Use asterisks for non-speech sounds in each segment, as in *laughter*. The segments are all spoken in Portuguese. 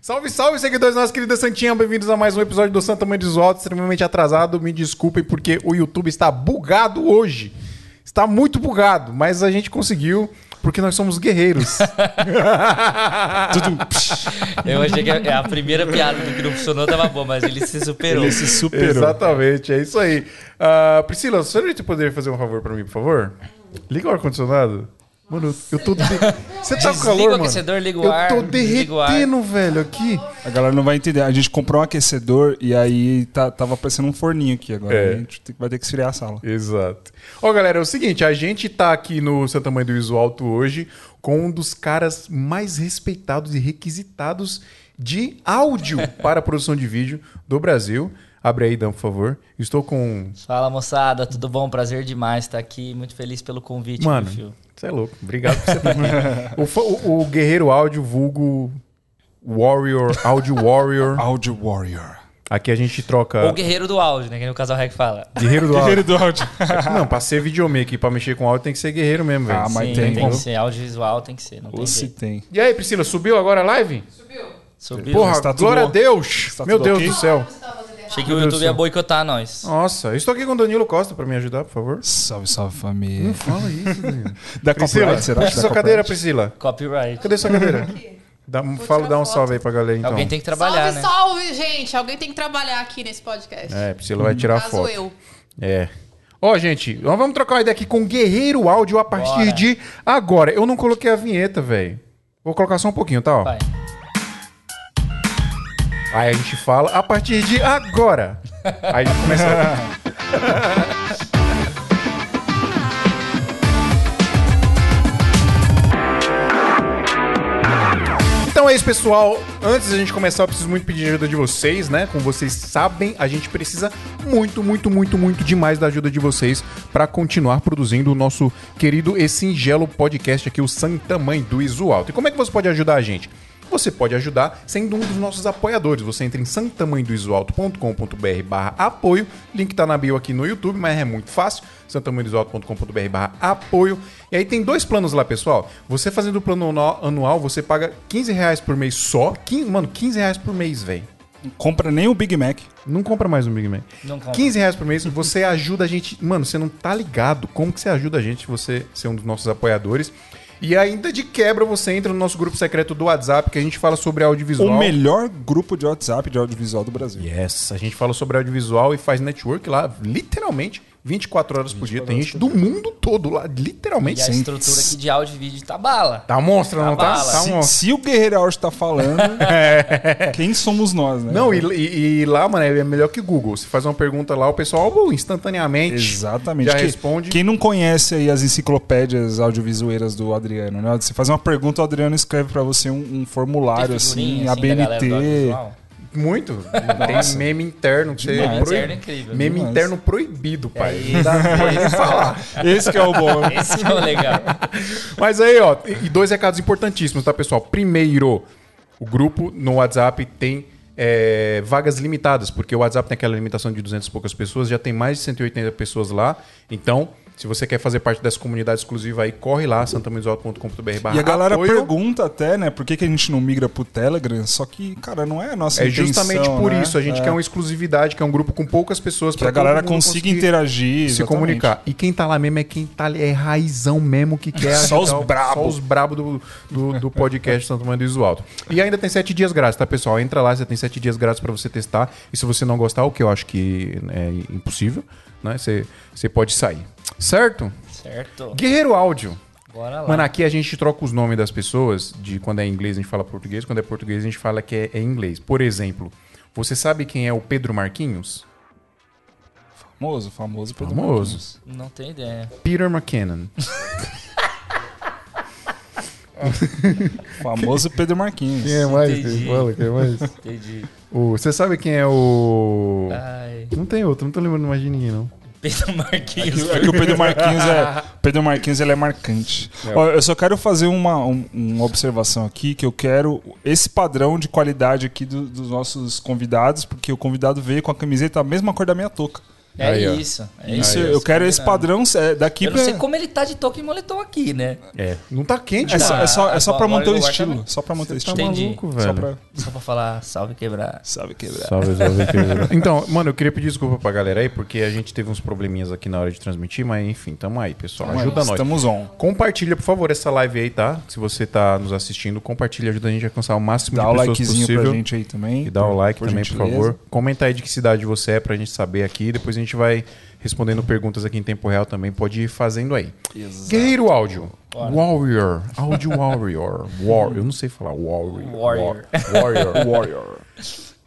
Salve, salve, seguidores da nossa querida Santinha. Bem-vindos a mais um episódio do Santa Mãe dos Altos, extremamente atrasado. Me desculpem porque o YouTube está bugado hoje. Está muito bugado, mas a gente conseguiu porque nós somos guerreiros. *laughs* *laughs* Eu achei que a a primeira piada do que não funcionou tava boa, mas ele se superou. Ele se superou. Exatamente, é isso aí. Ah, Priscila, você poderia fazer um favor pra mim, por favor? Liga o ar-condicionado. Mano, eu tô. de- Você tá com Desliga calor, o mano? aquecedor, liga o eu ar, tô o ar. derretendo, velho, aqui. A galera não vai entender. A gente comprou um aquecedor e aí tá- tava parecendo um forninho aqui agora. É. A gente vai ter que esfriar a sala. Exato. Ó, galera, é o seguinte, a gente tá aqui no Santa Mãe do Iso Alto hoje com um dos caras mais respeitados e requisitados de áudio *laughs* para a produção de vídeo do Brasil. Abre aí, Dan, por favor. Estou com... Fala moçada, tudo bom? Prazer demais estar aqui. Muito feliz pelo convite, Mano, meu filho. Você é louco. Obrigado por você estar aqui. *laughs* o, o- o Guerreiro Áudio, vulgo Warrior, Áudio Warrior. *laughs* Audio Warrior. Aqui a gente troca... Ou guerreiro do áudio, né? Que nem o Casal Rec fala. Guerreiro do *laughs* Áudio. Guerreiro do áudio. Não, pra ser videomaker, pra mexer com áudio, tem que ser guerreiro mesmo, velho. Ah, mas Sim, tem tem, que ser. Audiovisual tem que ser. Não tem Ou se jeito. tem. E aí, Priscila, subiu agora a live? Subiu. Porra, Está tudo glória a? Deus! Está Meu Deus do céu. Achei que o YouTube ia boicotar nós. Nossa, eu estou aqui com o Danilo Costa pra me ajudar, por favor. Salve, salve família. Não fala isso, *laughs* Danilo. Da Priscila, copyright, será? puxa sua cadeira? Priscila. Copyright. Cadê sua cadeira? Dá, fala, tirar dá um foto. salve aí pra galera, então. Alguém tem que trabalhar, salve, né? salve, gente. Alguém tem que trabalhar aqui nesse podcast. É, Priscila vai tirar Caso foto. eu. É. Ó, gente, nós vamos trocar uma ideia aqui com Guerreiro Áudio a partir Bora. de agora. Eu não coloquei a vinheta, velho. Vou colocar só um pouquinho, tá? Ó. Vai. Aí a gente fala a partir de agora. Aí a gente começa. Então é isso, pessoal. Antes da gente começar, eu preciso muito pedir ajuda de vocês, né? Como vocês sabem, a gente precisa muito, muito, muito, muito demais da ajuda de vocês para continuar produzindo o nosso querido e singelo podcast aqui, o Santa Mãe do Iso Alto. E como é que você pode ajudar a gente? Você pode ajudar sendo um dos nossos apoiadores. Você entra em santamanhodoisoalto.com.br barra apoio. Link tá na bio aqui no YouTube, mas é muito fácil. santamanhodoisoalto.com.br barra apoio. E aí tem dois planos lá, pessoal. Você fazendo o plano anu- anual, você paga 15 reais por mês só. 15, mano, 15 reais por mês, velho. Não compra nem o Big Mac. Não compra mais um Big Mac. Não compra. 15 reais por mês, você ajuda a gente. Mano, você não tá ligado como que você ajuda a gente você ser um dos nossos apoiadores. E ainda de quebra, você entra no nosso grupo secreto do WhatsApp, que a gente fala sobre audiovisual. O melhor grupo de WhatsApp de audiovisual do Brasil. Yes, a gente fala sobre audiovisual e faz network lá, literalmente, 24 horas por dia. Tem gente do mundo todo lá, literalmente. E a estrutura aqui de áudio e vídeo tá bala. Tá monstro, não tá? bala. Tá Se, se o Guerreiro Áudio tá falando, *laughs* quem somos nós, né? Não, e, e- e lá, mano, é melhor que Google. Você faz uma pergunta lá, o pessoal instantaneamente Exatamente. já Que- responde. Quem não conhece aí as enciclopédias audiovisueiras do Adriano, né? Você faz uma pergunta, o Adriano escreve pra você um, um formulário, assim, assim, ABNT. Muito. Tem meme interno que você Demais. Meme proib- interno é incrível. Meme Demais. interno proibido, pai. É Não dá pra nem falar. Esse que é o bom. Esse que é o legal. *laughs* Mas aí, ó, e e dois recados importantíssimos, tá, pessoal? Primeiro, o grupo no WhatsApp tem é, vagas limitadas, porque o WhatsApp tem aquela limitação de 200 e poucas pessoas, já tem mais de 180 pessoas lá. Então, se você quer fazer parte dessa comunidade exclusiva aí, corre lá, santamanhodosalto.com.br E a galera apoio. pergunta até, né, por que, que a gente não migra pro Telegram, só que, cara, não é a nossa É intenção, justamente por né? isso, a gente É. quer uma exclusividade, que é um grupo com poucas pessoas Que a galera consiga interagir, se exatamente. comunicar. E quem tá lá mesmo é quem tá ali, é raizão mesmo que quer *laughs* Só os brabo. Só os brabo do, do, do podcast Santo Mãe do Iso Alto. E ainda tem sete dias grátis, tá, pessoal? Entra lá, você tem sete dias grátis pra você testar. E se você não gostar, o que eu acho que é impossível, né? Você, você pode sair. Certo? Certo. Guerreiro Áudio. Bora lá. Mano, aqui a gente troca os nomes das pessoas, de quando é inglês a gente fala português, quando é português a gente fala que é, é inglês. Por exemplo, você sabe quem é o Pedro Marquinhos? Famoso, famoso. Pedro Famoso. Não tem ideia. Peter McKinnon. Marquinhos. Famoso Pedro Marquinhos. mais? Entendi. Fala, quem é mais? Entendi. O, você sabe quem é o. Ai. Não tem outro, não tô lembrando mais de ninguém, não. Pedro Marquinhos. É que o Pedro Marquinhos é. Pedro Marquinhos ele é marcante. Ó, eu só quero fazer uma, um- uma observação aqui, que eu quero esse padrão de qualidade aqui do- dos nossos convidados, porque o convidado veio com a camiseta a mesma cor da minha touca. É Aí, ó. isso. É Isso, isso. eu quero esse padrão é, daqui Eu não pra. sei como ele tá de toque e moletom aqui, né? É. Não tá quente, É só, mano. é só, é só pra manter o estilo. também. Só pra manter o tá estilo. Entendi. maluco, Só velho. pra. Só pra falar salve quebrar. Sabe quebrar. Salve, salve, querido. *laughs* Então, mano, eu queria pedir desculpa pra galera aí, porque a gente teve uns probleminhas aqui na hora de transmitir, mas enfim, tamo aí, pessoal. Ajuda nós. Estamos on. Compartilha, por favor, essa live aí, tá? Se você tá nos assistindo, compartilha, ajuda a gente a alcançar o máximo Dá de o pessoas likezinho possível. pra gente aí também. E dá o like também, por favor. Comenta aí de que cidade você é pra gente saber aqui. Depois a gente vai respondendo perguntas aqui em tempo real também. Pode ir fazendo aí. Guerreiro Áudio. Warrior. Áudio *laughs* Warrior. War. Eu não sei falar warrior. Warrior. War- Warrior. *laughs* Warrior.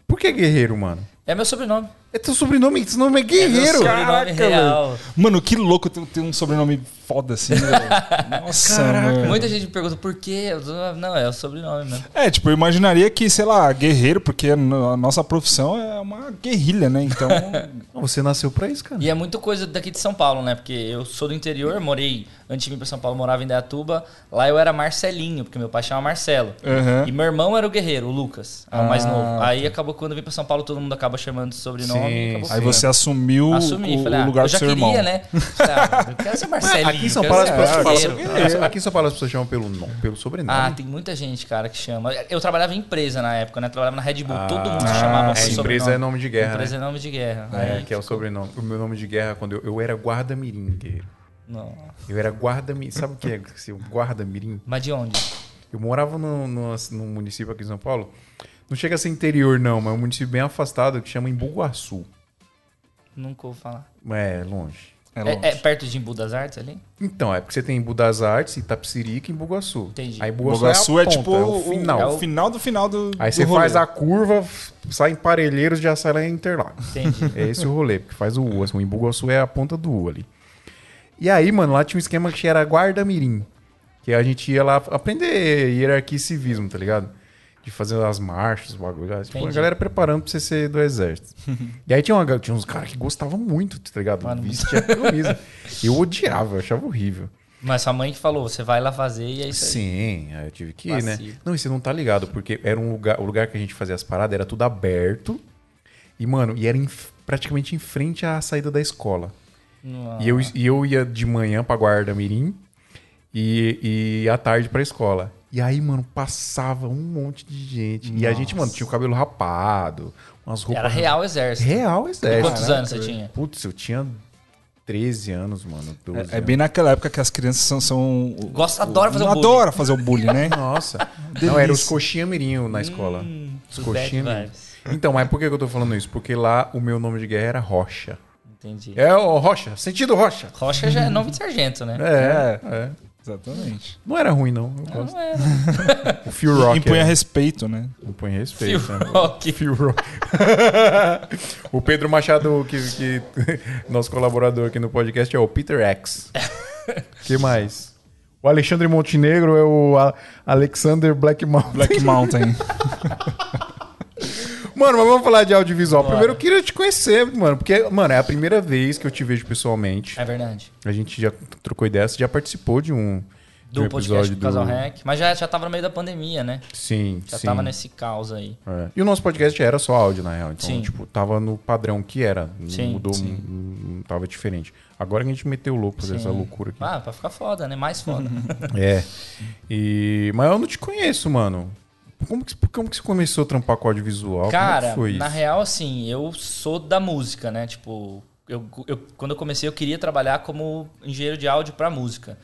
Por que guerreiro, mano? É meu sobrenome. É teu sobrenome, esse nome é É guerreiro. sobrenome Caraca, real. Mano, que louco ter, um sobrenome foda assim, velho. *laughs* Nossa, mano. Muita gente me pergunta por quê. Não, é o sobrenome mesmo. É, tipo, eu imaginaria que, sei lá, guerreiro, porque a no- a nossa profissão é uma guerrilha, né? Então. *laughs* Você nasceu pra isso, cara. E é muito coisa daqui de São Paulo, né? Porque eu sou do interior, morei, antes de vir pra São Paulo, morava em Dayatuba. Lá eu era Marcelinho, porque meu pai chama Marcelo. Aham. E meu irmão era o guerreiro, o Lucas, é o mais Ah, novo. Aí acabou que quando eu vim pra São Paulo, todo mundo acaba chamando de sobrenome. Sim, e sim. Aí você assumiu Assumi, o, falei, o ah, lugar eu do já seu queria, irmão. né? Ah, eu quero ser Marcelinho. *laughs* Aqui em São Paulo as pessoas falam. Aqui em São Paulo as pessoas chamam pelo nome, pelo sobrenome. Ah, tem muita gente, cara, que chama. Eu trabalhava em empresa na época, né? Trabalhava na Red Bull. Ah, Todo mundo se chamava é, por empresa sobrenome. é nome de guerra, Empresa né? é nome de guerra. É, Aí que é o sobrenome. O meu nome de guerra, quando eu, eu era guarda-mirim, guerreiro. Não. Eu era guarda-mirim. Sabe o que é guarda-mirim? Mas de onde? Eu morava no, no, no município aqui em São Paulo. Não chega a ser interior, não, mas é um município bem afastado que chama Embu-Guaçu. Nunca ouvi falar. É, longe. É longe. É, é perto de Embu das Artes ali? Então, é porque você tem Embu das Artes, Itapsirica e Embu-Guaçu. Entendi. Aí a é, ponta, tipo é o final. é o final do final do. Aí do você rolê. faz a curva, sai em Parelheiros, já sai lá em Interlagos. Entendi. É esse o rolê, porque faz o U. Assim, o Embu-Guaçu é a ponta do U ali. E aí, mano, lá tinha um esquema que era guarda-mirim. Que a gente ia lá aprender hierarquia e civismo, tá ligado? De fazer as marchas, os bagulho. Tipo, a galera preparando pra você ser do exército. *laughs* e aí tinha, uma, tinha uns caras que gostavam muito, tá ligado? Mano, Vestia a camisa. *laughs* Eu odiava, eu achava horrível. Mas sua mãe que falou, você vai lá fazer e é isso aí. Sim, aí eu tive que ir, né? Vacilo. Não, e você não tá ligado, porque era um lugar, o lugar que a gente fazia as paradas era tudo aberto. E, mano, e era em- praticamente em frente à saída da escola. Nossa. E eu, e eu ia de manhã pra Guarda Mirim e, e à tarde pra escola. E aí, mano, passava um monte de gente. E a gente, mano, tinha o cabelo rapado, umas roupas. Era real exército. Real E exército. Quantos anos você tinha? Putz, eu tinha 13 anos, mano. 12 É, é anos. bem naquela época que as crianças são. são Gosta, adora fazer o bullying. Adora fazer o bullying, né? *laughs* Nossa. Não, era os coxinha mirim na escola. Hum, os coxinha. Então, mas por que que eu tô falando isso? Porque lá o meu nome de guerra era Rocha. Entendi. É o Rocha, sentido Rocha. Rocha já é nome de sargento, né? É, é. Exatamente. Não era ruim, não. Eu gosto. Não *laughs* é. O Phil Rock. Impunha é. respeito, né? Impõe respeito. Phil né? Rock. *laughs* Phil Rock. *laughs* o Pedro Machado, que, que nosso colaborador aqui no podcast, é o Peter X. que mais? O Alexandre Montenegro é o Alexander Black Mountain. Black Mountain. Mano, mas vamos falar de audiovisual. Primeiro eu queria te conhecer, mano, porque, mano, é a primeira vez que eu te vejo pessoalmente. É verdade. A gente já trocou ideia, você já participou de um, de Do um podcast do Casal Rec. Mas já, já tava no meio da pandemia, né? Sim, Já sim. tava nesse caos aí. É. E o nosso podcast era só áudio, na real. Então, Sim. tipo, tava no padrão que era. Não Sim, mudou, sim. Tava diferente. Agora que a gente meteu o louco fazer essa loucura aqui. Ah, pra ficar foda, né? Mais foda. *laughs* É. E... Mas eu não te conheço, mano. Como que, como que você começou a trampar com audiovisual? é Cara, na isso? real, assim, eu sou da música, né? Tipo, eu, eu- quando eu comecei, eu queria trabalhar como engenheiro de áudio pra música.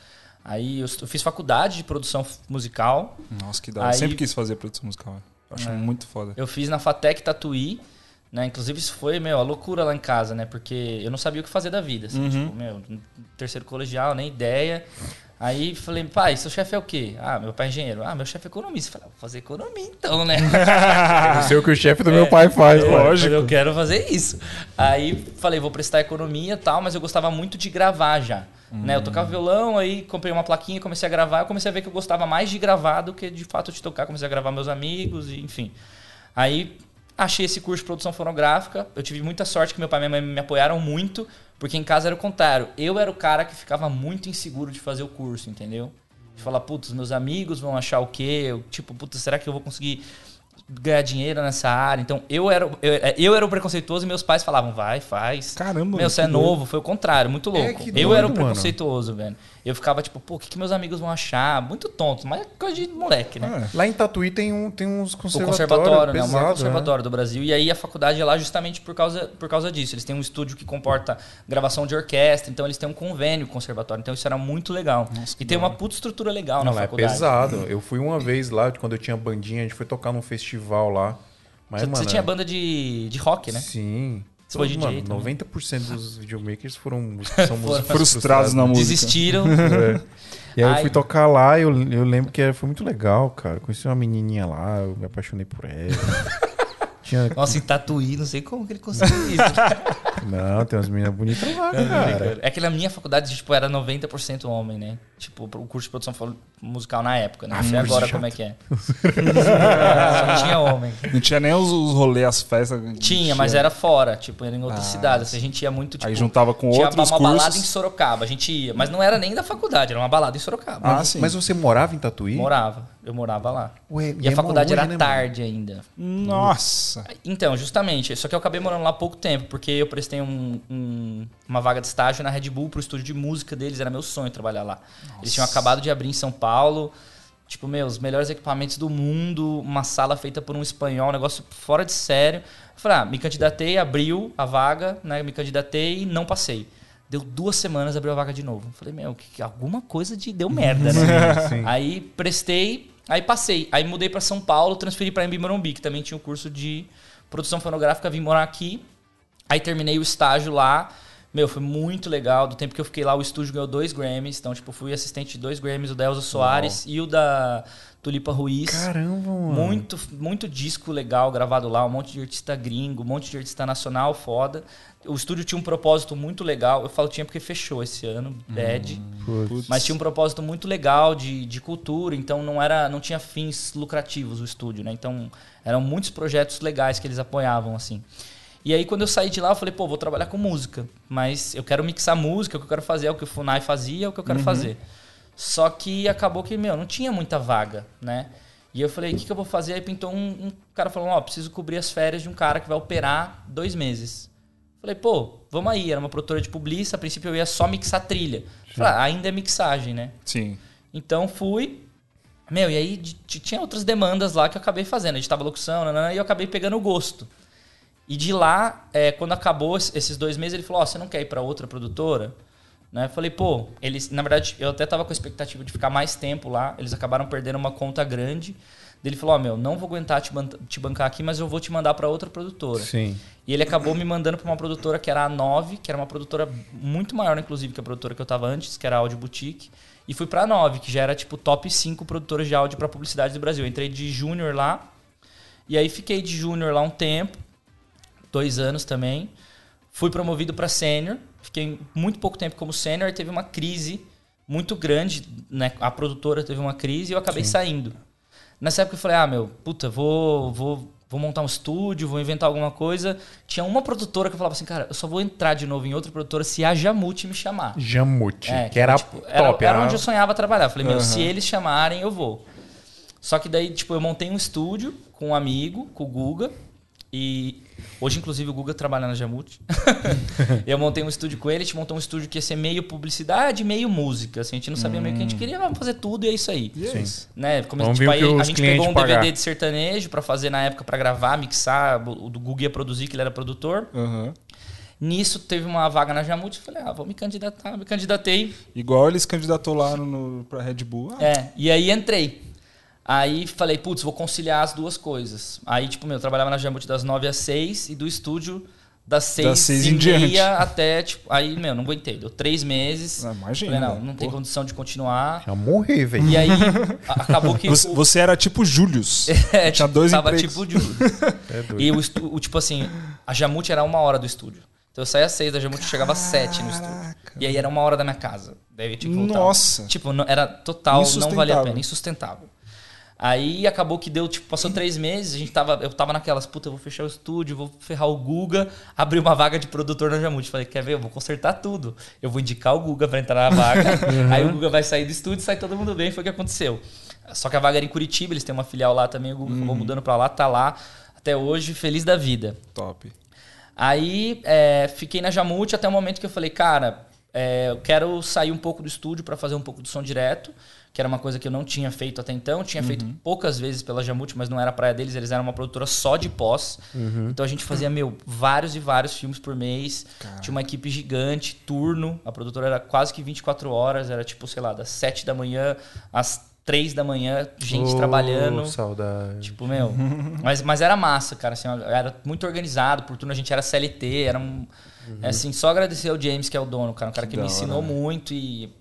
Aí eu, eu fiz faculdade de produção musical. Nossa, que da hora. Aí- Sempre quis fazer produção musical. Eu Acho muito foda. Eu fiz na Fatec Tatuí, né? Inclusive isso foi, meu, a loucura lá em casa, né? Porque eu não sabia o que fazer da vida, assim, tipo, meu, terceiro colegial, nem ideia. Aí falei, pai, seu chefe é o quê? Ah, meu pai é engenheiro. Ah, meu chefe é economista. Falei, ah, vou fazer economia então, né? *laughs* Eu sei o que o chefe do meu pai faz, Eu- lógico. Eu quero fazer isso. Aí falei, vou prestar economia e tal, mas eu gostava muito de gravar já. Né? Eu tocava violão, aí comprei uma plaquinha, comecei a gravar. Eu comecei a ver que eu gostava mais de gravar do que de fato de tocar. Comecei a gravar meus amigos, e enfim. Aí achei esse curso de produção fonográfica. Eu tive muita sorte que meu pai e minha mãe me apoiaram muito, porque em casa era o contrário. Eu era o cara que ficava muito inseguro de fazer o curso, entendeu? De falar, putz, meus amigos vão achar o quê? Eu, tipo, putz, será que eu vou conseguir ganhar dinheiro nessa área. Então eu era, eu, eu era o preconceituoso e meus pais falavam, vai, faz. Caramba, Meu, você é novo. Foi o contrário, muito louco. É, eu doido, era o mano. preconceituoso, velho. Eu ficava tipo, pô, o que, que meus amigos vão achar? Muito tonto, mas é coisa de moleque, né? É. Lá em Tatuí tem, um, tem uns O conservatórios. conservatório, né? O maior pesado, conservatório do Brasil. E aí a faculdade é lá justamente por causa, por causa disso. Eles têm um estúdio que comporta gravação de orquestra, então eles têm um convênio com o conservatório. Então isso era muito legal. e tem uma puta estrutura legal Não, na lá é faculdade. pesado. Eu fui uma vez lá, quando eu tinha bandinha, a gente foi tocar num festival lá. Mas, Você, mano, você tinha banda de, de rock, né? Sim. DJ mano, também. 90% dos *laughs* videomakers foram *laughs* são músicos Frustrados na música. Desistiram. *laughs* É. E aí eu fui tocar lá e eu, eu lembro que foi muito legal, cara. Conheci uma menininha lá, eu me apaixonei por ela. Tinha... Nossa, em Tatuí, não sei como que ele conseguiu isso. *laughs* Não, tem umas meninas bonitas lá, cara. É que na minha faculdade, tipo, era 90% homem, né? Tipo, o curso de produção musical na época, né? Não sei agora chato. como é que é. *laughs* Só tinha homem. Não tinha nem os, os rolês, as festas. Tinha, mas era fora, tipo, era em outras cidades. A gente ia muito, tipo... Aí juntava com tinha outros uma balada em. Sorocaba, a gente ia. Mas não era nem da faculdade, era uma balada em Sorocaba. Ah, Mas, sim. mas você morava em Tatuí? Morava, eu morava lá. Ué, E a é faculdade era né, mano? tarde ainda. Nossa. Então, justamente. Só que eu acabei morando lá há pouco tempo, porque eu prestei um- um- uma vaga de estágio na Red Bull pro estúdio de música deles. Era meu sonho trabalhar lá. Eles tinham acabado de abrir em São Paulo. Tipo, meu, os melhores equipamentos do mundo, uma sala feita por um espanhol, um negócio fora de sério. Eu falei, ah, me candidatei, abriu a vaga, né? Me candidatei e não passei. Deu duas semanas, abriu a vaga de novo. Eu Falei, meu, que, que- alguma coisa de deu merda, né? Sim, sim. Aí prestei, aí passei. Aí mudei pra São Paulo, transferi pra Embi Morumbi, que também tinha o curso de produção fonográfica, vim morar aqui. Aí terminei o estágio lá. Meu, foi muito legal. Do tempo que eu fiquei lá, o estúdio ganhou dois Grammys. Então, tipo, fui assistente de dois Grammys, o da Elza Soares e o da Tulipa Ruiz. Caramba, mano. Muito, muito disco legal gravado lá, um monte de artista gringo, um monte de artista nacional foda. O estúdio tinha um propósito muito legal. Eu falo tinha porque fechou esse ano, bad. Putz. Mas tinha um propósito muito legal de, de cultura, então não era não tinha fins lucrativos o estúdio, né? Então eram muitos projetos legais que eles apoiavam, assim. E aí quando eu saí de lá, eu falei, pô, vou trabalhar com música. Mas eu quero mixar música, o que eu quero fazer é o que o Funai fazia, é o que eu quero fazer. Só que acabou que, meu, não tinha muita vaga, né? E eu falei, o que, que eu vou fazer? Aí pintou um, um cara falou, ó, preciso cobrir as férias de um cara que vai operar dois meses. Falei, pô, vamos aí. Era uma produtora de publicidade. A princípio eu ia só mixar trilha. Falei, ah, ainda é mixagem, né? Sim. Então fui. Meu, e aí tinha outras demandas lá que eu acabei fazendo. Editava locução, nanana, e eu acabei pegando o gosto. E de lá, é, quando acabou es- esses dois meses, ele falou: Ó, você não quer ir pra outra produtora? Né? Falei, pô, eles, na verdade, eu até tava com a expectativa de ficar mais tempo lá. Eles acabaram perdendo uma conta grande. Ele falou: Ó, meu, não vou aguentar te, ban- te bancar aqui, mas eu vou te mandar pra outra produtora. Sim. E ele acabou me mandando para uma produtora que era a 9, que era uma produtora muito maior, inclusive, que a produtora que eu tava antes, que era a Audio Boutique. E fui pra 9, que já era tipo top 5 produtoras de áudio para publicidade do Brasil. Eu entrei de júnior lá. E aí fiquei de júnior lá um tempo, dois anos também. Fui promovido para sênior. Fiquei muito pouco tempo como sênior e teve uma crise muito grande, né? A produtora teve uma crise e eu acabei saindo. Nessa época eu falei, ah, meu, puta, vou, vou, vou montar um estúdio, vou inventar alguma coisa. Tinha uma produtora que eu falava assim, cara, eu só vou entrar de novo em outra produtora se a Jamute me chamar. Jamute, É, que era tipo, era, top. era era- onde eu sonhava trabalhar. Eu Falei, meu, Aham. se eles chamarem, eu vou. Só que daí, tipo, eu montei um estúdio com um amigo, com o Guga. E hoje, inclusive, o Guga trabalha na Jamute. *laughs* eu montei um estúdio com ele, a gente montou um estúdio que ia ser meio publicidade, meio música. Assim, a gente não sabia meio o que a gente queria, vamos fazer tudo e é isso aí. É isso. Né? Vamos tipo, aí a gente pegou um pagar. DVD de sertanejo pra fazer na época pra gravar, mixar. O do Guga ia produzir, que ele era produtor. Aham. Nisso teve uma vaga na Jamute. Falei, ah, vou me candidatar. Me candidatei. Igual eles candidatou lá no, no, pra Red Bull. Ah, É, e aí entrei. Aí falei, putz, vou conciliar as duas coisas. Aí, tipo, meu, eu trabalhava na Jamute das 9 às 6 e do estúdio das 6, Das seis e em meia diante. até, tipo, aí, meu, não aguentei. Deu três meses. Ah, imagina, Falei, não, não tem Pô. condição de continuar. Já morrer, velho. E aí, *laughs* acabou que... Você, o- você era tipo Július. *laughs* é, Tinha tipo, dois tava empregos. tipo de... *laughs* É doido. E o, estu- o, tipo assim, a Jamute era uma hora do estúdio. Então eu saía às seis da Jamute e chegava às sete no estúdio. E aí era uma hora da minha casa. Daí eu tinha que voltar. Nossa. Tipo, não- era total, não valia a pena, insustentável. Aí acabou que deu, tipo, passou três meses, a gente tava, eu tava naquelas, puta, eu vou fechar o estúdio, vou ferrar o Guga, *laughs* abrir uma vaga de produtor na Jamute. Falei, quer ver? Eu vou consertar tudo. Eu vou indicar o Guga pra entrar na vaga, *laughs* aí o Guga vai sair do estúdio, sai todo mundo bem, foi o que aconteceu. Só que a vaga era em Curitiba, eles têm uma filial lá também, o Guga acabou mudando pra lá, tá lá até hoje, feliz da vida. Top. Aí é, fiquei na Jamute até o momento que eu falei, cara, é, eu quero sair um pouco do estúdio para fazer um pouco do som direto, que era uma coisa que eu não tinha feito até então. Tinha feito poucas vezes pela Jamute, mas não era a praia deles, eles eram uma produtora só de pós. Então a gente fazia, meu, vários e vários filmes por mês. Tinha uma equipe gigante, turno. A produtora era quase que 24 horas, era tipo, sei lá, das 7 da manhã às 3 da manhã, gente Ô, trabalhando. Saudade. Tipo, meu. mas, mas era massa, cara. Assim, era muito organizado. Por turno a gente era CLT. Era um. é, Assim, só agradecer ao James, que é o dono, cara. Um cara que da me hora, ensinou né? muito e.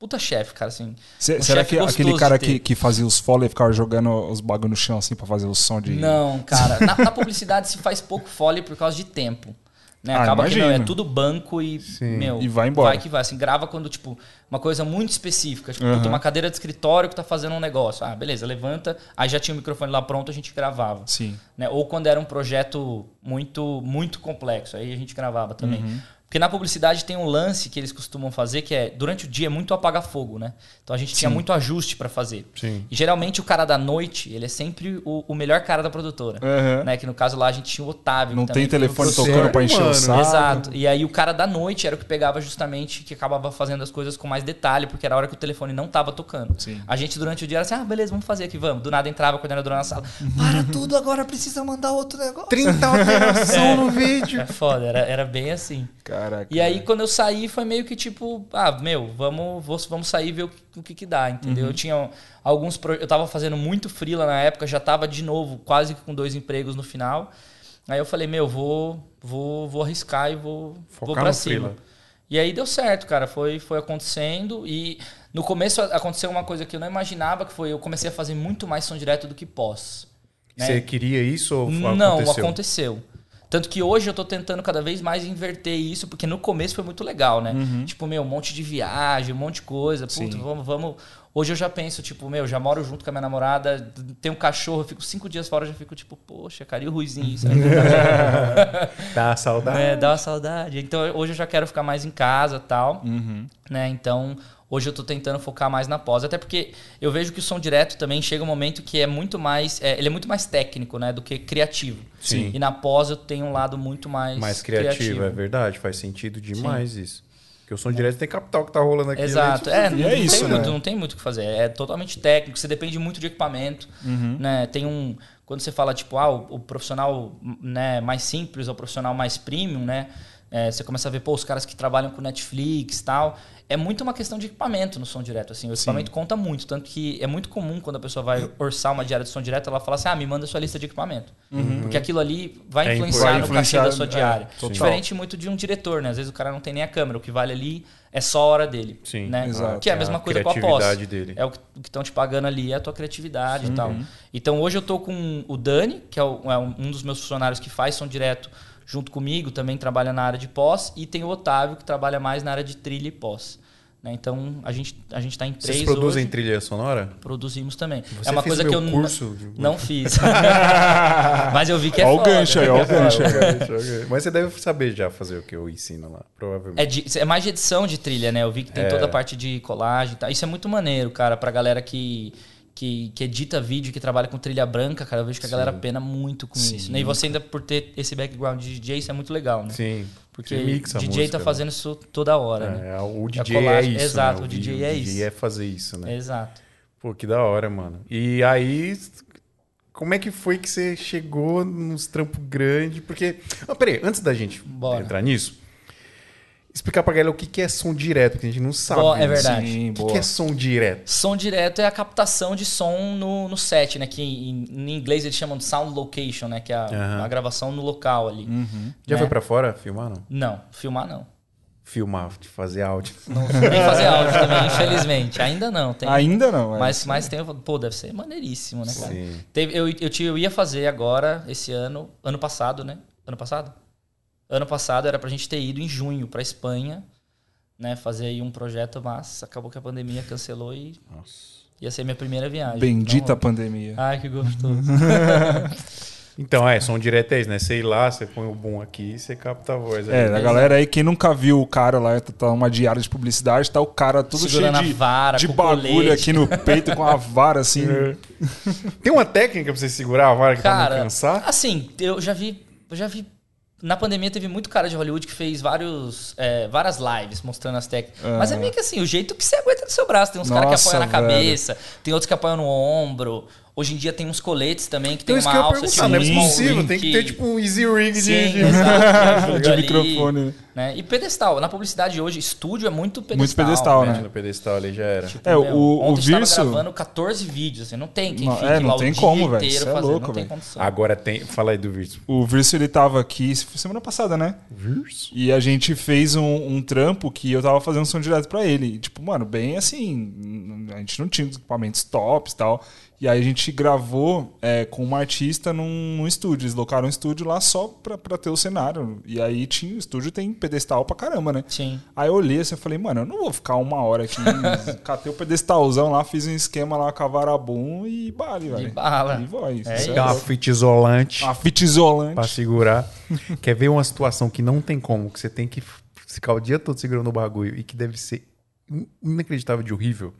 Puta chefe, cara, assim. Cê- um será que aquele cara de que, que fazia os foley ficava jogando os bagulho no chão assim pra fazer o som de. Não, cara. *laughs* Na, na publicidade se faz pouco foley por causa de tempo. Né? Ah, Acaba que não, é imagino. tudo banco e, meu, E vai embora. Vai que vai. Assim, grava quando, tipo, uma coisa muito específica. Tipo, puta, uma cadeira de escritório que tá fazendo um negócio. Ah, beleza, levanta. Aí já tinha o microfone lá pronto, a gente gravava. Sim. né? Ou quando era um projeto muito muito complexo, aí a gente gravava também. Uhum. Porque na publicidade tem um lance que eles costumam fazer que é durante o dia é muito apaga-fogo, né? Então a gente tinha muito ajuste para fazer. Sim. E geralmente o cara da noite, ele é sempre o, o melhor cara da produtora. Aham. Né? Que no caso lá a gente tinha o Otávio. Não tem telefone tocando é pra encher o humano, saco. Exato. E aí o cara da noite era o que pegava justamente, que acabava fazendo as coisas com mais detalhe, porque era a hora que o telefone não tava tocando. Sim. A gente durante o dia era assim, ah, beleza, vamos fazer aqui, vamos. Do nada entrava a coordenadora na sala. Para tudo agora, precisa mandar outro negócio. 30 alteração no vídeo. É foda, era, era bem assim. Caraca. E aí, quando eu saí, foi meio que tipo, ah, meu, vamos, vamos sair e ver o, que- o que, que dá, entendeu? Eu tinha alguns. Eu tava fazendo muito freela na época, já tava de novo, quase que com dois empregos no final. Aí eu falei, meu, vou, vou, vou arriscar e vou, Focar vou pra cima. E aí deu certo, cara. Foi, foi acontecendo. E no começo aconteceu uma coisa que eu não imaginava, que foi eu comecei a fazer muito mais som direto do que pós. né? Você queria isso ou Não, aconteceu? aconteceu. Tanto que hoje eu tô tentando cada vez mais inverter isso, porque no começo foi muito legal, né? Tipo, meu, um monte de viagem, um monte de coisa. Puta, vamos, vamos. Hoje eu já penso, tipo, meu, já moro junto com a minha namorada, tem um cachorro, eu fico cinco dias fora, já fico tipo, poxa, cara, e o Ruizinho? Que *laughs* Dá saudade. é, dá uma saudade. Então hoje eu já quero ficar mais em casa e tal. Uhum. Né? Então hoje eu tô tentando focar mais na pós. Até porque eu vejo que o som direto também chega um momento que é muito mais. é, ele é muito mais técnico, né? Do que criativo. Sim. E na pós eu tenho um lado muito mais. Mais criativo, é verdade. Faz sentido demais isso. Porque o som direto tem capital que tá rolando aqui. Exato. né? É, não, E é não isso, tem né? muito, não tem muito o que fazer. É totalmente técnico. Você depende muito de equipamento. Uhum. Né? Tem um. Quando você fala, tipo, ah, o, o profissional né, mais simples ou o profissional mais premium, né? É, você começa a ver, pô, os caras que trabalham com Netflix e tal. É muito uma questão de equipamento no som direto. Assim. O equipamento conta muito. Tanto que é muito comum quando a pessoa vai orçar uma diária de som direto, ela fala assim: ah, me manda sua lista de equipamento. Porque aquilo ali vai É influenciar no cachê da sua influenciar, diária. é. Diferente muito de um diretor, né? Às vezes o cara não tem nem a câmera. O que vale ali é só a hora dele. Sim. Né? Exato. Que é a É mesma a coisa com a pós. criatividade dele. É o que estão te pagando ali, é a tua criatividade e tal. Então hoje eu tô com o Dani, que é, é um dos meus funcionários que faz som direto junto comigo, também trabalha na área de pós, e tem o Otávio, que trabalha mais na área de trilha e pós. Né? Então a gente, a gente tá em três Vocês produzem hoje. trilha sonora? Produzimos também. Você é uma fez coisa meu que eu curso de- *laughs* não fiz. *laughs* Mas eu vi que é Ó o gancho aí, é o gancho. Mas você deve saber já fazer o que eu ensino lá, provavelmente. É, de- é mais de edição de trilha, né? Eu vi que tem É. toda a parte de colagem e tal. Isso é muito maneiro, cara, pra galera que, que, que edita vídeo, que trabalha com trilha branca, cara. Eu vejo que a galera pena muito com isso. Né? E você ainda por ter esse background de DJ, isso é muito legal, né? Sim. Porque a DJ música, tá né? fazendo isso toda hora, né? É, o DJ é colagem- isso. Exato, né? o DJ vídeo- é O DJ isso. é fazer isso, né? Exato. Pô, que da hora, mano. E aí, como é que foi que você chegou nos trampos grandes? Porque. Ah, peraí, antes da gente Bora. entrar nisso, explicar pra galera o que que é som direto, que a gente não sabe. Bom, é né? verdade. Sim, O que, boa. que é som direto? Som direto é a captação de som no, no set, né? Que em, em inglês eles chamam de sound location, né? Que é a, Aham. a gravação no local ali. Já Né? foi pra fora filmar, não? Não, filmar não. Filmar, de fazer áudio. *laughs* Não nem fazer áudio também, infelizmente. Ainda não. Tem, Ainda não. é. Mas, mas tem. Pô, deve ser maneiríssimo, né, cara? Sim. Teve, eu, eu, eu ia fazer agora, esse ano, ano passado, né? Ano passado? Ano passado era pra gente ter ido em junho pra Espanha, né? Fazer aí um projeto, mas acabou que a pandemia cancelou e Nossa. Ia ser minha primeira viagem. Bendita Então, pandemia. Ai, que gostoso. *laughs* Então, é, som direto é isso, né? Você ir lá, você põe o boom aqui e você capta a voz. É, a galera aí, quem nunca viu o cara lá, tá uma diária de publicidade, tá o cara todo Segurando cheio a de, vara, de bagulho colete. aqui no peito, com a vara assim. *laughs* Tem uma técnica pra você segurar a vara que pra Cara, não cansar? assim, eu já vi. Eu já vi. Na pandemia teve muito cara de Hollywood que fez vários, é, várias lives mostrando as técnicas. Mas é meio que assim, o jeito que você aguenta no seu braço. Tem uns caras que apoiam na velho. cabeça, tem outros que apoiam no ombro. Hoje em dia tem uns coletes também que Então tem isso uma que alça perguntar, não é small possível, ring tem que ter tipo um easy rig de... Sim, de- exato, que *laughs* ajuda De ali, microfone. Né? E pedestal. Na publicidade hoje, estúdio é muito pedestal. Muito pedestal, né? No pedestal ali já era. Tipo, É, meu, o- o ontem Virso- tava gravando 14 vídeos, assim, não tem quem Não, fique é, não lá tem o dia como, velho, inteiro cê é fazendo, louco, não tem velho. condição. Agora tem... Fala aí do Virtus. O Virso, ele tava aqui semana passada, né? Virtus? E a gente fez um, um trampo que eu tava fazendo som direto pra ele. E, tipo, mano, bem assim, a gente não tinha os equipamentos tops e tal. E aí a gente gravou é, com uma artista num, num estúdio. Eles locaram um estúdio lá só pra, pra ter o cenário. E aí tinha, o estúdio tem pedestal pra caramba, né? Sim. Aí eu olhei assim e falei, mano, eu não vou ficar uma hora aqui. *laughs* Catei o pedestalzão lá, fiz um esquema lá com a varabum e bale, velho. bala. E voz. É Tem uma fita isolante Uma fita isolante. pra segurar. *laughs* Quer ver uma situação que não tem como, que você tem que ficar o dia todo segurando o bagulho e que deve ser in- inacreditável de horrível?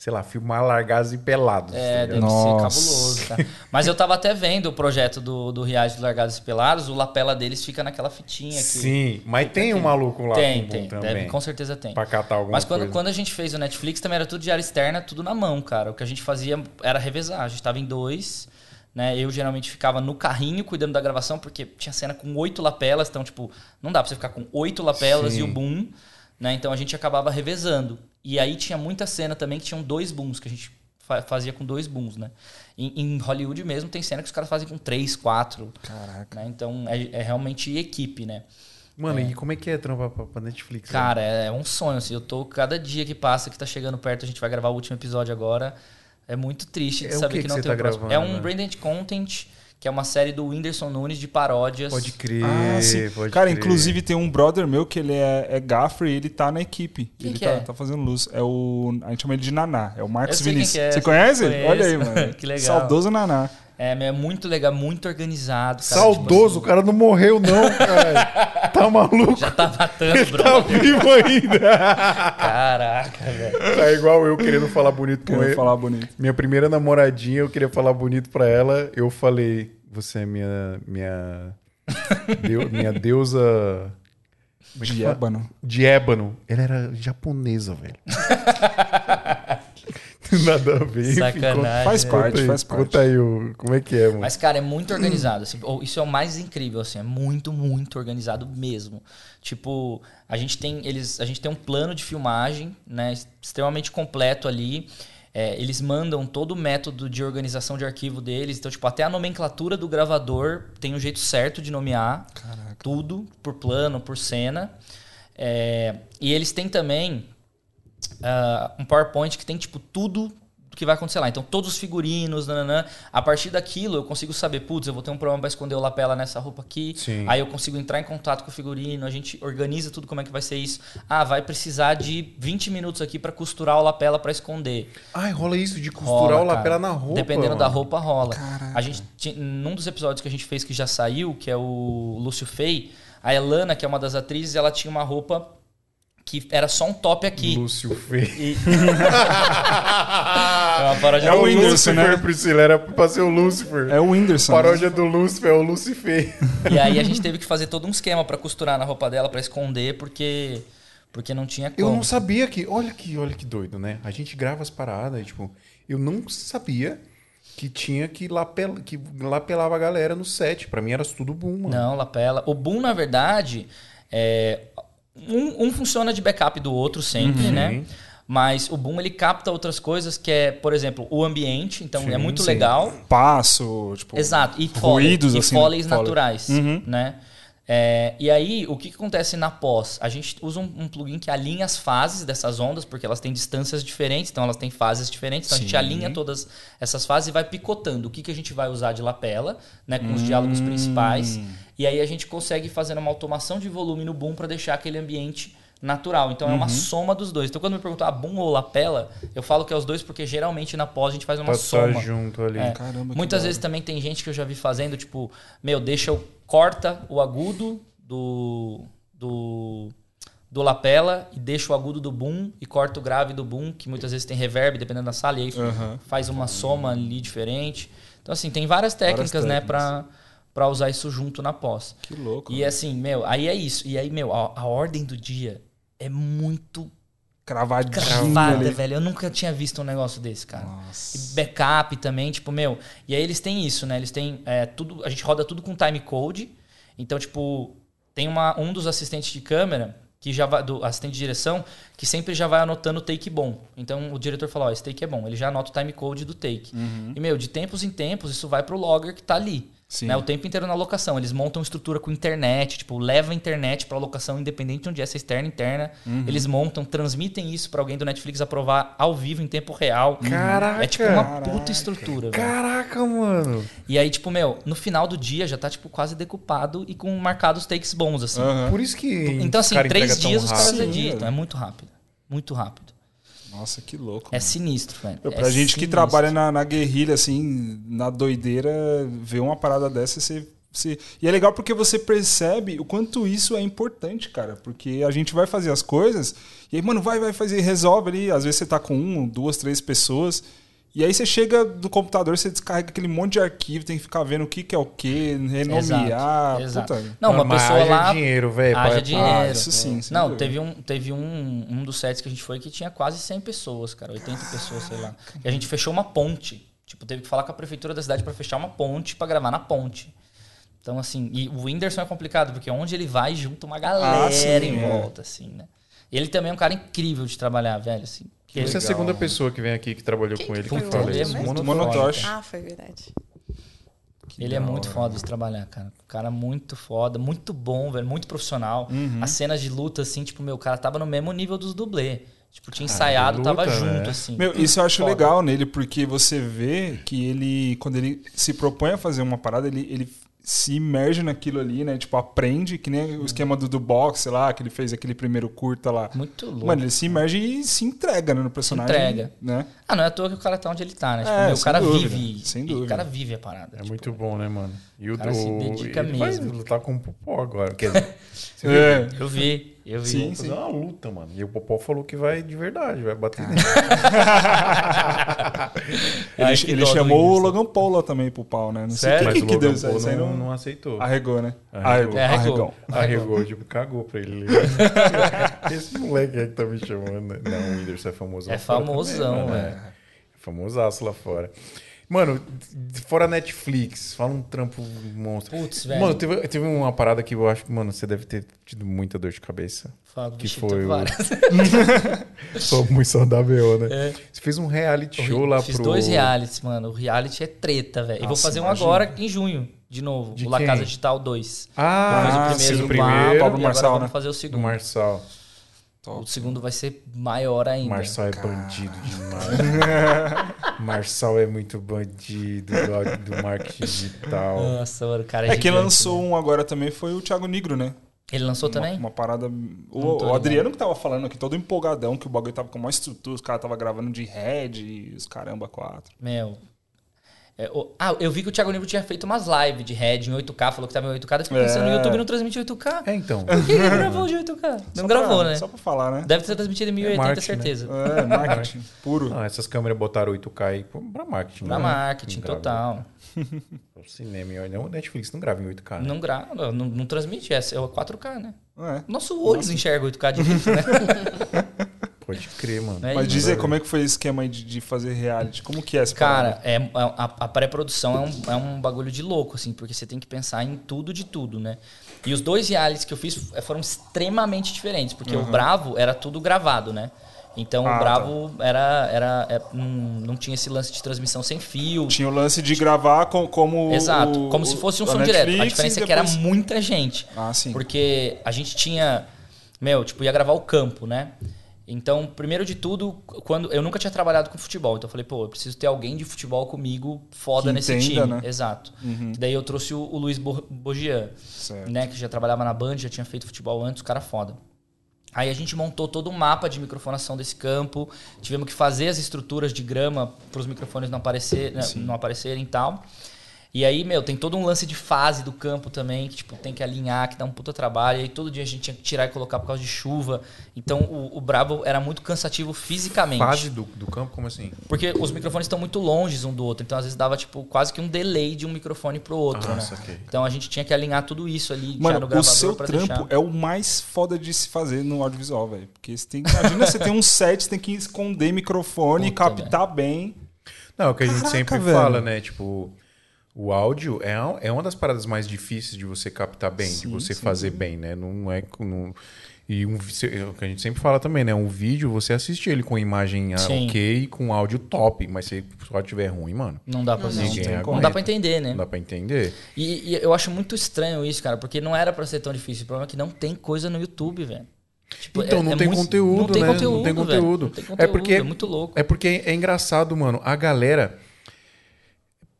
Sei lá, filmar largados e pelados. É, tá deve ligado? ser Nossa. cabuloso, cara. Mas eu tava até vendo o projeto do, do Riage dos Largados e Pelados, o lapela deles fica naquela fitinha aqui. Sim, mas tem um maluco lá Tem, tem. também. Deve, com certeza tem. Pra catar alguma Mas quando, coisa. quando a gente fez o Netflix também era tudo de área externa, tudo na mão, cara. O que a gente fazia era revezar. A gente tava em dois, né? Eu geralmente ficava no carrinho cuidando da gravação, porque tinha cena com oito lapelas, então, tipo, não dá pra você ficar com oito lapelas Sim. e o boom, né? Então a gente acabava revezando. E aí tinha muita cena também que tinham dois booms, que a gente fa- fazia com dois booms, né? Em, em Hollywood mesmo tem cena que os caras fazem com três, quatro. Caraca. Né? Então é, é realmente equipe, né? Mano, e como é que é trampar pra, pra Netflix? Cara, é um sonho, assim. Eu tô, cada dia que passa, que tá chegando perto, a gente vai gravar o último episódio agora. É muito triste de É o saber que que, que não você tem tá o próximo. gravando, É um né? branded content, que é uma série do Whindersson Nunes de paródias. Pode crer, Ah, sim. pode Cara, crer. inclusive tem um brother meu que ele é, é gaffer e ele tá na equipe. Quem ele que tá, é? tá fazendo luz. É o. A gente chama ele de Naná. É o Marcos Vinícius. é, Você conhece? conheço. Olha aí, mano. *laughs* Que legal. Saudoso Naná. É, é muito legal, muito organizado. Cara, Saudoso, o tipo cara não morreu não, *laughs* cara. tá maluco? já tá matando, bro. Tá vivo ainda. *laughs* Caraca, velho. tá igual eu querendo falar bonito com ele. falar bonito. Minha primeira namoradinha, eu queria falar bonito pra ela. Eu falei, você é minha. Minha. *laughs* deu- minha deusa. é que De fala? ébano. De ébano. Ela era japonesa, velho. *laughs* Nada a ver. Sacanagem. Faz né? Parte, aí, faz parte. Conta aí o, como é que é, mano. Mas, cara, é muito organizado. assim. Isso é o mais incrível, assim. É muito, muito organizado mesmo. Tipo, a gente tem, eles, a gente tem um plano de filmagem, né? Extremamente completo ali. É, eles mandam todo o método de organização de arquivo deles. Então, tipo, até a nomenclatura do gravador tem um jeito certo de nomear. Tudo, por plano, por cena. É, e eles têm também ah, um PowerPoint que tem, tipo, tudo que vai acontecer lá. Então, todos os figurinos, nananã. A partir daquilo, eu consigo saber, putz, eu vou ter um problema para esconder o lapela nessa roupa aqui. Sim. Aí eu consigo entrar em contato com o figurino, a gente organiza tudo como é que vai ser isso. Ah, vai precisar de 20 minutos aqui para costurar o lapela para esconder. Ai, rola isso de costurar Rola, o lapela cara. na roupa. Dependendo da mano. roupa, rola. Caraca. A gente, num dos episódios que a gente fez que já saiu, que é o Lúcio Fei, a Elana, que é uma das atrizes, ela tinha uma roupa que era só um top aqui. Lúcio Fê. E- *laughs* é uma paródia É o Whindersson, Lucifer, né? Priscila. Era pra ser o Lucifer. É o Whindersson. Paródia do Lucifer, é o Lucifer. E aí a gente teve que fazer todo um esquema pra costurar na roupa dela, pra esconder, porque porque não tinha como. Eu não sabia que. Olha que, olha que doido, né? A gente grava as paradas, e, tipo, eu não sabia que tinha que lapel, que lapelava a galera no set. Pra mim era tudo boom, mano. Não, lapela. O boom, na verdade, é um, um funciona de backup do outro sempre, Uhum. né? Mas o boom ele capta outras coisas que é, por exemplo, o ambiente, então Sim, é muito sim. legal. Passo, tipo. Exato, e foley, ruídos, e assim, foleys foley. naturais, Uhum. né? É, e aí, o que, que acontece na pós? A gente usa um, um plugin que alinha as fases dessas ondas, porque elas têm distâncias diferentes, então elas têm fases diferentes. Então a gente Sim. alinha todas essas fases e vai picotando o que, que a gente vai usar de lapela, né? Com Hum. os diálogos principais. E aí a gente consegue fazer uma automação de volume no boom para deixar aquele ambiente natural. Então é Uhum. uma soma dos dois. Então quando me perguntam a boom ou lapela, eu falo que é os dois porque geralmente na pós a gente faz uma estar soma. junto ali. É. Caramba, Muitas vezes também tem gente que eu já vi fazendo, tipo, meu, deixa eu corta o agudo do do do lapela e deixa o agudo do boom e corta o grave do boom, que muitas vezes tem reverb dependendo da sala e aí Aham. faz uma soma ali diferente. Então assim, tem várias técnicas, né, técnicas. pra para usar isso junto na pós. Que louco. E assim, meu, aí é isso. E aí, meu, a, a ordem do dia é muito Cravadinho cravada, ali. velho. Eu nunca tinha visto um negócio desse, cara. Nossa. E backup também, tipo, meu. E aí eles têm isso, né? Eles têm é, tudo. A gente roda tudo com time code. Então, tipo, tem uma, um dos assistentes de câmera que já vai, do assistente de direção, que sempre já vai anotando o take bom. Então o diretor fala, ó, esse take é bom. Ele já anota o time code do take. Uhum. E, meu, de tempos em tempos, isso vai pro logger que tá ali. Sim. Né, o tempo inteiro na locação. Eles montam estrutura com internet, tipo, leva a internet pra locação, independente de onde é, se é externa, interna. Uhum. Eles montam, transmitem isso pra alguém do Netflix aprovar ao vivo, em tempo real. Caraca! É tipo uma Caraca. puta estrutura, velho. Caraca, mano. E aí, tipo, meu, no final do dia já tá, tipo, quase decupado e com marcados takes bons, assim. Aham. Por isso que. Então, assim, três dias os caras editam. É muito rápido. Muito rápido. Nossa, que louco. É mano. sinistro, velho. Meu, É pra gente que sinistro. trabalha na, na guerrilha, assim, na doideira, ver uma parada dessa, você, você. E é legal porque você percebe o quanto isso é importante, cara. Porque a gente vai fazer as coisas, e aí, mano, vai, vai fazer, resolve ali. Às vezes você tá com um, duas, três pessoas. E aí você chega do computador, você descarrega aquele monte de arquivo, tem que ficar vendo o que, que é o que, renomear. Exato. Puta. Não, uma Mas pessoa haja lá. dinheiro, velho. Haja pra- dinheiro. Ah, isso sim. sem Não, teve, um, teve um, um dos sets que a gente foi que tinha quase 100 pessoas, cara. 80 pessoas, sei lá. E a gente fechou uma ponte. Tipo, teve que falar com a prefeitura da cidade pra fechar uma ponte pra gravar na ponte. Então, assim, e o Whindersson é complicado, porque onde ele vai, junta uma galera Ah, sim, em é. volta, assim, né? Ele também é um cara incrível de trabalhar, velho, assim. Você é a segunda mano. pessoa que vem aqui que trabalhou Quem com que ele que foi eu o falei. Ele é muito. Ah, foi verdade. Que Ele é muito hora. foda de trabalhar, cara. O cara muito foda, muito bom, velho, muito profissional. Uhum. As cenas de luta, assim, tipo, meu, o cara tava no mesmo nível dos dublê. Tipo, tinha ensaiado, luta, tava né? junto, assim. Meu, isso eu acho Foda. legal nele, porque você vê que ele, quando ele se propõe a fazer uma parada, ele, ele se imerge naquilo ali, né? Tipo, aprende, que nem o esquema do, do boxe lá, que ele fez aquele primeiro curta lá. Muito louco. Mano, ele se imerge e se entrega né, no personagem. entrega. Né? Ah, não é à toa que o cara tá onde ele tá, né? Tipo, É, meu, o cara dúvida, vive. sem e dúvida. O cara vive a parada. É tipo, muito bom, né, mano? E o cara do. se dedica ele mesmo. vai lutar com o Popó agora. Quer *laughs* dizer? É. Eu vi, eu vi. Sim, Vai fazer uma luta, mano. E o Popó falou que vai de verdade, vai bater nele. *laughs* Ele, Ai, ele chamou o. Logan Paul lá também pro pau, né? Não sei Sério? o que, o que, que Logan deu isso aí. Paul não, não, não aceitou. Arregou, né? Arregou. É, arregou. Arregou, tipo, cagou pra ele. *laughs* Esse moleque aí que tá me chamando. né? Não, o Whindersson é famoso É famosão, também, mano. velho. É famosaço lá fora. Mano, fora Netflix, fala um trampo monstro. Putz, velho. Mano, teve, teve uma parada que eu acho que, mano, você deve ter tido muita dor de cabeça. Fala, que foi teve o-. *laughs* Só muito saudável, né? É. Você fez um reality show lá Fiz pro... dois realities, mano. O reality é treta, velho. E vou fazer um imagina. agora em junho, de novo. De o La quem? Casa Digital 2. Ah, eu fiz sim, o o primeiro, do primeiro. Pablo, e Marçal, agora vamos né? fazer o Do segundo. Marçal. O segundo vai ser maior ainda. Marçal é bandido demais. *laughs* Marçal é muito bandido do, do marketing digital. Nossa, mano, o cara é É que lançou né? um agora também foi o Thiago Negro, né? Ele lançou Uma- também? Uma, parada. O, o ligado. Adriano que tava falando aqui, todo empolgadão, que o bagulho tava com uma estrutura, os caras tava gravando de Red e os caramba, quatro. Meu. É, o- ah, eu vi que o Thiago Negro tinha feito umas lives de Red em 8K, falou que tava em 8K, eu fiquei pensando É. no YouTube não transmite 8K. É, então. Por que ele *laughs* gravou de 8K? Não Só gravou, pra- né? Só pra falar, né? Deve ter transmitido em 1080, marketing, né? certeza. É, marketing puro. Não, essas câmeras botaram 8K aí pra marketing. Pra né? marketing, Não total. *laughs* O cinema, e não, o Netflix não grava em 8K, né? Não grava, não, não transmite, é, é o 4K, né? É. Nosso olho enxerga 8K direito, né? *laughs* Pode crer, mano. É Mas isso. diz aí, como é que foi esse esquema aí de, de fazer reality? Como que é essa? Cara, é, é- a, a pré-produção é um, é um bagulho de louco, assim, porque você tem que pensar em tudo de tudo, né? E os dois realities que eu fiz foram extremamente diferentes, porque o Bravo era tudo gravado, né? Então Ah, o Bravo era. era é, não, não tinha esse lance de transmissão sem fio. Tinha o lance de gravar com, como. Exato, o- como se fosse um som direto. A Netflix diferença e é que era depois- muita gente. Ah, sim. Porque a gente tinha. Meu, tipo, ia gravar o campo, né? Então, primeiro de tudo, quando eu nunca tinha trabalhado com futebol, então eu falei, pô, eu preciso ter alguém de futebol comigo foda Que nesse entenda, time. né? Exato. Daí eu trouxe o, o Luiz Bo- Bogian, né, que já trabalhava na Band, já tinha feito futebol antes, o cara foda. Aí a gente montou todo um mapa de microfonação desse campo. Tivemos que fazer as estruturas de grama para os microfones não, aparecer, né, não aparecerem e tal. E aí, meu, tem todo um lance de fase do campo também, que tipo, tem que alinhar, que dá um puta trabalho. E aí todo dia a gente tinha que tirar e colocar por causa de chuva. Então o, o Brabo era muito cansativo fisicamente. Fase do, do campo, como assim? Porque os microfones estão muito longe um do outro. Então às vezes dava tipo quase que um delay de um microfone pro outro, Ah, né? saquei. Então a gente tinha que alinhar tudo isso ali já no Mano, o gravador seu pra trampo deixar. é o mais foda de se fazer no audiovisual, velho. Porque você tem, imagina você tem um set, você tem que esconder microfone, Puta, captar bem. Não, é o que a gente Caraca, sempre velho. fala, né? Tipo, o áudio é, é uma das paradas mais difíceis de você captar bem, de Sim, você sim, fazer bem, né? Não é. Não, e um, é o que a gente sempre fala também, né? Um vídeo, você assiste ele com imagem ah, Sim. ok, com áudio top, mas se o áudio estiver ruim, mano, Não dá pra Não, não, não, dá pra entender, né? Não dá pra entender. E, e eu acho muito estranho isso, cara, porque não era pra ser tão difícil. O problema é que não tem coisa no YouTube, velho. Tipo, Então, é- não é tem muito- conteúdo, não tem né? Conteúdo, não tem conteúdo. Não tem É conteúdo, porque é muito louco. É porque é engraçado, mano. A galera.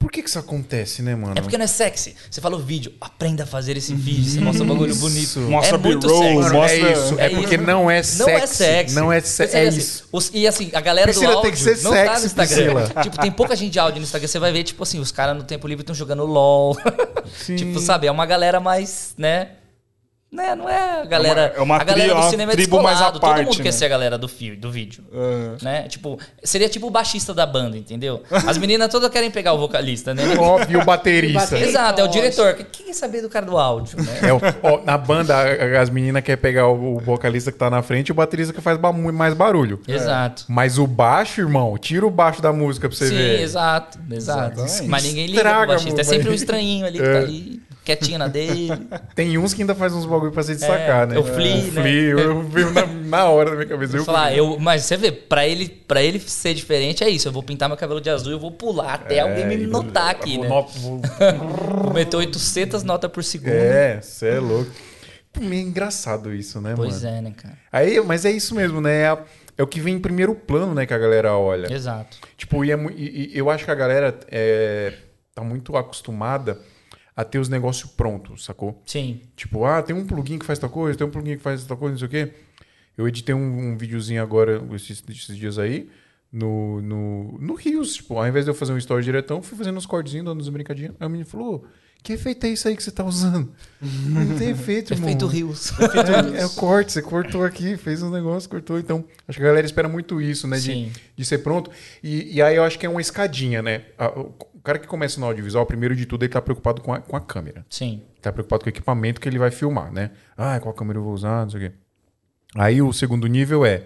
Por que que isso acontece, né, mano? É porque não é sexy. Você fala o vídeo, aprenda a fazer esse vídeo, você mostra um bagulho Isso. bonito. Mostra é muito sexy. Mostra- é isso. É, É porque isso. não é sexy. Não é sexy. Não é sexy. É Percebe assim, isso. os- e assim, a galera Priscila, do áudio tem que ser não tá no sexy, Instagram. Priscila. tipo, tem pouca gente de áudio no Instagram. Você vai ver, tipo assim, os caras no tempo livre estão jogando LOL. *laughs* tipo, sabe? É uma galera mais, né? Né? Não é a galera. é uma a galera tri- do uma cinema é tribo mais à descolado. Todo parte, mundo né? quer ser a galera do, fio, do vídeo. Ah, Né? Tipo, seria tipo o baixista da banda, entendeu? As meninas todas querem pegar o vocalista, né? Óbvio, o baterista. O baterista. Exato, é o diretor. Quem quer saber do cara do áudio, né? É o- ó, na banda, as meninas querem pegar o, o vocalista que tá na frente e o baterista que faz ba- mais barulho. Exato. Mas o baixo, irmão, tira o baixo da música pra você Sim, ver. exato, exato. Exatamente. Mas ninguém liga pro baixista. É sempre um estranhinho ali que É. tá ali, quietinho na dele. *laughs* Tem uns que ainda faz uns bagulho pra se destacar, É, né? o Flea, o né? Flea, eu vi na, na hora da minha cabeça. Eu Eu falar, eu, mas você vê, pra ele, pra ele ser diferente é isso. Eu vou pintar meu cabelo de azul e eu vou pular até alguém me É, notar vou- aqui, vou né? no- vou- *laughs* Vou meter 800 notas por segundo. É, você é louco. Meio engraçado isso, né, Pois mano? é, né, cara? Aí, mas é isso mesmo, né? É, é o que vem em primeiro plano, né, que a galera olha. Exato. Tipo, e, é e- e eu acho que a galera é, tá muito acostumada a ter os negócios prontos, sacou? Sim. Tipo, ah, tem um plugin que faz tal coisa, tem um plugin que faz tal coisa, não sei o quê. Eu editei um, um videozinho agora, esses, esses dias aí, no, no, no Rios. Tipo, ao invés de eu fazer um story diretão, fui fazendo uns cortezinhos, dando uns brincadinhas. Aí o menino falou, que efeito é isso aí que você tá usando? Não tem *laughs* efeito, irmão. Efeito Rios. É, é o corte, você cortou aqui, fez um negócio, cortou. Então, acho que a galera espera muito isso, né? De, Sim. de ser pronto. E, e aí eu acho que é uma escadinha, né? O cara que começa no audiovisual, primeiro de tudo, ele tá preocupado com a, com a câmera. Sim. Tá preocupado com o equipamento que ele vai filmar, né? Ah, qual câmera eu vou usar, não sei o quê. Aí o segundo nível é,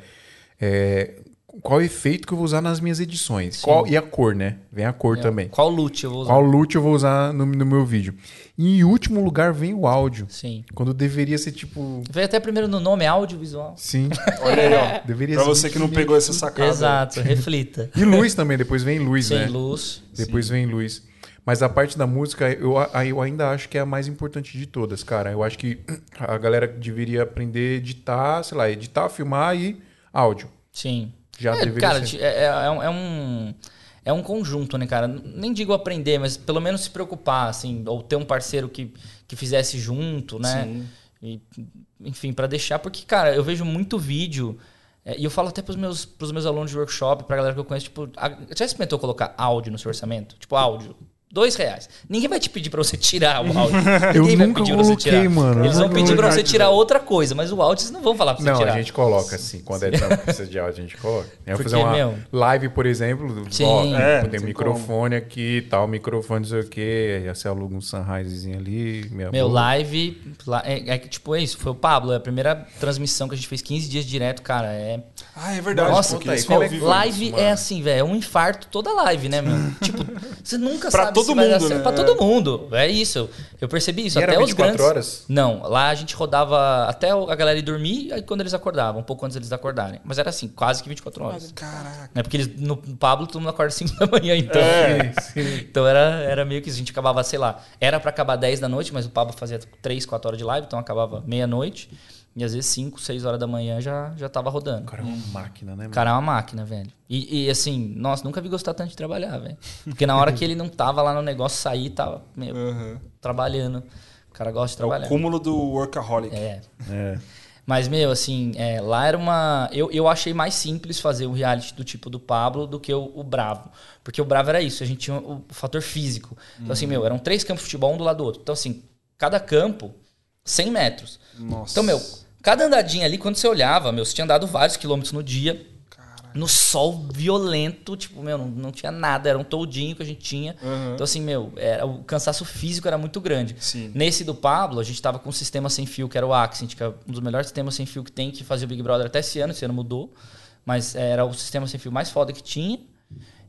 é, qual efeito que eu vou usar nas minhas edições. Qual, e a cor, né? Vem a cor também. Qual loot eu vou usar? Qual loot eu vou usar no, no meu vídeo. E em último lugar vem o áudio. Sim. Quando deveria ser tipo... Veio até primeiro no nome, audiovisual. Sim. *laughs* Olha aí, ó. Deveria Pra ser você que não pegou essa sacada. Exato, *laughs* reflita. E luz também, depois vem luz, Sem né? luz. Depois vem luz. Mas a parte da música, eu, eu ainda acho que é a mais importante de todas, cara. Eu acho que *clears throat* a galera deveria aprender a editar, sei lá, editar, filmar e áudio. Sim. Já é, cara, ser. é, é um- é um. É um conjunto, né, cara? Nem digo aprender, mas pelo menos se preocupar, assim, ou ter um parceiro que, que fizesse junto, né? Sim. E, enfim, pra deixar, porque, cara, eu vejo muito vídeo. é, e eu falo até pros meus, pros meus alunos de workshop, pra galera que eu conheço, tipo, a- já experimentou colocar áudio no seu orçamento? Tipo, áudio. Dois reais. Ninguém vai te pedir pra você tirar o áudio. *laughs* Eu Ninguém vai nunca pedir pra você tirar. mano. Eles Eu vão pedir pra você tirar outra coisa, mas o áudio eles não vão falar pra você Não, tirar. a gente coloca assim. Quando é *laughs* que precisa de áudio, a gente coloca. Eu Porque, fazer uma meu- live, por exemplo. Sim. Ó, É, tem tem microfone aqui, tal, microfone, não sei o quê. Aí você aluga um sunrisezinho ali. Minha Meu, boa. live. É, é que, tipo, é isso. Foi o Pablo. É a primeira transmissão que a gente fez 15 dias direto, cara. É. Ah, é verdade. Nossa, porque conta aí, como é que live isso, é mano? assim, velho. É um infarto toda live, né, meu? *laughs* tipo, você nunca Pra sabe todo se vai dar mundo, certo. né? Pra É. todo mundo. É isso. Eu, percebi isso. E era até os 24 grandes. horas? Não, lá a gente rodava até a galera ir dormir aí quando eles acordavam, um pouco antes deles acordarem. Mas era assim, quase que 24 horas. Caraca. Né? Porque eles, no Pablo todo mundo acorda 5 *laughs* da manhã, então. É. Então era, era meio que isso. A gente acabava, sei lá, era pra acabar 10 da noite, mas o Pablo fazia 3, 4 horas de live, então acabava meia-noite. E às vezes 5, 6 horas da manhã já, já tava rodando. O cara é uma máquina, né, O mano? cara é uma máquina, velho. E, e, assim, nossa, nunca vi gostar tanto de trabalhar, velho. Porque na hora que ele não tava lá no negócio, sair, tava, meu, Aham. trabalhando. O cara gosta de É o trabalhar. cúmulo do workaholic. É. É. Mas, meu, assim, é, lá era uma. Eu, eu achei mais simples fazer um reality do tipo do Pablo do que o, o Bravo. Porque o Bravo era isso, a gente tinha o, o fator físico. Então, assim, meu, eram três campos de futebol um do lado do outro. Então, assim, cada campo, 100 metros. Nossa. Então, meu, cada andadinha ali, quando você olhava, meu, você tinha andado vários quilômetros no dia. No sol violento, tipo, meu, não, não tinha nada, era um toldinho que a gente tinha. Uhum. Então, assim, meu, era, o cansaço físico era muito grande. Sim. Nesse do Pablo, a gente tava com um sistema sem fio, que era o Accent, que é um dos melhores sistemas sem fio que tem, que fazia o Big Brother até esse ano, esse ano mudou. Mas era o sistema sem fio mais foda que tinha.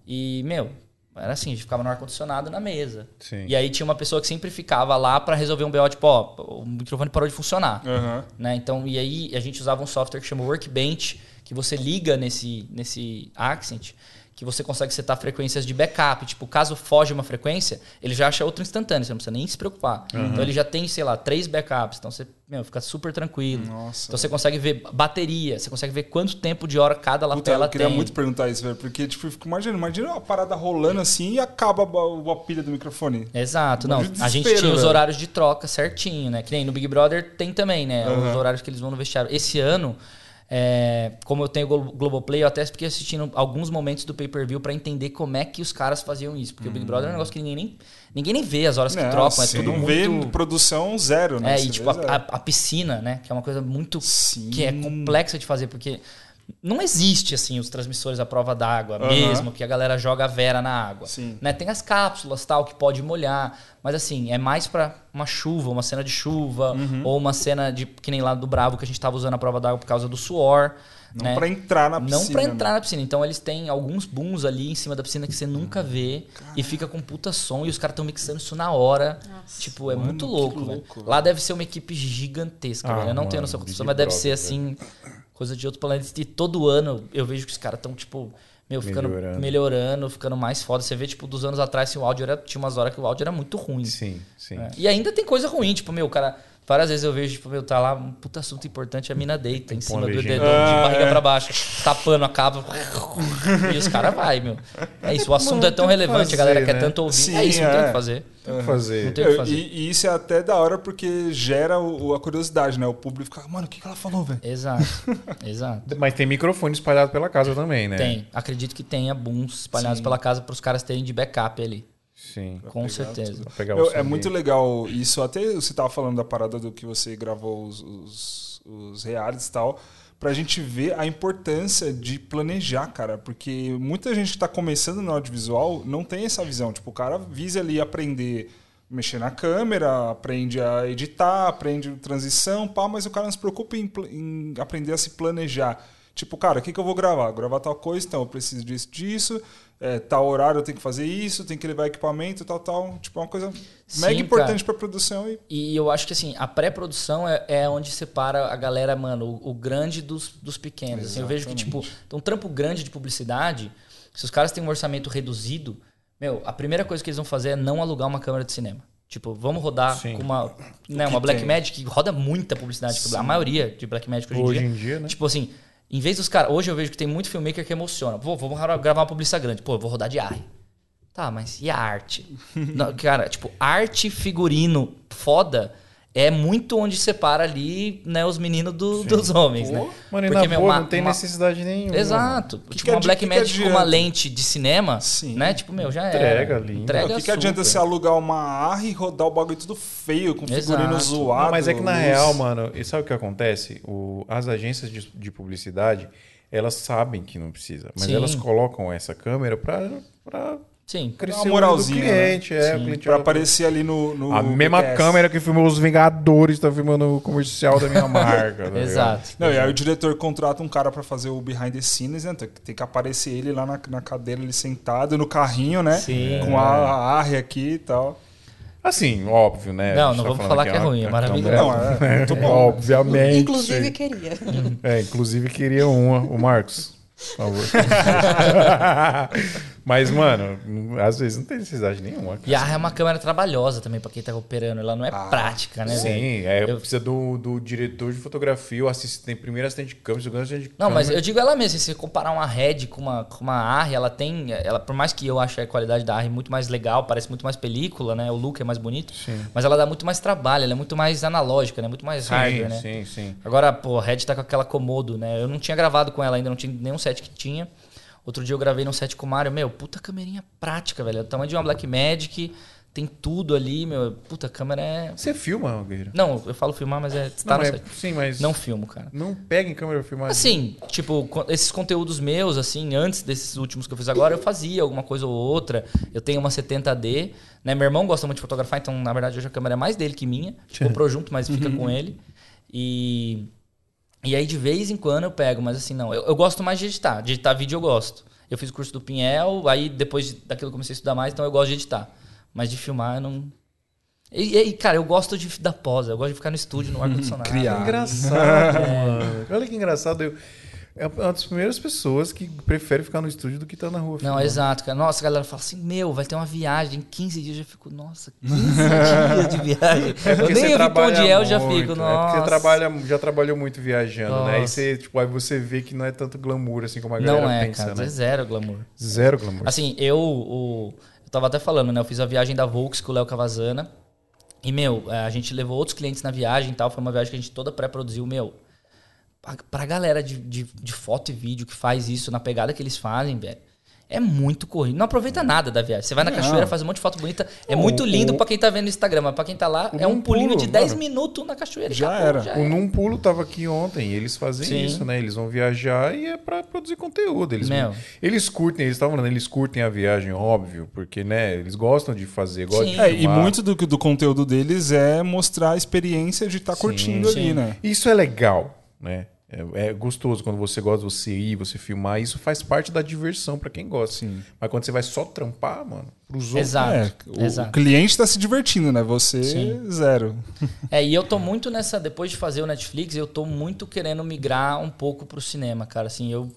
E, meu, era assim, a gente ficava no ar-condicionado na mesa. Sim. E aí tinha uma pessoa que sempre ficava lá pra resolver um BO, tipo, ó, o microfone parou de funcionar. Aham. Né? Então, e aí a gente usava um software que chama Workbench, que você liga nesse, nesse Accent, que você consegue setar frequências de backup. Tipo, caso foge uma frequência, ele já acha outra instantânea, você não precisa nem se preocupar. Então ele já tem, sei lá, três backups. Então você meu, fica super tranquilo. Nossa. Então você consegue ver bateria, você consegue ver quanto tempo de hora cada Puta, lapela eu queria tem. muito perguntar isso, velho. Porque, tipo, eu fico imaginando, imagina uma parada rolando assim e acaba a, a pilha do microfone. Exato, não. Imagina o A gente tinha os horários de troca certinho, né? Que nem no Big Brother tem também, né? Aham. Os horários que eles vão no vestiário. Esse ano, é, como eu tenho Globoplay, eu até fiquei assistindo alguns momentos do pay-per-view pra entender como é que os caras faziam isso. Porque o Big Brother é um negócio que ninguém nem, ninguém nem vê as horas que Não, trocam. É você tudo não muito... vê produção zero, né? É, e tipo, a, a- a piscina, né? Que é uma coisa muito. Sim. que é complexa de fazer, porque não existe, assim, os transmissores à prova d'água Aham. mesmo, que a galera joga a vera na água. Sim. Né? Tem as cápsulas, tal, que pode molhar, mas assim, é mais pra uma chuva, uma cena de chuva, Uhum. ou uma cena de, que nem lá do Bravo, que a gente tava usando a prova d'água por causa do suor. Não né? pra entrar na piscina. Não pra entrar na piscina. Então eles têm alguns booms ali em cima da piscina que você nunca vê e fica com puta som e os caras estão mixando isso na hora. Tipo, é Mano, muito louco, louco. Lá deve ser uma equipe gigantesca, Ah, velho. Eu não tenho mano, noção quanto Big são, mas deve ser assim, coisa de outro planeta. E todo ano eu vejo que os caras estão, tipo, meu, ficando Melhorando. melhorando. ficando mais foda. Você vê, tipo, dos anos atrás, assim, o áudio era, tinha umas horas que o áudio era muito ruim. Sim, sim. É. E ainda tem coisa ruim, tipo, meu, o cara. Várias vezes eu vejo, tipo, meu, tá lá um puta assunto importante, a mina deita em cima do dedão, de Ah, barriga é. pra baixo, tapando a capa. *laughs* e os caras vai, meu. É isso, o assunto é tão relevante, a galera fazer, quer né? tanto ouvir. Sim, é isso, não tem o é. que fazer. Tem que fazer. Não tem o que Eu- fazer. E, e isso é até da hora porque gera o- a curiosidade, né? O público fica, mano, o que, que ela falou, velho? Exato, *laughs* exato. Mas tem microfone espalhado pela casa também, né? Tem. Acredito que tenha booms espalhados Sim. pela casa para os caras terem de backup ali. Sim. Com certeza. Pegar Eu- é muito legal isso. Até você tava falando da parada do que você gravou os, os, os realities e tal. Pra gente ver a importância de planejar, cara. Porque muita gente que tá começando no audiovisual não tem essa visão. Tipo, o cara visa ali aprender a mexer na câmera, aprende a editar, aprende transição, pá, mas o cara não se preocupa em, em aprender a se planejar. Tipo, cara, o que, que eu vou gravar? Gravar tal coisa, então eu preciso disso, disso. É, tal horário eu tenho que fazer isso, tenho que levar equipamento, tal, tal. Tipo, é uma coisa Sim, mega importante pra produção e E eu acho que assim, a pré-produção é, é onde separa a galera, mano, o, o grande dos, dos pequenos. Assim, eu vejo que, tipo, um trampo grande de publicidade, se os caras têm um orçamento reduzido, meu, a primeira coisa que eles vão fazer é não alugar uma câmera de cinema. Tipo, vamos rodar Sim. com uma, né, que uma Black tem. Magic que roda muita publicidade. A maioria de Black Magic hoje, Hoje em em dia. dia, né? Tipo assim, em vez dos caras. Hoje eu vejo que tem muito filmmaker que emociona. Pô, vamos gravar uma publicidade grande. Pô, eu vou rodar de ar. Tá, mas e a arte? *laughs* Não, cara, tipo, arte figurino foda é muito onde separa ali, né, os meninos do- dos homens, né? Mano, e Porque, na meu, boa, uma- não tem uma- necessidade nenhuma. Exato. que tipo, uma adi- Black que que Magic com uma lente de cinema, Sim. né? Tipo, meu, já Entrega é. ali. Entrega o que, que adianta você alugar uma AR e rodar o bagulho tudo feio, com figurino Exato. zoado? Não, mas é que na luz? real, mano, e sabe o que acontece? O, as agências de, de publicidade, elas sabem que não precisa, mas Sim. elas colocam essa câmera pra Sim. crescer uma moralzinha, do cliente. É, Sim. o cliente Pra olha- aparecer ali no. no A mesma BTS. câmera que filmou os Vingadores tá filmando o comercial da minha *laughs* marca. tá? Exato. Não, e aí o diretor contrata um cara pra fazer o behind the scenes, né? Tem, que aparecer ele lá na, na cadeira, ele sentado, no carrinho, né? Sim. Com a, a arre aqui e tal. Assim, óbvio, né? Não, não tá vamos falar que é ruim, é maravilhoso. Não, é muito *laughs* bom. Obviamente. Inclusive, queria. É, inclusive queria uma, o Marcos. Por favor. *laughs* Mas, mano, às vezes não tem necessidade nenhuma. E a é uma câmera trabalhosa também pra quem tá operando. Ela não é prática, né, velho? Sim, é, Eu- precisa do, do diretor de fotografia, o assistente, primeiro assistente de câmera, segundo assistente de Não, câmera. mas eu digo ela mesma, se você comparar uma Red com uma, com uma ARRI, ela tem. Ela, por mais que eu ache a qualidade da ARRI muito mais legal, parece muito mais película, né? O look é mais bonito. Mas ela dá muito mais trabalho, ela é muito mais analógica, né? Muito mais sim, hardware, né? sim, sim. Agora, pô, a Red tá com aquela Komodo, né? Eu não tinha gravado com ela ainda, não tinha nenhum set que tinha. Outro dia eu gravei num set com o Mário, meu, puta câmerinha prática, velho. É o tamanho de uma Blackmagic, tem tudo ali, meu. Puta, a câmera é. Você filma, Guerreiro? Não, eu falo filmar, mas é. Tá Não, é-. Sim, mas Não filmo, cara. não pega em câmera pra filmar. Assim, tipo, esses conteúdos meus, assim, antes desses últimos que eu fiz agora, eu fazia alguma coisa ou outra. Eu tenho uma 70D, né? Meu irmão gosta muito de fotografar, então, na verdade, hoje a câmera é mais dele que minha. Gente comprou junto, mas fica com ele. E. E aí, de vez em quando, eu pego, mas assim, não. Eu, eu gosto mais de editar. De editar vídeo eu gosto. Eu fiz o curso do Pinhel, aí depois de- daquilo eu comecei a estudar mais, então eu gosto de editar. Mas de filmar, eu não. E, e, cara, eu gosto de, da pós, eu gosto de ficar no estúdio, no *laughs* ar-condicionado. criar. Que engraçado, mano. Olha que engraçado. Eu, é uma das primeiras pessoas que prefere ficar no estúdio do que tá na rua. Não, filmando. exato, cara. Nossa, a galera fala assim, meu, vai ter uma viagem em 15 dias. Eu já fico, nossa, 15 dias de viagem. *laughs* É eu nem vi onde é, eu já fico, É porque você trabalha, já trabalhou muito viajando, né? E Nossa. você, tipo, aí você vê que não é tanto glamour assim como a galera Não é, pensa, cara, né? é zero glamour. Zero glamour. Assim, eu, o, eu tava até falando, né? Eu fiz a viagem da Volks com o Léo Cavazana. E, meu, eh, a gente levou outros clientes na viagem e tal. Foi uma viagem que a gente toda pré-produziu, meu. Pra, galera de, de, de foto e vídeo que faz isso na pegada que eles fazem, velho. É muito corrido. Não aproveita nada da viagem. Você vai na Não. cachoeira, faz um monte de foto bonita. É O- muito lindo o- pra quem tá vendo no Instagram, mas pra quem tá lá, é um pulinho pulo, de 10 mano. minutos na cachoeira. Já acabou, era. Já O Num Pulo tava aqui ontem e eles fazem Sim. isso, né? Eles vão viajar e é pra produzir conteúdo. Eles, Meu. eles curtem, eles estavam falando, eles curtem a viagem, óbvio, porque, né? Eles gostam de fazer, gostam Sim. de É, e muito do, do conteúdo deles é mostrar a experiência de estar Sim, curtindo ali, sim. né? Isso é legal, né? É, é gostoso quando você gosta de você ir, você filmar. Isso faz parte da diversão pra quem gosta. Sim. Mas quando você vai só trampar, mano, pros outros. Exato. É, o, exato. o cliente tá se divertindo, né? Você, Sim. zero. É, e eu tô muito nessa, depois de fazer o Netflix, eu tô muito querendo migrar um pouco pro cinema, cara. Assim, eu,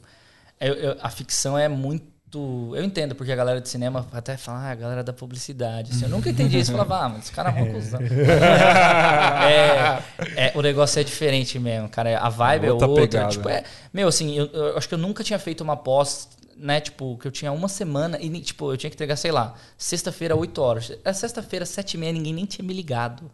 eu- eu- a ficção é muito. Eu entendo, porque a galera de cinema até fala, ah, a galera da publicidade. Assim, eu nunca entendi isso. Eu falava, ah, mas esse cara é uma cuzão. *laughs* é, é, o negócio é diferente mesmo, cara. A vibe é Outra outra. pegada. Tipo, é, meu, assim, eu, eu acho que eu nunca tinha feito uma pós, né? Tipo, que eu tinha uma semana e, tipo, eu tinha que entregar, sei lá, sexta-feira, 8 horas. Era sexta-feira, 7 e meia, ninguém nem tinha me ligado.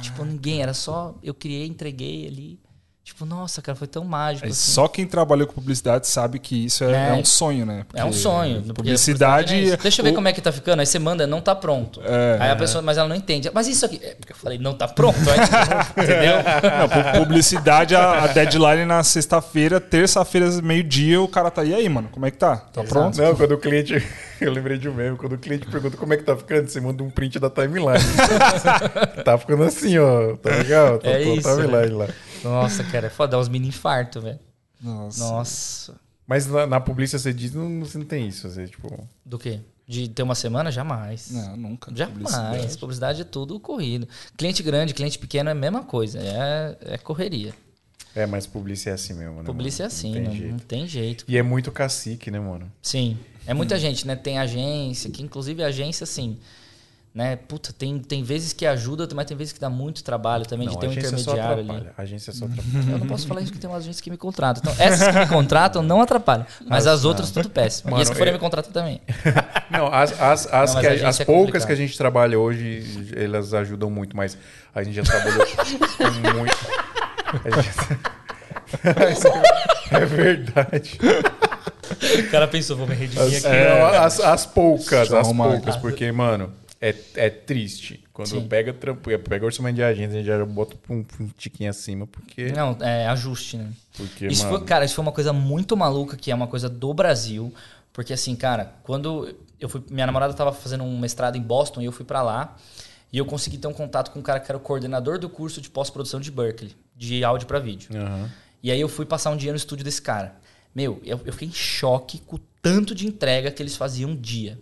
Tipo, ninguém, era só. Eu criei, entreguei ali. Tipo, nossa, cara, foi tão mágico. É, assim. Só quem trabalhou com publicidade sabe que isso é, É. é um sonho, né? É um Porque sonho. porque Publicidade. é isso. Deixa eu ver o- como é que tá ficando. Aí você manda, não tá pronto. É. Aí a pessoa, mas ela não entende. Mas isso aqui. É porque eu falei, não tá pronto. Aí, *laughs* entendeu? Não, pu- publicidade, a, a deadline na sexta-feira, terça-feira, meio-dia, o cara tá. E aí, mano, como é que tá? Tá Exato. pronto? Não, quando o cliente. *laughs* Eu lembrei de um meme. Quando o cliente pergunta como é que tá ficando, você manda um print da timeline. *laughs* tá ficando assim, ó. Tá legal? Tá, É tá isso, timeline lá. Nossa, cara, é foda, dá uns mini infarto, velho. Nossa. Nossa. Mas na, na publicidade você diz, não, você não tem isso. Você, tipo. Do quê? De ter uma semana? Jamais. Não, nunca. Jamais. Publicidade. Publicidade. é tudo corrido. Cliente grande, cliente pequeno é a mesma coisa. É, é correria. É, mas publicidade é assim mesmo, né? Publicidade é assim, Não tem não, jeito. não tem jeito. E é muito cacique, né, mano? Sim. É muita Hum. gente, né? Tem agência, que inclusive agência, assim, né? Puta, tem, tem vezes que ajuda, mas tem vezes que dá muito trabalho também de ter um intermediário ali. A agência só atrapalha. Eu não posso falar isso que tem umas agências que me contratam. Então, essas que me contratam não atrapalham. Mas as outras, tudo péssimo. Mano, e as que forem eu- me contratar também. *laughs* Não, as, as, as, Não, que a as é poucas que a gente trabalha hoje, elas ajudam muito, mas a gente já trabalhou *laughs* com muito. gente- *laughs* é verdade. O cara pensou, vou me redimir aqui. não, as, as poucas, eu as poucas, porque, mano, é, é triste. Quando Sim. pega trampo, pega orçamento de agência, a gente já bota um, um tiquinho acima, porque. Não, é ajuste, né? porque Isso mano, foi, cara, isso foi uma coisa muito maluca, que é uma coisa do Brasil. Porque assim, cara, quando eu fui. Minha namorada tava fazendo um mestrado em Boston e eu fui pra lá. E eu consegui ter um contato com um cara que era o coordenador do curso de pós-produção de Berkeley, de áudio pra vídeo. Aham. E aí eu fui passar um dia no estúdio desse cara. Meu, eu, eu fiquei em choque com o tanto de entrega que eles faziam um dia.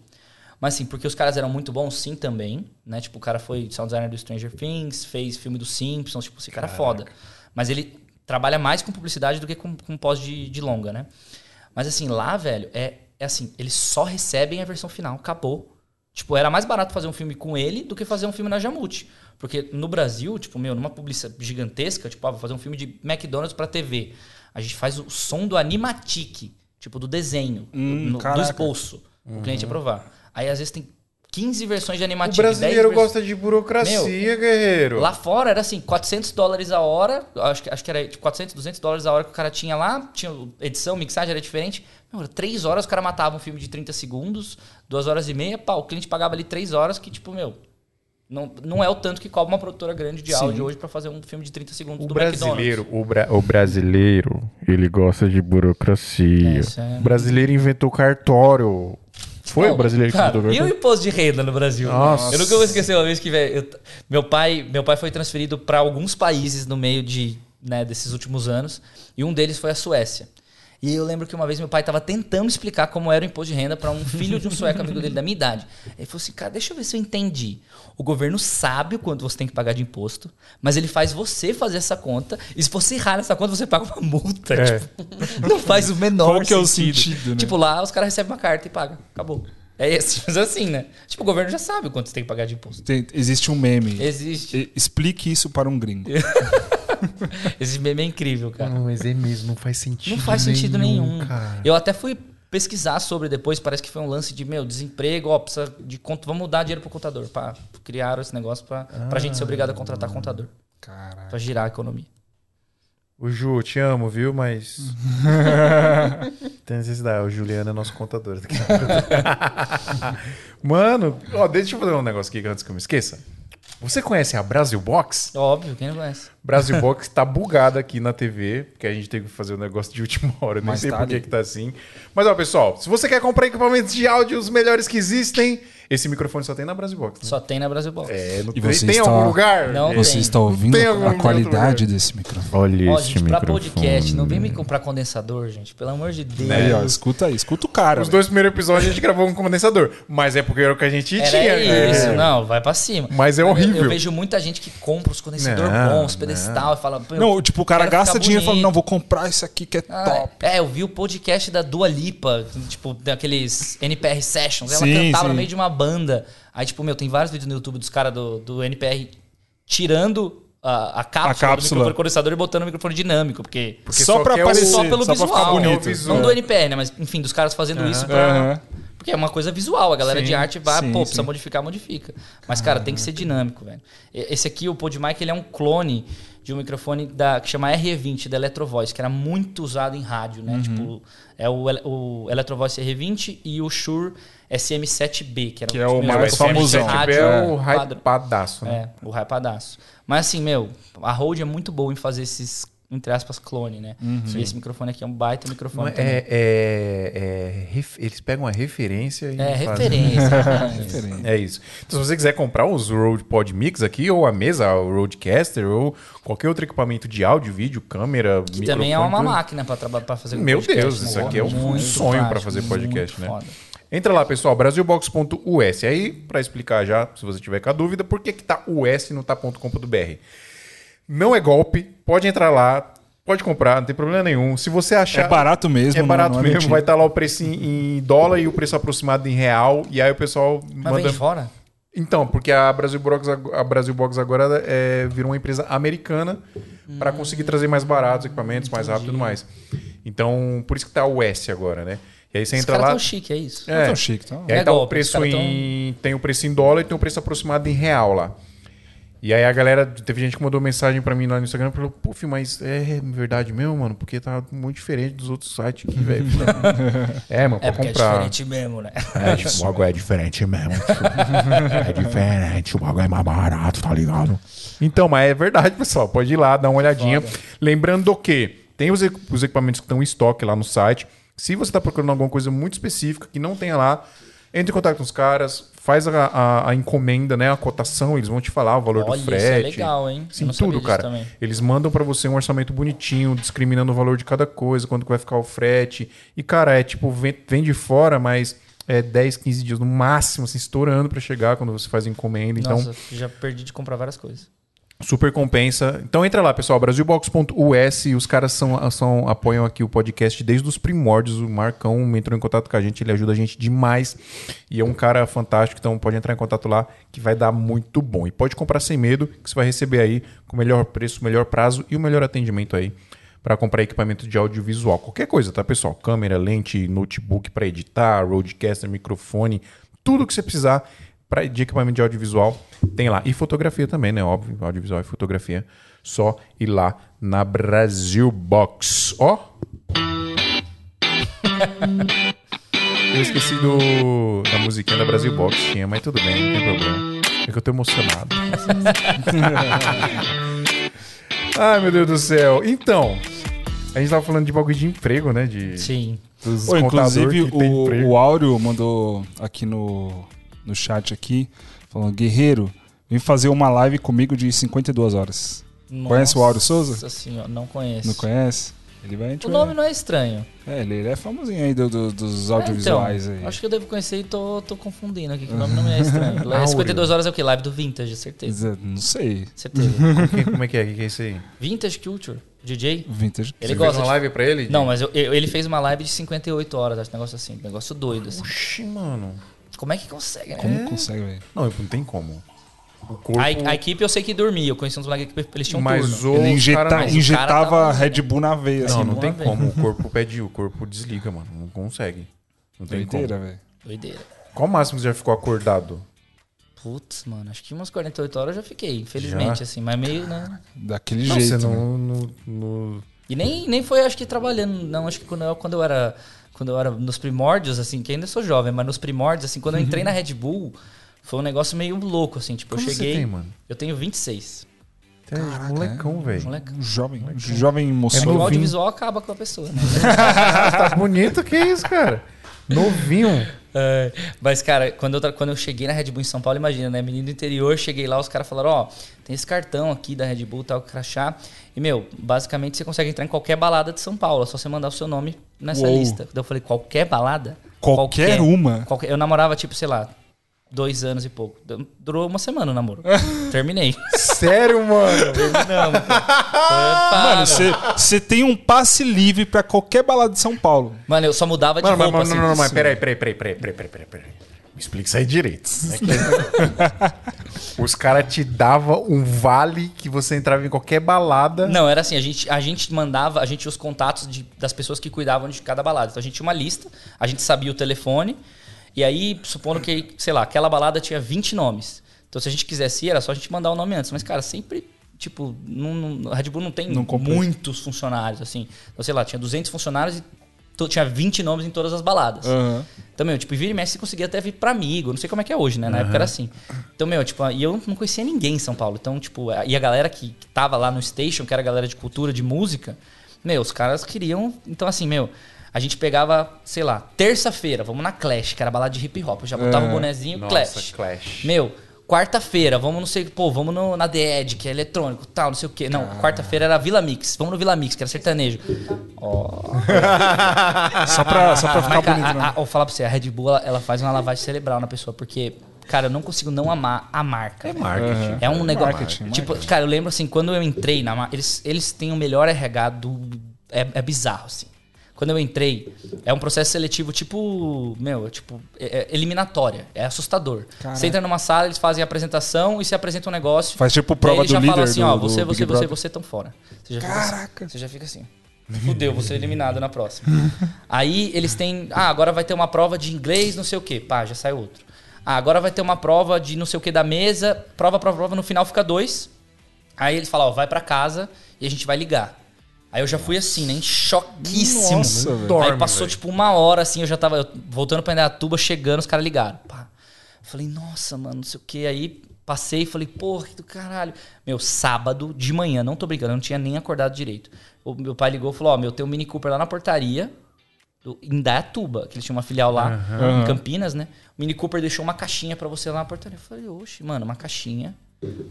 Mas assim, porque os caras eram muito bons, sim, também. Né? Tipo, o cara foi sound designer do Stranger Things, fez filme dos Simpsons, tipo, esse cara é foda. Mas ele trabalha mais com publicidade do que com, com pós de, de longa, né? Mas assim, lá, velho, é é assim, eles só recebem a versão final, acabou. Tipo, era mais barato fazer um filme com ele do que fazer um filme na Jamute. Porque no Brasil, tipo, meu, numa publicidade gigantesca, tipo, ah, vou fazer um filme de McDonald's pra TV. A gente faz o som do animatic, tipo, do desenho, Hum, no- do caraca. esboço. O cliente aprovar. Aí, às vezes, tem 15 versões de O animatic. brasileiro 10 vers- gosta de burocracia, guerreiro. Lá fora era assim, 400 dólares a hora. Acho que, acho que era tipo, 400, 200 dólares a hora que o cara tinha lá. Tinha edição, mixagem, era diferente. Meu, era 3 horas o cara matava um filme de 30 segundos, 2 horas e meia. Pá, o cliente pagava ali 3 horas, que tipo, meu. Não, não é o tanto que cobra uma produtora grande de áudio hoje pra fazer um filme de 30 segundos O do brasileiro, McDonald's. o, bra- o brasileiro, ele gosta de burocracia. É, é- O brasileiro inventou cartório. Foi o brasileiro que cara, E o imposto de renda no Brasil? Nossa. Eu nunca vou esquecer uma vez que, eu- meu pai, meu pai foi transferido para alguns países no meio de, né, desses últimos anos, e um deles foi a Suécia. E eu lembro que uma vez meu pai estava tentando explicar como era o imposto de renda para um filho de um sueco amigo dele da minha idade. Ele falou assim: "Cara, deixa eu ver se eu entendi. O governo sabe o quanto você tem que pagar de imposto, mas ele faz você fazer essa conta, e se você errar nessa conta, você paga uma multa. É. Tipo, *laughs* não faz o menor Qual que é o sentido. sentido, né? Tipo, lá os caras recebem uma carta e pagam. Acabou. É esse, *laughs* mas assim, né? Tipo, o governo já sabe o quanto você tem que pagar de imposto. Tem- existe um meme. Existe. E- Explique isso para um gringo. *laughs* Esse meme é incrível, cara. Não, mas é mesmo, não faz sentido Não faz sentido nenhum. cara. Eu até fui pesquisar sobre depois, parece que foi um lance de, meu, desemprego, ó, precisa de conta, vamos dar dinheiro pro contador. Pá, criaram esse negócio pra, pra gente ser obrigado a contratar contador. Caralho. Pra girar a economia. O Ju, te amo, viu? Mas. *laughs* Tem necessidade. O Juliano é nosso contador. *laughs* Mano, ó, deixa eu fazer um negócio aqui antes que eu me esqueça. Você conhece a Brasil Box? Óbvio, quem não conhece? Brasil Box tá bugada aqui na TV, porque a gente teve que fazer um negócio de última *laughs* hora. Nem Mas sei por que tá assim. Mas ó, pessoal, se você quer comprar equipamentos de áudio os melhores que existem, esse microfone só tem na Brasil Box. Né? Só tem na Brasil Box. É, não E tem, você tem está- algum lugar? Não É. Você tem. está ouvindo a qualidade desse microfone. Olha Ó, esse gente, pra microfone. podcast, não vem me comprar condensador, gente. Pelo amor de Deus. Aí, ó, escuta aí, escuta o cara. Os dois primeiros episódios a gente gravou um condensador, mas é porque era o que a gente Era tinha. isso, É. não, vai pra cima. Mas é Eu- horrível. Eu, vejo muita gente que compra os condensadores bons, pedestal, e fala. "Pô, eu Não, tipo, o cara gasta dinheiro e fala, bonito." não, vou comprar isso aqui que é Ah, top. É, eu vi o podcast da Dua Lipa, tipo, daqueles NPR Sessions. Ela Sim, cantava no sim. meio de uma banda. Aí, tipo, meu, tem vários vídeos no YouTube dos caras do, do NPR tirando a, a cápsula, do cápsula. microfone condensador e botando o microfone dinâmico, porque... Porque só, só pra quer o- aparecer, Só pelo só pra visual. ficar bonito. É visual. Não do NPR, né? Mas, enfim, dos caras fazendo isso pra... Aham. Porque é uma coisa visual, a galera Sim, de arte vai, sim, pô, sim. precisa modificar, modifica. Mas, cara, tem que ser dinâmico, velho. Esse aqui, o PodMic, ele é um clone de um microfone da, que chama RE20, da Electrovoice, que era muito usado em rádio, Uhum. né? Tipo, é o, o Electrovoice RE20 e o Shure SM7B, que era Que é o mais famosão. rádio é o hypadaço, né? É, o hypadaço. Mas assim, meu, a Rode é muito boa em fazer esses, entre aspas, clone, né? E esse microfone aqui é um baita microfone é- é- é- é eles pegam a referência e É, fazem- *laughs* referência. É isso. Então, se você quiser comprar os Rode Pod Mix aqui, ou a mesa, o Rodecaster, ou qualquer outro equipamento de áudio, vídeo, câmera, Que também é uma tudo. máquina pra, traba- pra fazer Meu podcast, Deus, né? isso aqui é um sonho pra prático, fazer podcast, né? foda. Entra lá, pessoal, brasilbox.us. Aí, pra explicar já, se você tiver com a dúvida, por que, que tá US e não tá .com.br. Não é golpe, pode entrar lá, pode comprar, não tem problema nenhum. Se você achar. É barato mesmo. É não- barato não mesmo, mentira. vai estar lá o preço em, em dólar e o preço aproximado em real. E aí o pessoal Mas manda. vem de fora? Então, porque a Brasil Box, a Brasil Box agora é, virou uma empresa americana para conseguir trazer mais baratos equipamentos, mais rápido e tudo mais. Então, por isso que tá o S agora, né? E aí você Esse entra lá. tão chique, é isso? Não é tão chique, então. E aí É tá o golpe, preço caras tão- em. Tem o preço em dólar e tem o preço aproximado em real lá. E aí a galera, teve gente que mandou mensagem pra mim lá no Instagram e falou, filho, mas é verdade mesmo, mano? Porque tá muito diferente dos outros sites aqui, velho. *laughs* é, mano, É pra porque é comprar. diferente mesmo, né? É, tipo, o bagulho é diferente mesmo. tipo, *laughs* é diferente, o bagulho é mais barato, tá ligado? Então, mas é verdade, pessoal. Pode ir lá, dar uma olhadinha. Lembrando que tem os, equ- os equipamentos que estão em estoque lá no site. Se você está procurando alguma coisa muito específica que não tenha lá, entre em contato com os caras, faz a, a- a encomenda, né? A cotação, eles vão te falar o valor Olha, do isso é frete. legal, hein? Sim, tudo, cara. também. Eles mandam pra você um orçamento bonitinho, discriminando o valor de cada coisa, quanto que vai ficar o frete. E, cara, é tipo, vem, vem de fora, mas é 10, 15 dias no máximo, assim, estourando pra chegar quando você faz a encomenda. Então, Nossa, já perdi de comprar várias coisas. Super compensa. Então entra lá, pessoal, brasilbox.us. Os caras são, são, apoiam aqui o podcast desde os primórdios. O Marcão entrou em contato com a gente, ele ajuda a gente demais. E é um cara fantástico, então pode entrar em contato lá que vai dar muito bom. E pode comprar sem medo, que você vai receber aí com o melhor preço, melhor prazo e o melhor atendimento aí para comprar equipamento de audiovisual. Qualquer coisa, tá, pessoal? Câmera, lente, notebook para editar, roadcaster, microfone, tudo que você precisar pra, de equipamento de audiovisual tem lá. E fotografia também, né? Óbvio, audiovisual e fotografia. Só ir lá na Brasil Box. Ó! Eu esqueci do, da musiquinha da Brasil Box, tinha, mas tudo bem, não tem problema. É que eu tô emocionado. *laughs* Ai, meu Deus do céu. Então, a gente tava falando de bagulho de emprego, né? De, Sim. dos Pô, inclusive, o, o Áureo mandou aqui no, no chat aqui, falando, Guerreiro, vem fazer uma live comigo de 52 horas. Conhece o Áureo Souza? Nossa senhora, não conheço. Não conhece? Ele vai... O vai- nome não é estranho. É, ele, ele é famosinho aí do- do- dos É, audiovisuais então, aí. Acho que eu devo conhecer e tô, tô confundindo aqui, que o nome não é estranho. *laughs* Lá é Áureo. 52 horas é o que? Live do Vintage, certeza. É, Não sei. Certeza. *laughs* Como é que é? O que que é isso aí? Vintage Culture, DJ. Vintage. Ele Você gosta fez uma de- live pra ele? Não, mas eu- eu- ele fez uma live de 58 horas, acho um negócio assim, um negócio doido, assim. Oxi, mano. Como é que consegue, né? Como consegue, velho? Não, não tem como. O corpo... A, a equipe eu sei que dormia, eu conheci uns moleques que eles tinham mas turno. o Ele injeta- cara não. mas injetava Red Bull na veia, assim. Não, não tem como. O corpo *laughs* pede, o corpo desliga, mano. Não consegue. Não tem Doideira, velho. Doideira. Qual o máximo que você já ficou acordado? Putz, mano, acho que umas 48 horas eu já fiquei, infelizmente, Já? assim, mas meio, né? Daquele Não, jeito. você né? não... No, no- E nem, nem foi, acho que trabalhando, não, acho que quando eu, quando eu era quando eu era nos primórdios, assim, que ainda sou jovem, mas nos primórdios, assim, quando eu entrei na Red Bull, foi um negócio meio louco, assim, tipo, Como eu você cheguei... tem, mano? Eu tenho 26. Você é molecão, velho. Um jovem, um jovem É O audiovisual acaba com a pessoa, né? *laughs* tá bonito, que isso, cara? Novinho. É, mas, cara, quando eu, quando eu cheguei na Red Bull em São Paulo, imagina, né? Menino do interior, cheguei lá, os caras falaram, ó, tem esse cartão aqui da Red Bull, tal, crachá. E, meu, basicamente você consegue entrar em qualquer balada de São Paulo, é só você mandar o seu nome nessa Uou. lista. Daí eu falei, qualquer balada? Qualquer uma? Qualquer- eu namorava, tipo, sei lá, dois anos e pouco. Durou uma semana o namoro. *laughs* Terminei. Sério, mano? *laughs* Terminamos. Mano, você tem um passe livre pra qualquer balada de São Paulo. Mano, eu só mudava de Mano, roupa, mas, assim. não, não, mas peraí, peraí, peraí, peraí, peraí, peraí, peraí, peraí. Me explica isso aí direito. É que- *laughs* Os caras te davam um vale que você entrava em qualquer balada. Não, era assim, a gente, a gente mandava, a gente tinha os contatos de- das pessoas que cuidavam de cada balada. Então a gente tinha uma lista, a gente sabia o telefone, e aí, supondo que, sei lá, aquela balada tinha 20 nomes. Então se a gente quisesse ir, era só a gente mandar o nome antes. Mas, cara, sempre, tipo, não, não- a Red Bull não tem Não muitos funcionários, assim. Então, sei lá, tinha 200 funcionários e tinha 20 nomes em todas as baladas. Aham. Então, meu, tipo, vira e mexe, você conseguia até vir pra amigo. Não sei como é que é hoje, né? Na época era assim. Então, meu, tipo, e eu não conhecia ninguém em São Paulo. Então, tipo, e a galera que, que tava lá no station, que era a galera de cultura, de música, meu, os caras queriam. Então, assim, meu, a gente pegava, sei lá, terça-feira, vamos na Clash, que era balada de hip hop. Eu já botava o bonezinho Nossa, Clash. Clash. Meu, quarta-feira, vamos não sei, pô, vamos no, na The Edge, que é eletrônico, tal, não sei o quê. Não, quarta-feira era Vila Mix. Vamos no Vila Mix, que era sertanejo. *laughs* Só pra, só pra ficar Mas, bonito, a, né? a, vou falar pra você, a Red Bull, ela, ela faz uma lavagem cerebral na pessoa, porque, cara, eu não consigo não amar a marca. É marketing. É um negócio. marketing, tipo, marketing. cara, eu lembro assim, quando eu entrei na marca, eles, eles têm o melhor RH do. É, é bizarro, assim. Quando eu entrei, é um processo seletivo tipo. Meu, tipo, é- é eliminatória. É assustador. Você entra numa sala, eles fazem a apresentação e se apresenta um negócio. Faz tipo aí prova eles do já falam líder assim, do- ó, você, você, você, Brother. você estão fora. Você já Caraca. Fica assim, você já fica assim. Fudeu, vou ser eliminado na próxima. Aí eles têm. Ah, agora vai ter uma prova de inglês, não sei o quê. Pá, já sai outro. Ah, agora vai ter uma prova de não sei o que da mesa. Prova, prova, prova. No final fica dois. Aí eles falam, ó, vai pra casa e a gente vai ligar. Aí eu já fui assim, né? Em choquíssimo. Nossa, velho. Aí Dorme, passou velho. tipo uma hora assim, eu já tava eu, voltando pra Indaiatuba, chegando, os caras ligaram. Pá. Falei, nossa, mano, não sei o que. Aí passei e falei, porra, que do caralho. Meu, sábado de manhã, não tô brincando, eu não tinha nem acordado direito. O meu pai ligou e falou, ó, meu, tem um Mini Cooper lá na portaria, do- em Indaiatuba, que eles tinham uma filial lá, em Campinas, né? O Mini Cooper deixou uma caixinha pra você lá na portaria. Eu falei, oxe, mano, uma caixinha.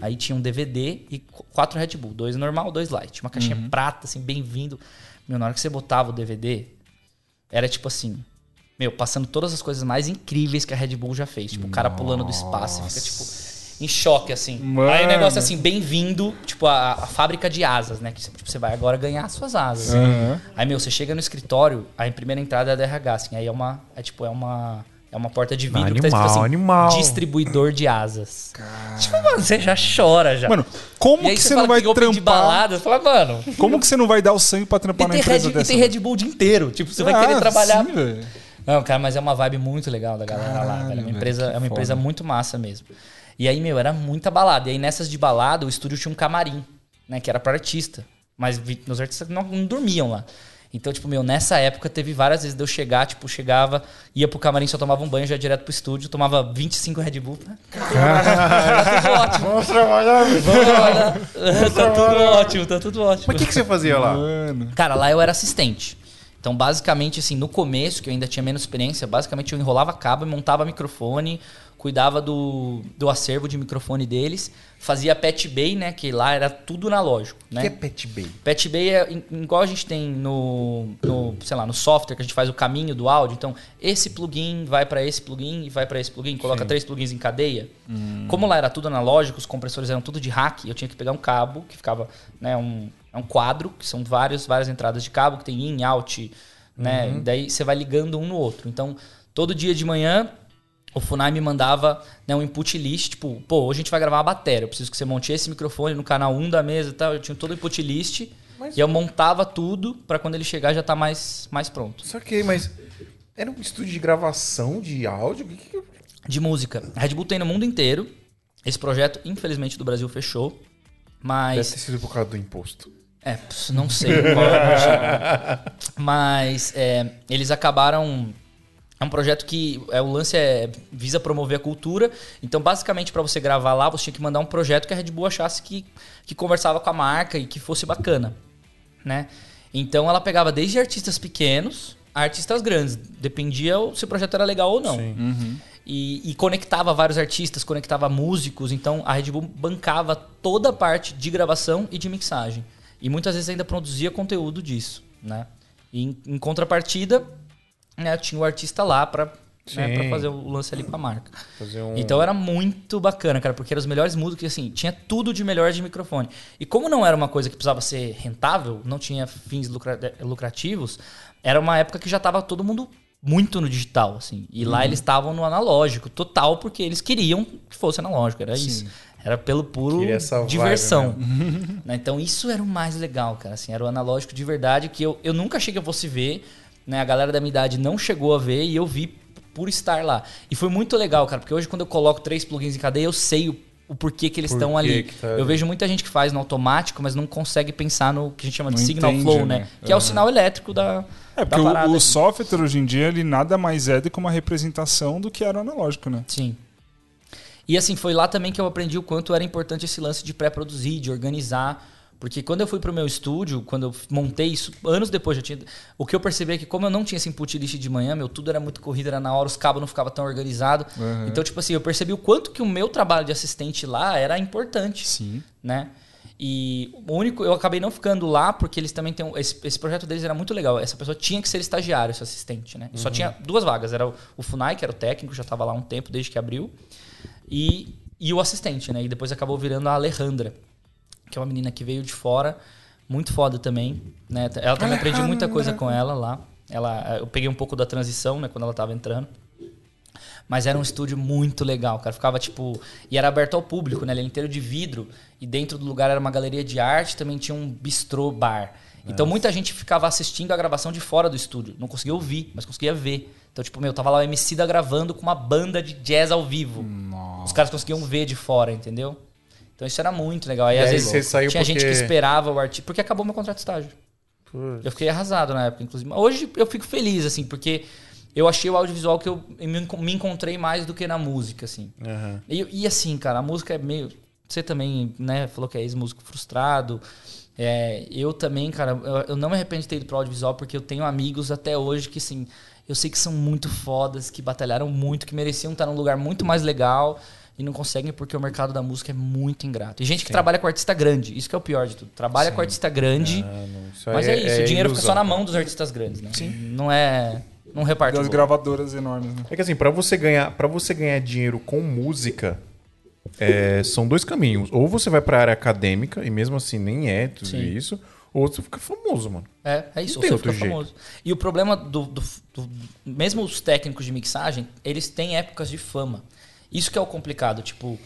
Aí tinha um DVD e qu- quatro Red Bull, dois normal, dois light. Uma caixinha prata, assim, bem-vindo. Meu, na hora que você botava o DVD, era tipo assim, meu, passando todas as coisas mais incríveis que a Red Bull já fez. Tipo, o cara pulando do espaço, fica tipo. em choque, assim. Mano. Aí o negócio assim, bem-vindo, tipo, a, a fábrica de asas, né? Que tipo, você vai agora ganhar suas asas. Aham. Aí, meu, você chega no escritório, aí a primeira entrada é da RH, assim. Aí é uma. É tipo, é uma. É uma porta de vidro que tá escrito Animal, assim, animal. distribuidor de asas. Tipo, mano, você já chora já. Mano, como e que você você não vai que open de trampar? balada, você fala, mano, Como que você não vai dar o sangue pra trampar e na tem, empresa Red, e dessa? tem Red Bull o dia inteiro. Tipo, você vai Ah, querer trabalhar. sim. Não, cara, mas é uma vibe muito legal da galera lá, Caralho, velho. É uma empresa, que é uma empresa foda. muito massa mesmo. E aí, meu, era muita balada. E aí nessas de balada, o estúdio tinha um camarim, né? Que era pra artista. Mas vi- os artistas não, não dormiam lá. Então, tipo, meu, nessa época teve várias vezes de eu chegar, tipo, chegava, ia pro camarim, só tomava um banho, já ia direto pro estúdio, tomava 25 Red Bull. né? *laughs* tá tudo ótimo. Vamos trabalhar, velho. Vamos trabalhar. tá tudo ótimo, tá tudo ótimo. Mas o que, que você fazia lá? Mano. Cara, lá eu era assistente. Então, basicamente, assim, no começo, que eu ainda tinha menos experiência, basicamente eu enrolava cabo e montava microfone, cuidava do, do acervo de microfone deles, fazia pet bay, né? Que lá era tudo analógico, O né? que é Pet Bay? Pet Bay é igual a gente tem no, no, sei lá, no software que a gente faz o caminho do áudio. Então, esse plugin vai para esse plugin e vai para esse plugin, coloca três plugins em cadeia. Como lá era tudo analógico, os compressores eram tudo de hack, eu tinha que pegar um cabo que ficava, né, um, é um quadro, que são vários, várias entradas de cabo, que tem in, out, né? E daí você vai ligando um no outro. Então, todo dia de manhã o Funai me mandava né, um input list, tipo, pô, hoje a gente vai gravar uma bateria. Eu preciso que você monte esse microfone no canal 1 da mesa e tal. Eu tinha todo o input list e eu montava tudo pra quando ele chegar já tá mais, mais pronto. Só que, mas era um estúdio de gravação de áudio? Que que- De música. A Red Bull tem no mundo inteiro. Esse projeto, infelizmente, do Brasil fechou. Deve Mas. ter sido por causa do imposto. É, ps, não sei qual é o motivo. *laughs* Mas é, eles acabaram. É um projeto que é, o lance é visa promover a cultura. Então, basicamente, para você gravar lá, você tinha que mandar um projeto que a Red Bull achasse que, que conversava com a marca e que fosse bacana, né? Então, ela pegava desde artistas pequenos a artistas grandes. Dependia se o projeto era legal ou não. E, e conectava vários artistas, conectava músicos. Então, a Red Bull bancava toda a parte de gravação e de mixagem. E muitas vezes ainda produzia conteúdo disso, né? E em, em contrapartida, né, tinha o artista lá pra, né, Sim. pra fazer o lance ali com a marca. Um... Então era muito bacana, cara, porque eram os melhores músicos assim, tinha tudo de melhor de microfone. E como não era uma coisa que precisava ser rentável, não tinha fins eh, lucrativos, era uma época que já tava todo mundo muito no digital, assim. E Uhum. lá eles estavam no analógico, total, porque eles queriam que fosse analógico, era isso. Era pelo puro diversão. *laughs* Né? Então isso era o mais legal, cara. Assim, era o analógico de verdade que eu, eu nunca achei que eu fosse ver. Né? A galera da minha idade não chegou a ver e eu vi por estar lá. E foi muito legal, cara, porque hoje quando eu coloco três plugins em cadeia, eu sei o, o porquê que eles Por estão que ali. que tá Eu vejo muita gente que faz no automático, mas não consegue pensar no que a gente chama de Não signal entende, flow, né? né? Que é o sinal elétrico da, É, da porque o, parada. o software hoje em dia, ele nada mais é do que uma representação do que era o analógico, né? Sim. E assim, foi lá também que eu aprendi o quanto era importante esse lance de pré-produzir, de organizar. Porque quando eu fui pro meu estúdio, quando eu montei isso, anos depois já tinha. O que eu percebi é que, como eu não tinha esse input list de manhã, meu, tudo era muito corrido, era na hora, os cabos não ficavam tão organizados. Uhum. Então, tipo assim, eu percebi o quanto que o meu trabalho de assistente lá era importante Sim. né? E o único, eu acabei não ficando lá porque eles também têm esse, esse projeto deles era muito legal. Essa pessoa tinha que ser estagiário, esse assistente, né? Só tinha duas vagas, era o, o Funai, que era o técnico, já estava lá há um tempo desde que abriu, e, e o assistente, né? E depois acabou virando a Alejandra, que é uma menina que veio de fora, muito foda também, né? Ela também aprendi muita coisa com ela lá. Ela, eu peguei um pouco da transição, né, quando ela estava entrando. Mas era um estúdio muito legal, cara. Ficava tipo. E era aberto ao público, né? Ele era inteiro de vidro. E dentro do lugar era uma galeria de arte, também tinha um bistrô bar. Então muita gente ficava assistindo a gravação de fora do estúdio. Não conseguia ouvir, mas conseguia ver. Então, tipo, meu, tava lá o MC da gravando com uma banda de jazz ao vivo. Os caras conseguiam ver de fora, entendeu? Então isso era muito legal. Aí, E às aí vezes você saiu tinha gente porque- que esperava o artista. Porque acabou meu contrato de estágio. Eu fiquei arrasado na época, inclusive. Mas Hoje eu fico feliz, assim, porque eu achei o audiovisual que eu me enco- me encontrei mais do que na música, assim. Aham. E, e, assim, cara, a música é meio. Você também, né, falou que é ex-músico frustrado. É, eu também, cara, eu, eu não me arrependo de ter ido pro audiovisual porque eu tenho amigos até hoje que, assim, eu sei que são muito fodas, que batalharam muito, que mereciam estar num lugar muito mais legal e não conseguem porque o mercado da música é muito ingrato. E gente que trabalha com artista grande, isso que é o pior de tudo. Trabalha com artista grande, Ah, não, mas aí é, isso, o dinheiro fica ilusão. só na mão dos artistas grandes, né? Não é. Não reparte Das gravadoras enormes, né? É que assim, pra você ganhar, para você ganhar dinheiro com música, é, são dois caminhos. Ou você vai pra área acadêmica, e mesmo assim nem é tudo Sim. isso, ou você fica famoso, mano. É, é isso, ou você fica jeito. famoso. E o problema do, do- do- Mesmo os técnicos de mixagem, eles têm épocas de fama. Isso que é o complicado, tipo.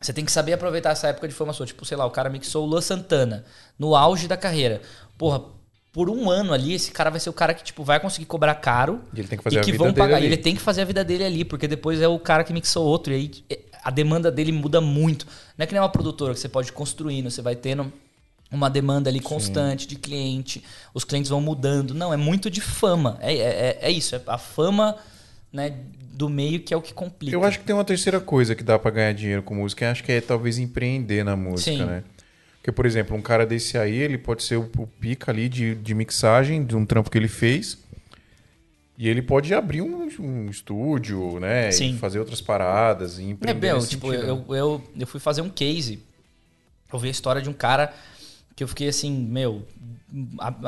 Você tem que saber aproveitar essa época de fama sua. Tipo, sei lá, o cara mixou o Luan Santana no auge da carreira. Porra, por um ano ali, esse cara vai ser o cara que, tipo, vai conseguir cobrar caro. E ele tem que fazer e a que vida vão dele pagar. Ele tem que fazer a vida dele ali, porque depois é o cara que mixou outro. E aí é, a demanda dele muda muito. Não é que nem uma produtora que você pode ir construindo, você vai tendo uma demanda ali constante de cliente, os clientes vão mudando. Não, é muito de fama. É, é, é isso, é a fama né, do meio que é o que complica. Eu acho que tem uma terceira coisa que dá pra ganhar dinheiro com música, acho que é talvez empreender na música, Sim. né? Porque, por exemplo, um cara desse aí, ele pode ser o, o pica ali de, de mixagem de um trampo que ele fez. E ele pode abrir um, um estúdio, né? Sim. E fazer outras paradas e É, empreender meu, nesse tipo, eu, eu, eu fui fazer um case. Eu vi a história de um cara que eu fiquei assim, meu,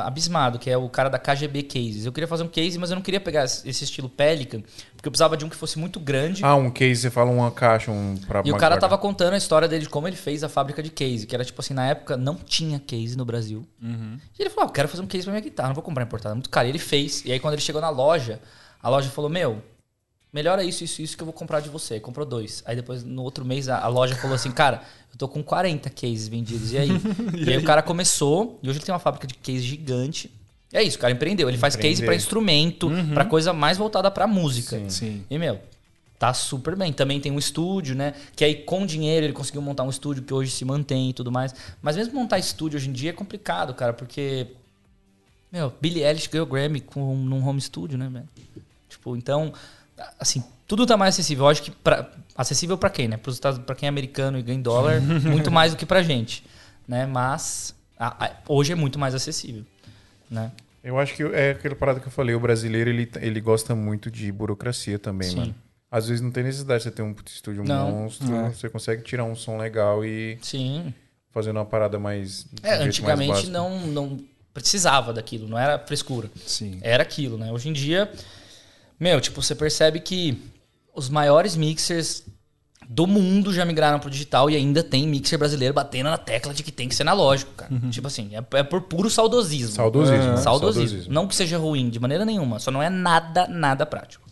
abismado, que é o cara da KGB Cases. Eu queria fazer um case, mas eu não queria pegar esse estilo Pelican, porque eu precisava de um que fosse muito grande. Ah, um case, você fala uma caixa, um pra E o cara guarda- tava contando a história dele de como ele fez a fábrica de case, que era tipo assim, na época não tinha case no Brasil. E ele falou: ah, eu quero fazer um case pra minha guitarra, não vou comprar importado, é muito caro. E ele fez. E aí quando ele chegou na loja, a loja falou: Meu, melhora isso, isso, isso que eu vou comprar de você. Aí comprou dois. Aí depois, no outro mês, a, a loja falou assim: Cara, eu tô com 40 cases vendidos. E aí? *laughs* e, aí? o cara começou, e hoje ele tem uma fábrica de case gigante. E é isso, o cara empreendeu. Ele faz case Empreender. pra instrumento, pra coisa mais voltada pra música. Sim. E, meu, tá super bem. Também tem um estúdio, né? Que aí com dinheiro ele conseguiu montar um estúdio que hoje se mantém e tudo mais. Mas mesmo montar estúdio hoje em dia é complicado, cara, porque. Meu, Billie Eilish ganhou Grammy com, num home studio, né, velho? Tipo, então, assim, tudo tá mais acessível. Eu acho que pra, acessível pra quem, né? Pros Estados, pra quem é americano e ganha em dólar, *laughs* muito mais do que pra gente, né? Mas a- a- hoje é muito mais acessível, né? Eu acho que é aquela parada que eu falei, o brasileiro, ele, ele gosta muito de burocracia também, Sim. mano. Às vezes não tem necessidade de você ter um estúdio Não. monstro, É. você consegue tirar um som legal e Sim. fazendo uma parada mais... um É, mais antigamente básico. não, não precisava daquilo, não era frescura. Sim. Era aquilo, né? Hoje em dia, meu, tipo, você percebe que os maiores mixers do mundo já migraram pro digital e ainda tem mixer brasileiro batendo na tecla de que tem que ser analógico, cara. Tipo assim, é, é por puro saudosismo. Saudosismo, né? Saudosismo. Saudosismo. Não que seja ruim, de maneira nenhuma. Só não é nada, nada prático.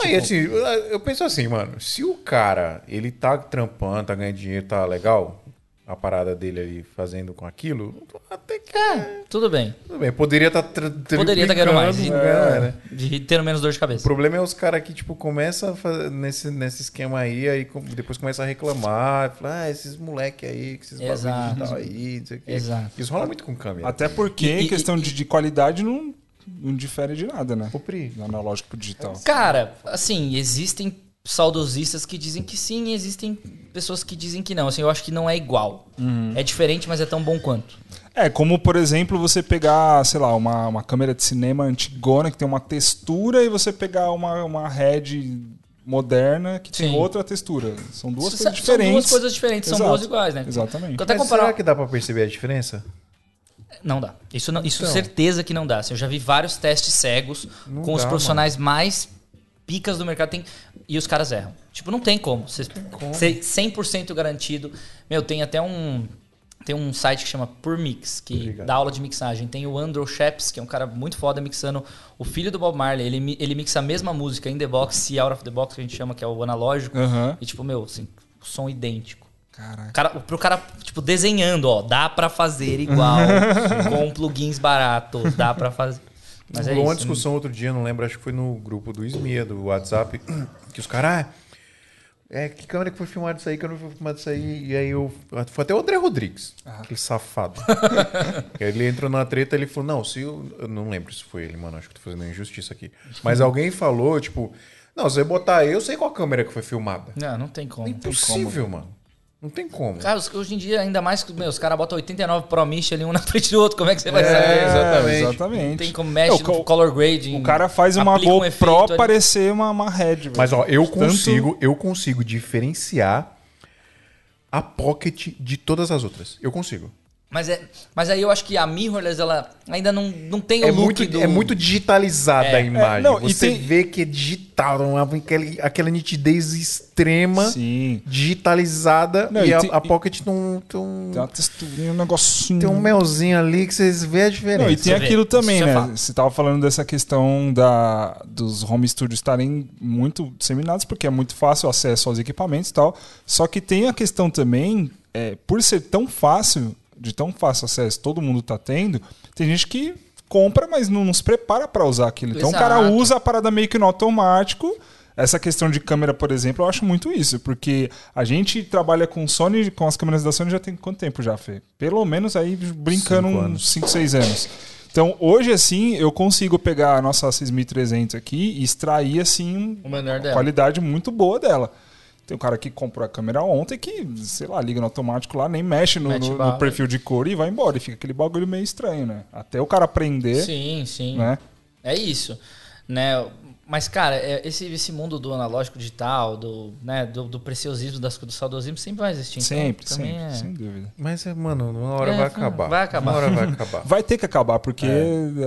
Aí, assim, eu eu penso assim, mano, se o cara, ele tá trampando, tá ganhando dinheiro, tá legal, a parada dele ali fazendo com aquilo, até que É, tudo bem. tudo bem. Poderia estar tá Poderia estar ganhando mais. É. né? De ter menos dor de O cabeça. problema é os caras que, tipo, começam a fazer nesse, nesse esquema aí, aí depois começa a reclamar, fala, ah, esses moleque aí, que esses Exato. digital aí, não sei o quê. Exato. Isso rola muito com câmera. Até porque E- e- questão de, de qualidade não, não difere de nada, né? Ô, Pri, analógico pro digital. Cara, assim, existem saudosistas que dizem que sim, e existem pessoas que dizem que não. Assim, eu acho que não é igual. É diferente, mas é tão bom quanto. É, como por exemplo você pegar, sei lá, uma, uma câmera de cinema antigona que tem uma textura e você pegar uma, uma head moderna que tem Sim. outra textura. São duas São- coisas são diferentes. duas coisas diferentes, são Exato. boas iguais, né? Exatamente. Até mas comparar... será que dá pra perceber a diferença? Não dá. Isso, não, isso Então. certeza que não dá. Assim, eu já vi vários testes cegos Não com os dá, profissionais mais picas do mercado tem, e os caras erram. Tipo, não tem como. Você ser 100% garantido. Meu, tem até um tem um site que chama Purmix, que Obrigado. dá aula de mixagem. Tem o Andrew Sheps, que é um cara muito foda mixando o filho do Bob Marley. Ele, ele mixa a mesma música in the box e out of the box, que a gente chama, que é o analógico. Aham. E tipo, meu, assim, som idêntico. Caraca. Cara, pro cara, tipo, desenhando, ó, dá pra fazer igual, *laughs* com plugins baratos, dá pra fazer. Mas é Rolou uma isso. discussão outro dia, não lembro, acho que foi no grupo do SMIA, do WhatsApp, *clears throat* que os caras. Ah, é, que câmera que foi filmado isso aí, que eu não foi filmado isso aí. E aí eu. Foi até o André Rodrigues, aquele safado. *laughs* Ele entrou na treta ele falou: Não, se eu. Eu não lembro se foi ele, mano, acho que tô fazendo injustiça aqui. Mas alguém falou, tipo. Não, se você botar eu, eu sei qual câmera que foi filmada. Não, não tem como. É impossível, mano. Não tem como. Cara, hoje em dia, ainda mais que meu, os caras botam 89 Pro Mish ali um *laughs* na frente do outro, como é que você vai É, saber? exatamente. exatamente. Não tem como É, mexe o, no color grading. o cara faz uma um GoPro ali. parecer uma, uma head, velho. Mas ó, eu Tanto- consigo, eu consigo diferenciar a Pocket de todas as outras. Eu consigo. Mas, é, mas aí eu acho que a mirrorless, ela ainda não, não tem o É look muito, do... é muito digitalizada a imagem. não, e Você tem- vê que é digital, uma- aquela, aquela nitidez extrema, Sim. digitalizada, Não, e, e a, tem- a Pocket não tem um, Tem uma texturinha, um negocinho. tem um melzinho ali que vocês vê a diferença. Não, e tem Você vê, aquilo também, isso é né? Você tava falando dessa questão da, dos home studios estarem muito disseminados, porque é muito fácil o acesso aos equipamentos e tal. Só que tem a questão também, é, por ser tão fácil, de tão fácil acesso, todo mundo tá tendo, tem gente que compra, mas não, não se prepara para usar aquilo. Então o cara Exato. usa a parada meio que no automático. Essa questão de câmera, por exemplo, eu acho muito isso, porque a gente trabalha com Sony, com as câmeras da Sony já tem quanto tempo já, Fê? Pelo menos aí brincando Cinco uns 5, 6 anos. Então, hoje, assim, eu consigo pegar a nossa 6300 aqui e extrair, assim, uma dela. qualidade muito boa dela. Tem um cara que comprou a câmera ontem que, sei lá, liga no automático lá, nem mexe no, no- no perfil de cor e vai embora. E fica aquele bagulho meio estranho, né? Até o cara aprender, Sim, sim. né? É isso, né? Mas, cara, é- esse, esse mundo do analógico digital, do, né, do, do preciosismo, das, do saudosismo, sempre vai existir. Então, Sempre, também sempre, é- sem dúvida. Mas, é, mano, uma hora É, vai acabar. vai acabar. Uma hora vai *laughs* acabar. Vai ter que acabar, porque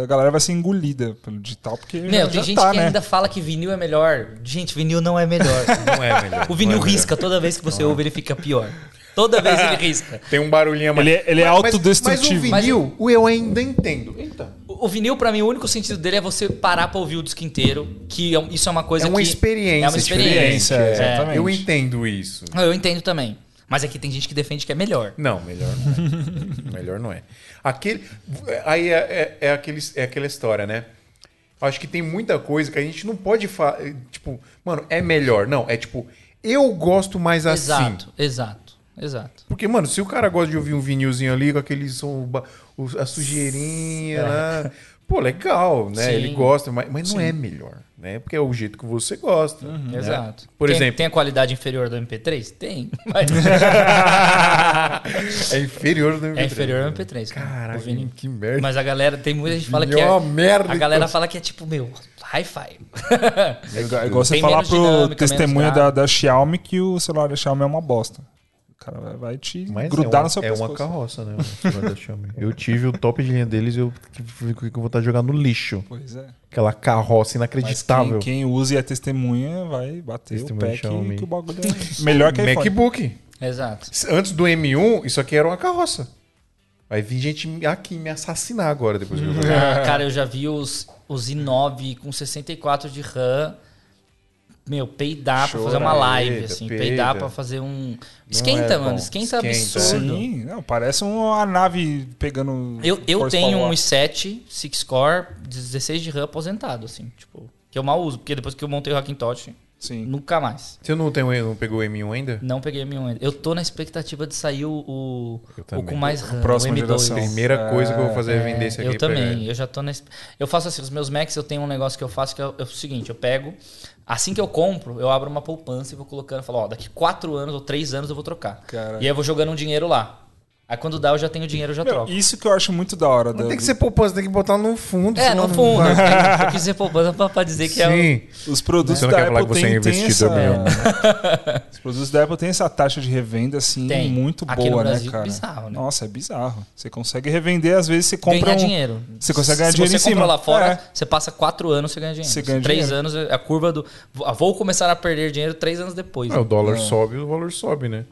a galera vai ser engolida pelo digital, porque Meu, já, tem já gente tá, que né? ainda fala que vinil é melhor. Gente, vinil não é melhor. *laughs* Não é melhor. o vinil é risca, toda vez que você ouve ele fica pior. Toda vez ele risca. Tem um barulhinho. Ele é- ele é Mas- mas- autodestrutivo. Mas o vinil, o eu ainda entendo. Eita. O vinil, pra mim, o único sentido dele é você parar pra ouvir o disco inteiro, que é isso é uma coisa É uma que... experiência. É uma experiência. Experiência, é, exatamente. Eu entendo isso. Eu entendo também. Mas aqui tem gente que defende que é melhor. Não, melhor não é. *laughs* melhor não é. Aquele, aí é, é, é, aquele, é aquela história, né? Acho que tem muita coisa que a gente não pode falar. Tipo, mano, é melhor. Não, é tipo, eu gosto mais assim. Exato, exato, exato. Porque, mano, se o cara gosta de ouvir um vinilzinho ali com aquele som, a sujeirinha lá. Pô, legal, né? Sim. Ele gosta, mas, mas não é melhor, né? Porque é o jeito que você gosta. né? Exato. Por Tem- exemplo. Tem a qualidade inferior do MP3? Tem. Mas *laughs* é inferior do MP3. é inferior ao MP3. cara, Caraca, que merda. Mas a galera, tem muita gente que fala que é. é uma merda, A galera então. fala que é tipo, meu, hi-fi. É igual, é você Tem falar pro menos da, da Xiaomi que o celular da Xiaomi é uma bosta. O cara vai- vai te Mas grudar é uma, no seu É uma pescoço. carroça, né? Eu tive o top de linha deles e eu fiquei com vontade de jogar no lixo. Pois é. Aquela carroça Mas inacreditável. quem, quem usa e é testemunha vai bater Testemunha o pé que, que o bagulho é *laughs* melhor que iPhone. MacBook. Exato. Antes do M1, isso aqui era uma carroça. Vai vir gente aqui me assassinar agora depois que eu joguei. *laughs* Ah, cara, eu já vi os, os i9 com 64 de RAM. Meu, peidar pra fazer uma Chora, live, peida, assim. peida. Peidar pra fazer um. Esquenta, é mano. bom. Esquenta, Esquenta. absurdo. Sim, não, parece uma nave pegando. Eu, eu tenho um i7 6 core 16 de RAM aposentado, assim, tipo, que eu mal uso, porque depois que eu montei o Hackintosh, Sim. nunca mais. Você não, tem, não pegou o M1 ainda? Não peguei M1 ainda. Eu tô na expectativa de sair o, o, o com mais RAM, próxima o M2. geração. Primeira coisa que eu vou fazer é vender esse aqui. Eu também, eu já tô na. esp- Eu faço assim, os meus Macs eu tenho um negócio que eu faço que é, o- é o seguinte: eu pego, assim que eu compro, eu abro uma poupança e vou colocando, falo, ó, daqui 4 anos ou 3 anos eu vou trocar. Cara. E aí eu vou jogando um dinheiro lá. Aí quando dá, eu já tenho dinheiro, eu já Meu, troco. isso que eu acho muito da hora. Não da- tem que ser poupança, tem que botar no fundo. É, no não fundo. vai. Eu quis ser poupança pra, pra dizer que é o. Sim. Os produtos Você não da quer falar Apple que você é tem, tem essa... *laughs* Os produtos da Apple tem essa taxa de revenda, assim, Tem. muito Aqui no boa, Brasil, né, cara? bizarro, né? Nossa, é bizarro. Você consegue revender, às vezes você compra ganhar um... dinheiro. Você consegue ganhar Se dinheiro você em cima. compra lá fora, É. você passa quatro anos, você ganha dinheiro. Você ganha três dinheiro. anos, é a curva do. Vou começar a perder dinheiro três anos depois. É, o dólar É. sobe, o valor sobe, né?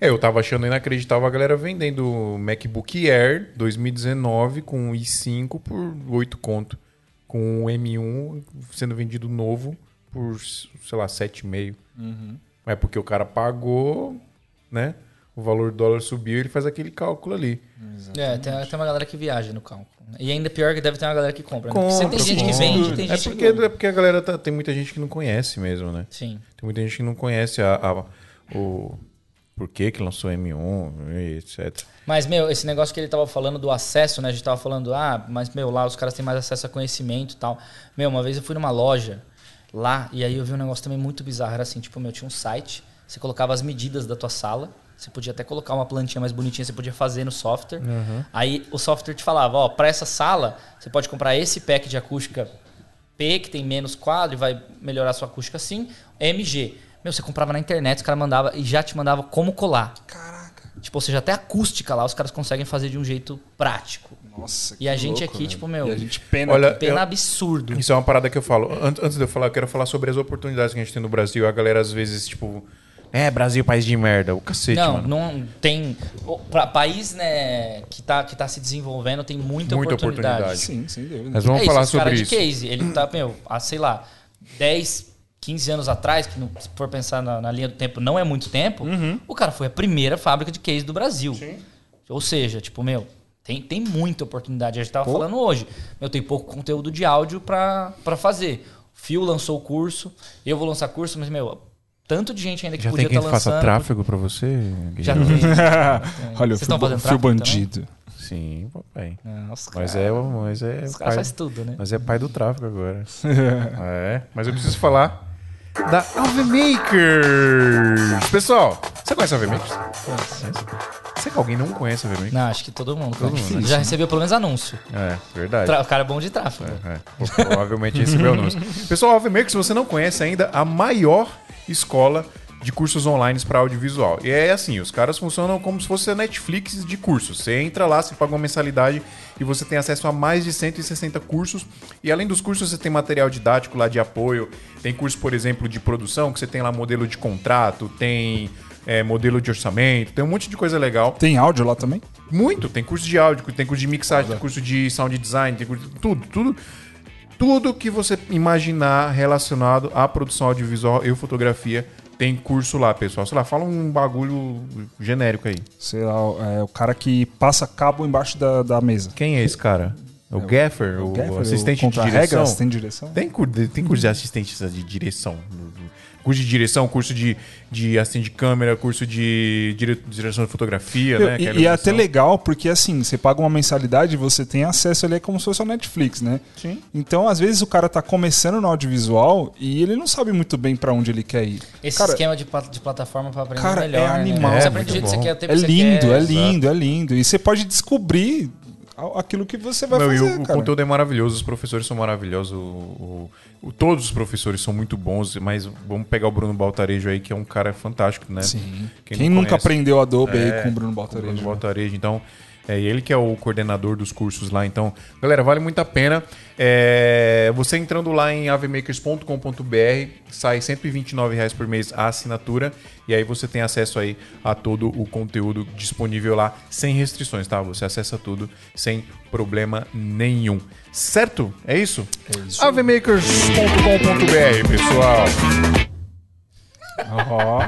É, eu tava achando inacreditável a galera vendendo o MacBook Air 2019 com i5 por 8 conto. Com o M1 sendo vendido novo por, sei lá, 7,5. Uhum. É porque o cara pagou, né? O valor do dólar subiu ele faz aquele cálculo ali. É, tem, tem uma galera que viaja no cálculo. né? E ainda pior que deve ter uma galera que compra. né? Porque Compra, você tem gente que compra. vende, tem É gente porque, que. é porque a galera tá- tem muita gente que não conhece mesmo, né? Sim. Tem muita gente que não conhece a, a- o por que que lançou M1 e etc. Mas, meu, esse negócio que ele tava falando do acesso, né? A gente tava falando, ah, mas, meu, lá os caras têm mais acesso a conhecimento e tal. Meu, uma vez eu fui numa loja lá e aí eu vi um negócio também muito bizarro. Era assim, tipo, meu, tinha um site, você colocava as medidas da tua sala, você podia até colocar uma plantinha mais bonitinha, você podia fazer no software. Aí o software te falava, ó, pra essa sala, você pode comprar esse pack de acústica P, que tem menos quadro e vai melhorar a sua acústica assim, MG. Meu, você comprava na internet, os caras mandavam e já te mandava como colar. Caraca. Tipo, ou seja, até a acústica lá os caras conseguem fazer de um jeito prático. Nossa, E a que gente louco, aqui, velho. tipo, meu, E a gente pena. Olha, que- pena eu- absurdo. Isso é uma parada que eu falo. An- Antes de eu falar, eu quero falar sobre as oportunidades que a gente tem no Brasil. A galera às vezes, tipo, é, Brasil, país de merda. O cacete, Não, mano. não tem. o- Pra país, né, que tá, que tá se desenvolvendo, tem muita, Muita oportunidade. oportunidade. Sim, sem dúvida. Nós vamos é isso, falar esse cara sobre de isso. case, ele tá, meu, há, sei lá, 10, 15 anos atrás, que se for pensar na, na linha do tempo, não é muito tempo, Uhum. o cara foi a primeira fábrica de case do Brasil. Ou seja, tipo, meu, tem, tem muita oportunidade. A gente tava falando hoje. Eu tenho pouco conteúdo de áudio pra, pra fazer. O Fio lançou o curso, eu vou lançar curso, mas, meu, tanto de gente ainda que Já podia tem quem estar faça lançando. tráfego pra você? Já tem. *laughs* Olha, Vocês estão bo- fazendo tráfico bandido. Sim, papai. Mas cara- é, mas é Os caras fazem tudo, né? mas é pai do tráfico agora. *laughs* é, mas eu preciso falar da AveMakers. Pessoal, você conhece a AveMakers? Será que alguém não conhece a AveMakers? Não, acho que todo mundo. Conhece. mundo, Já recebeu pelo menos anúncio. É, verdade. Tra- O cara é bom de tráfego. É, provavelmente recebeu anúncio. *laughs* Pessoal, a AveMaker, se você não conhece ainda, a maior escola de cursos online para audiovisual. E é assim, os caras funcionam como se fosse a Netflix de cursos. Você entra lá, você paga uma mensalidade e você tem acesso a mais de 160 cursos. E além dos cursos, você tem material didático lá de apoio. Tem curso, por exemplo, de produção, que você tem lá modelo de contrato, tem é, modelo de orçamento, tem um monte de coisa legal. Tem áudio lá também? Muito. Tem curso de áudio, tem curso de mixagem, tem curso de sound design, tem curso tudo, tudo. Tudo que você imaginar relacionado à produção audiovisual e fotografia tem curso lá, pessoal. Sei lá, fala um bagulho genérico aí. Sei lá, é o cara que passa cabo embaixo da, da mesa. Quem é esse cara? É o Gaffer, o, Gaffer, assistente de direção? assistente de direção? Tem, tem curso de assistente de direção. Curso de direção, curso de, de assistente de câmera, curso de dire- direção de fotografia, né? que E, é e é até legal, porque assim, você paga uma mensalidade e você tem acesso ali, é como se fosse a Netflix, né? Sim. Então, às vezes, o cara tá começando no audiovisual e ele não sabe muito bem pra onde ele quer ir. Esse cara, esquema de, de plataforma pra aprender Cara, melhor. é animal. Né? Você É, aprende do jeito muito que você bom. quer, o tempo é que você lindo, quer. é lindo, é lindo. E você pode descobrir aquilo que você vai Não, fazer, o, o cara. conteúdo é maravilhoso, os professores são maravilhosos, o- o- o- todos os professores são muito bons, mas vamos pegar o Bruno Baltarejo aí, que é um cara fantástico, né? Sim. Quem Quem, nunca conhece? aprendeu Adobe É, aí com o Bruno O Baltarejo? Bruno né? Baltarejo, então é ele que é o coordenador dos cursos lá. Então, galera, vale muito a pena. É, você entrando lá em avemakers.com.br, sai 129 reais por mês a assinatura e aí você tem acesso aí a todo o conteúdo disponível lá sem restrições, tá? Você acessa tudo sem problema nenhum. Certo? É isso? É isso. avemakers.com.br, pessoal. Ó.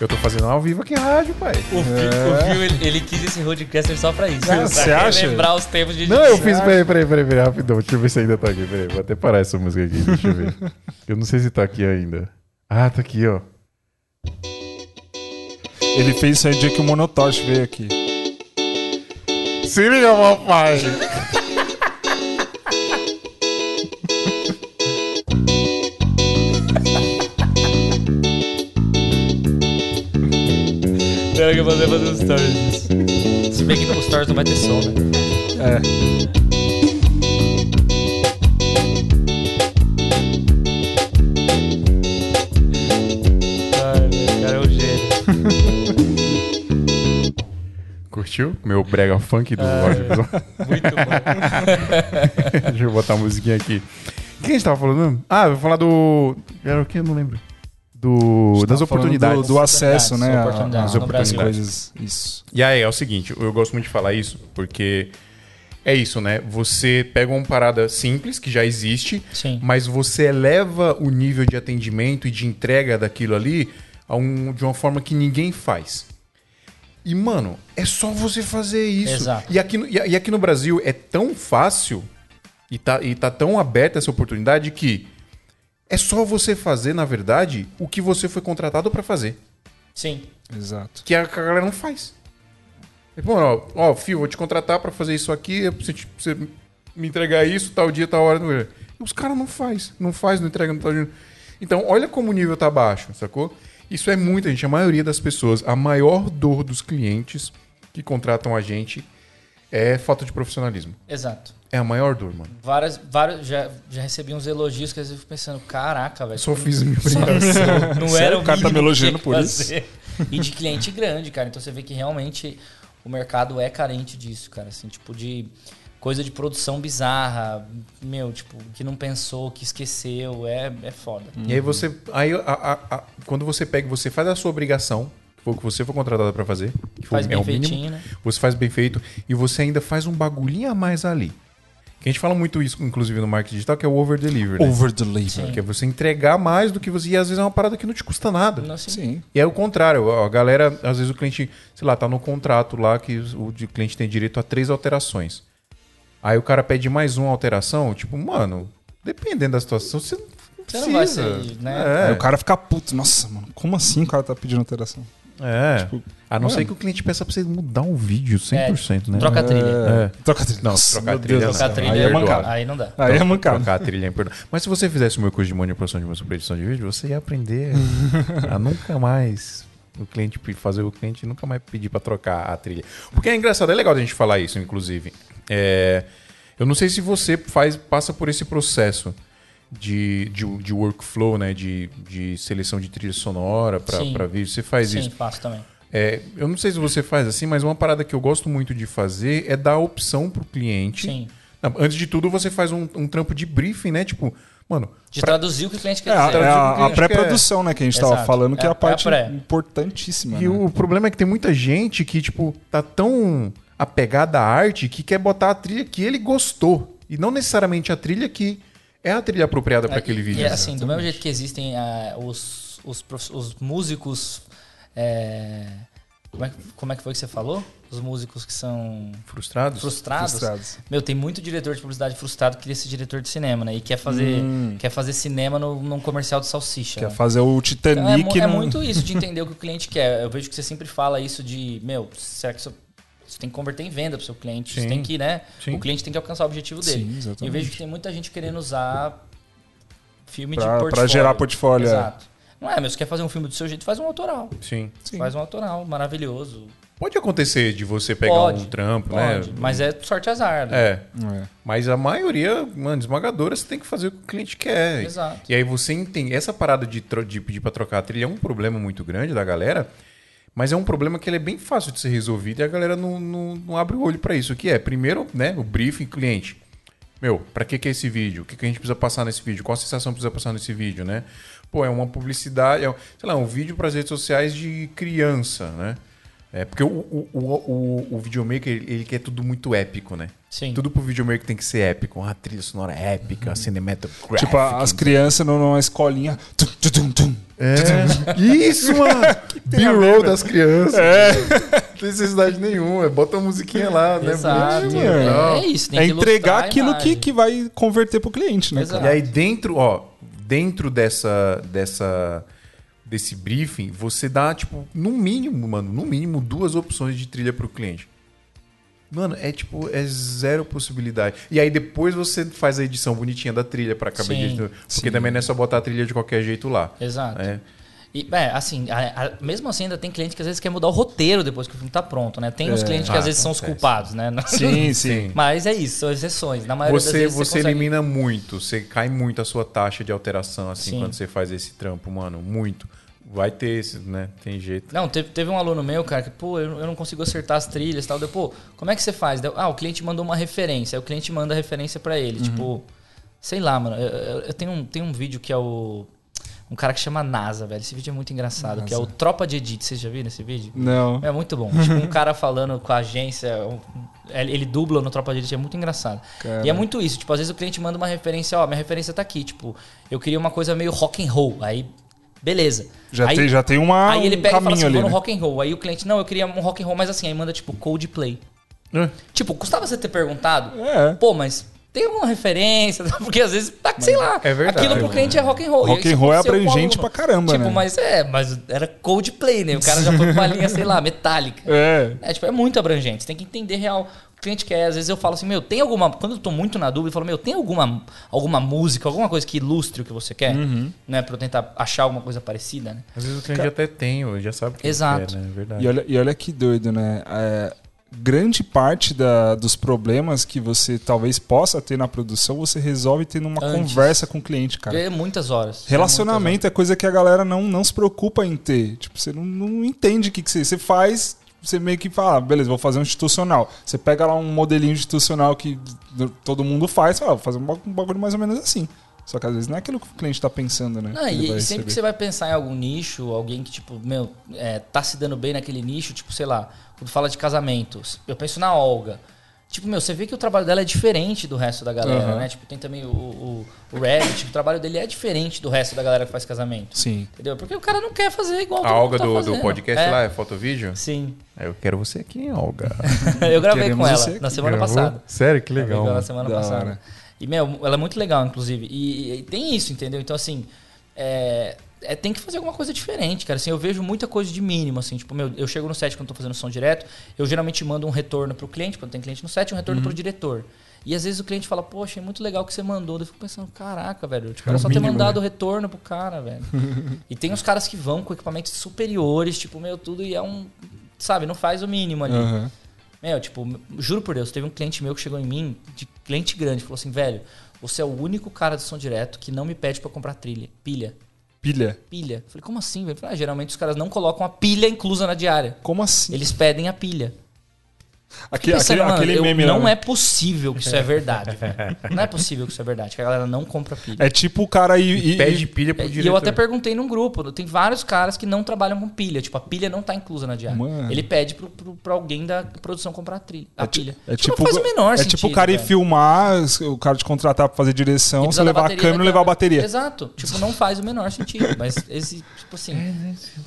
Eu tô fazendo ao vivo aqui na rádio, pai. O o Fio, ele, ele quis esse roadcaster só pra isso. Ah, você acha? lembrar os tempos de Não, eu fiz. Peraí, peraí, peraí, peraí, rapidão. Deixa eu ver se ainda tá aqui. Peraí, vou até parar essa música aqui. Deixa eu ver. Eu não sei se tá aqui ainda. Ah, tá aqui, ó. Ele fez isso aí dia que o Monotosh veio aqui. Se liga, papai. Que eu vou fazer fazer os stories. Se bem que no stories não vai ter som, né? É. Ai, meu cara é gênio. *laughs* Curtiu? Meu brega funk do audiovisual. Muito bom. *laughs* Deixa eu botar a musiquinha aqui. O que a gente tava falando? mesmo? Ah, eu vou falar do. Era o que? Eu não lembro. Do... Das oportunidades. Do, do acesso, né? a- Oportunidades as Brasil. coisas. Isso. E aí, é o seguinte, eu gosto muito de falar isso, porque é isso, né? Você pega uma parada simples, que já existe, Sim. mas você eleva o nível de atendimento e de entrega daquilo ali a um- de uma forma que ninguém faz. E, mano, é só você fazer isso. Exato. E aqui, no- e, e aqui no Brasil é tão fácil e tá, e tá tão aberta essa oportunidade que é só você fazer, na verdade, o que você foi contratado pra fazer Sim. Exato. que a, que a galera não faz. Falou, ó, ó, Fio, vou te contratar pra fazer isso aqui, eu preciso te- você me entregar isso, tal dia, tal hora. não- Os caras não faz, não faz, não entrega, não tal dia. Então, olha como o nível tá baixo, sacou? Isso é muita gente, a maioria das pessoas, a maior dor dos clientes que contratam a gente é falta de profissionalismo. Exato. É a maior dor, mano. Várias, vários, já, já recebi uns elogios que às vezes eu fico pensando, caraca, velho. Só fiz minha obrigação. Não *laughs* Sério? era o O cara tá me elogiando por isso? E de cliente grande, cara. Então você vê que realmente o mercado é carente disso, cara. Assim, tipo, de coisa de produção bizarra. Meu, tipo, que não pensou, que esqueceu. É, é foda. E aí você. Aí, a- a- a- quando você pega você faz a sua obrigação, que foi o que você foi contratado pra fazer, que foi, Faz é bem o mínimo, né? você faz bem feito e você ainda faz um bagulhinho a mais ali. Que a gente fala muito isso, inclusive, no marketing digital, que é o over deliver. Né? Over deliver. Sim. Que é você entregar mais do que você. E às vezes é uma parada que não te custa nada. Não, assim, Sim. E é o contrário, a galera, às vezes o cliente, sei lá, tá no contrato lá que o cliente tem direito a três alterações. Aí o cara pede mais uma alteração, tipo, mano, dependendo da situação, você não Você não vai precisa. ser, né? Aí É, o cara fica puto. Nossa, mano, como assim o cara tá pedindo alteração? É. Tipo, a não mano. ser que o cliente peça pra você mudar um vídeo 100%, né? Troca a trilha. É. Troca a trilha. Não, Nossa, trocar a trilha. Trocar a trilha Aí é mancada. Aí não dá. Aí é mancada. Trocar a trilha é imperdoável. Mas se você fizesse o meu curso de manipulação de música para edição de vídeo, você ia aprender *laughs* a nunca mais o cliente fazer o cliente nunca mais pedir para trocar a trilha. Porque é engraçado, é legal a gente falar isso, inclusive. É, eu não sei se você faz passa por esse processo de, de, de workflow, né, de, de seleção de trilha sonora Sim. para vídeo. Você faz Sim, isso? faço também. É, eu não sei se você faz assim, mas uma parada que eu gosto muito de fazer é dar a opção pro cliente. Sim. Não, antes de tudo, você faz um, um trampo de briefing, né? Tipo, mano, De pra- traduzir o que o cliente quer É, a, dizer. é o a- a pré-produção, né, que a gente tava Exato. falando, que é, É- a a parte pré. importantíssima. E né? o problema é que tem muita gente que, tipo, tá tão apegada à arte que quer botar a trilha que ele gostou. E não necessariamente a trilha que é a trilha apropriada para aquele vídeo. é assim, do mesmo jeito que existem ah, os, os, os músicos. é, como, é, que- como é que foi que você falou? Os músicos que são Frustrados? frustrados. Frustrados. Meu, tem muito diretor de publicidade frustrado que queria ser diretor de cinema, né? E quer fazer, quer fazer cinema no, num comercial de salsicha. Quer né? fazer o Então, é, Titanic é num- muito isso de entender o que o cliente quer. Eu vejo que você sempre fala isso de, meu, será que isso, você tem que converter em venda pro seu cliente? Você Sim. tem que, né? Sim. O cliente tem que alcançar o objetivo dele. Sim. E eu vejo que tem muita gente querendo usar filme Pra- de pra portfólio. gerar portfólio, é. Exato. Não é, meu, você quer fazer um filme do seu jeito, faz um autoral. Sim. Faz um autoral, maravilhoso. Pode acontecer de você pegar Pode, um trampo, Pode, né? mas é sorte azar. né? É. É. Mas a maioria, mano, esmagadora, você tem que fazer o que o cliente quer. Exato. E aí você entende. Essa parada de, de pedir pra trocar a trilha é um problema muito grande da galera. Mas é um problema que é bem fácil de ser resolvido e a galera não, não, não abre o olho pra isso. O que é? Primeiro, né, o briefing cliente. Meu, pra que, que é esse vídeo? O que, que a gente precisa passar nesse vídeo? Qual a sensação precisa passar nesse vídeo, né? Pô, é uma publicidade, é, sei lá, um vídeo para as redes sociais de criança, né? É, porque o, o, o, o, videomaker, ele, ele quer tudo muito épico, né? Sim. Tudo pro videomaker tem que ser épico. Uma trilha sonora épica, cinematográfica. Tipo, as crianças numa escolinha. Tum, tum, tum, tum. É. Isso, mano! *laughs* B-roll das crianças. É. Não tem necessidade nenhuma. Bota uma musiquinha lá, né? Exato. é. É isso, tem É entregar aquilo que, que vai converter pro cliente, né? Exato. E aí dentro, ó, dentro dessa dessa desse briefing, você dá tipo, no mínimo, mano, no mínimo duas opções de trilha pro cliente. Mano, é tipo, é zero possibilidade. E aí depois você faz a edição bonitinha da trilha caber Sim, de... Porque também não é só botar a trilha de qualquer jeito lá. Exato. É. E, é, assim, a- a- mesmo assim ainda tem cliente que às vezes quer mudar o roteiro depois que o filme tá pronto, né? Tem uns É. clientes que às Ah, vezes são os culpados, né? Sim, *laughs* sim. Mas é isso, são exceções. Na maioria das Você, vezes você consegue- elimina muito, você cai muito a sua taxa de alteração, assim, Sim. quando você faz esse trampo, mano. Muito. Vai ter esse, né? Tem jeito. Não, teve, teve um aluno meu, cara, que, pô, eu, eu não consigo acertar as trilhas e tal. Deu, pô, como é que você faz? Deu, ah, o cliente mandou uma referência. Aí o cliente manda a referência pra Uhum. ele. Tipo, sei lá, mano. Eu, eu- eu tenho, um, tenho um vídeo que é o. Um cara que chama NASA, velho. Esse vídeo é muito engraçado, que é o Tropa de Edit. Vocês já viram esse vídeo? Não. É muito bom. tipo, um *laughs* cara falando com a agência, um- ele dubla no Tropa de Elite, é muito engraçado. Cara. E é muito isso, tipo, às vezes o cliente manda uma referência, ó, minha referência tá aqui, tipo, eu queria uma coisa meio rock and roll, aí beleza. Já aí, tem, já tem uma, aí ele um pega e fala assim, ali, vou no né? rock and roll. Aí o cliente, não, eu queria um rock and roll, mas assim, aí manda tipo Coldplay. É. Tipo, custava você ter perguntado, É. pô, mas tem alguma referência? *laughs* Porque às vezes, tá, sei lá, é verdade. aquilo pro cliente é rock and roll. Rock and roll é com abrangente pra caramba, Tipo, né? mas é, mas era Coldplay, né? O cara já foi pra uma linha, sei lá, metálica. *laughs* É. É, tipo, é muito abrangente. Você tem que entender real. O cliente quer, às vezes eu falo assim, meu, tem alguma. Quando eu tô muito na dúvida, eu falo, meu, tem alguma, alguma música, alguma coisa que ilustre o que você quer? Uhum. Né? Pra eu tentar achar alguma coisa parecida, né? Às vezes o cliente até tem, ou já sabe o que Exato. quer, né? É verdade. E olha, e olha que doido, né? É, grande parte da- dos problemas que você talvez possa ter na produção, você resolve tendo uma Antes. conversa com o cliente, cara. É muitas horas. Relacionamento é coisa que a galera não, não se preocupa em ter. Tipo, você não, não entende o que, que você, você faz. Você meio que fala, ah, beleza, vou fazer um institucional. Você pega lá um modelinho institucional que todo mundo faz, fala, ah, vou fazer um bagu- bagulho mais ou menos assim. Só que às vezes não é aquilo que o cliente tá pensando, né? Não, que e sempre que receber. você vai pensar em algum nicho, alguém que, tipo, meu, é, tá se dando bem naquele nicho, tipo, sei lá, quando fala de casamentos, eu penso na Olga. Tipo, meu, você vê que o trabalho dela é diferente do resto da galera, Aham. né? Tipo, tem também o, o, o Reddit, que o trabalho dele é diferente do resto da galera que faz casamento. Sim. Entendeu? Porque o cara não quer fazer igual A Olga tá do, do podcast É, lá é foto-vídeo? Sim. Eu quero você aqui, Olga. *laughs* eu gravei Queremos com ela na semana Gravou? passada. Sério, que Gravei legal. com ela mano. semana Da passada. hora. E, meu, ela é muito legal, inclusive. E, e tem isso, entendeu? Então, assim, é, é, tem que fazer alguma coisa diferente, cara. Assim, eu vejo muita coisa de mínimo, assim. Tipo, meu, eu chego no set quando tô fazendo som direto, eu geralmente mando um retorno pro cliente, quando tem cliente no set, um retorno pro diretor. E às vezes o cliente fala, poxa, é muito legal o que você mandou. Eu fico pensando, caraca, velho. Tipo, É era o só ter mínimo, mandado né? o retorno pro cara, velho. e tem os caras que vão com equipamentos superiores, tipo, meu, tudo e é um. Sabe, não faz o mínimo ali. Aham. Meu, tipo, juro por Deus, teve um cliente meu que chegou em mim, de cliente grande, falou assim, velho, você é o único cara do som direto que não me pede pra comprar trilha, pilha. Pilha. Pilha. Falei, como assim, velho? Ah, geralmente os caras não colocam a pilha inclusa na diária. Como assim? Eles pedem a pilha. Aquele, Pensando, aquele, mano, aquele eu- meme lá, não né? é possível que isso é verdade, velho. Não é possível que isso é verdade, que a galera não compra pilha. É tipo o cara e, e- Pede e- pilha pro É, diretor. E eu até perguntei num grupo, tem vários caras que não trabalham com pilha. Tipo, a pilha não tá inclusa na diária. Mano. Ele pede pro, pro, pra alguém da produção comprar a, trilha, a É, pilha. é Tipo, tipo, não faz o menor é sentido. tipo o cara ir filmar, o cara te contratar pra fazer E direção, você levar a câmera e levar a bateria. Exato. Tipo, não faz o menor sentido. Mas esse, tipo assim.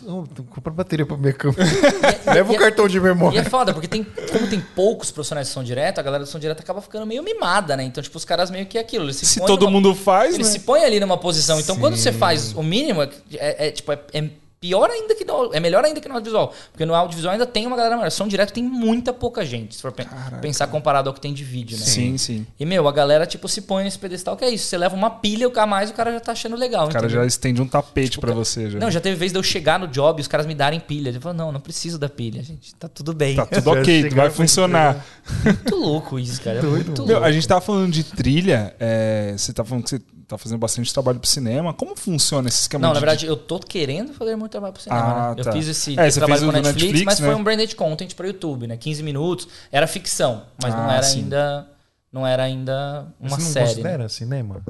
Oh, compra bateria pra minha câmera. *laughs* e é- Leva e o é- cartão de E memória. é foda, porque tem, como tem poucos profissionais de som direto, a galera do som direto acaba ficando meio mimada, né? Então, tipo, os caras meio que é aquilo. Eles se, todo numa- mundo faz, Eles né? se põem ali numa posição. Então, quando você faz o mínimo, é, é- é, tipo, é, é pior ainda que no, é melhor ainda que no audiovisual. Porque no audiovisual ainda tem uma galera maior. Som direto tem muita pouca gente, se for pen- pensar comparado ao que tem de vídeo, né? Sim, sim. E, meu, a galera, tipo, se põe nesse pedestal que é isso. Você leva uma pilha a mais, o cara já tá achando legal. O cara entendeu? já estende um tapete pra você. Já. Não, já teve vez de eu chegar no job e os caras me darem pilha. Eu falo, não, não preciso da pilha, gente. Tá tudo bem. Tá tudo *laughs* ok, vai funcionar. muito louco isso, cara. É muito Meu, louco. a gente tava falando de trilha, é, você tá falando que você tá fazendo bastante trabalho pro cinema. Como funciona esse esquema Não, de- na verdade, eu tô querendo fazer muito trabalho pro cinema, Ah, né? Eu tá. fiz esse É, você trabalho fez com Netflix, Netflix, mas né? foi um branded content pro YouTube, né? 15 minutos. Era ficção, mas não Ah, era sim. ainda. Não era ainda uma Você não série. né? considera cinema?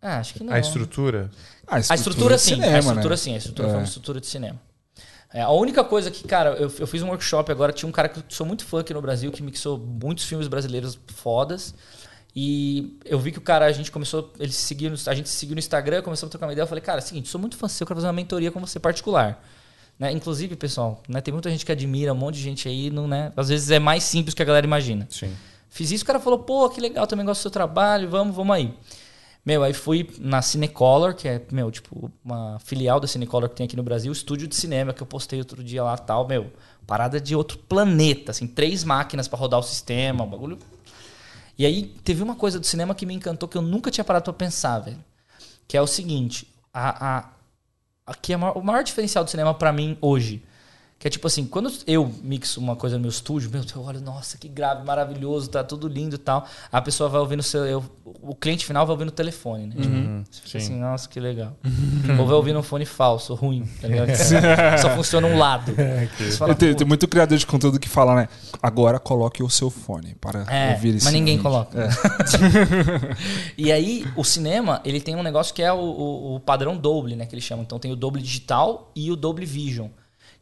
Ah, acho que não. A estrutura? Ah, A estrutura de sim, cinema, a estrutura né? sim, a estrutura É. foi uma estrutura de cinema. É, a única coisa que, cara, eu, eu fiz um workshop agora, tinha um cara que eu sou muito fã aqui no Brasil, que mixou muitos filmes brasileiros fodas. E eu vi que o cara, a gente começou, ele se seguiu, a gente se seguiu no Instagram, começou a trocar uma ideia. Eu falei, cara, é o seguinte, sou muito fã seu, eu quero fazer uma mentoria com você particular. Né? Inclusive, pessoal, né, tem muita gente que admira, um monte de gente aí, não, né? Às vezes é mais simples que a galera imagina. Sim. Fiz isso, o cara falou, pô, que legal, também gosto do seu trabalho, vamos, vamos aí. Meu, aí fui na Cinecolor, que é, meu, tipo, uma filial da Cinecolor que tem aqui no Brasil, estúdio de cinema que eu postei outro dia lá tal, meu, parada de outro planeta, assim, três máquinas pra rodar o sistema, um bagulho. E aí teve uma coisa do cinema que me encantou que eu nunca tinha parado pra pensar, velho. Que é o seguinte, a, a, é o maior diferencial do cinema pra mim hoje. Que é tipo assim, quando eu mixo uma coisa no meu estúdio, meu, eu olho, nossa, que grave, maravilhoso, tá tudo lindo e tal. A pessoa vai ouvir no seu. eu- o cliente final vai ouvir no telefone, né? Tipo, você fica assim, nossa, que legal. *laughs* Ou vai ouvir no fone falso, ruim, tá ligado? *laughs* Só funciona um lado. *laughs* Você fala, Tem, "Pô, tem muito criador de conteúdo que fala, né? Agora coloque o seu fone para É, ouvir esse mas ninguém vídeo. coloca. e aí, o cinema, ele tem um negócio que é o, o- o padrão Dolby, né? Que eles chamam. Então tem o Dolby Digital e o Dolby Vision.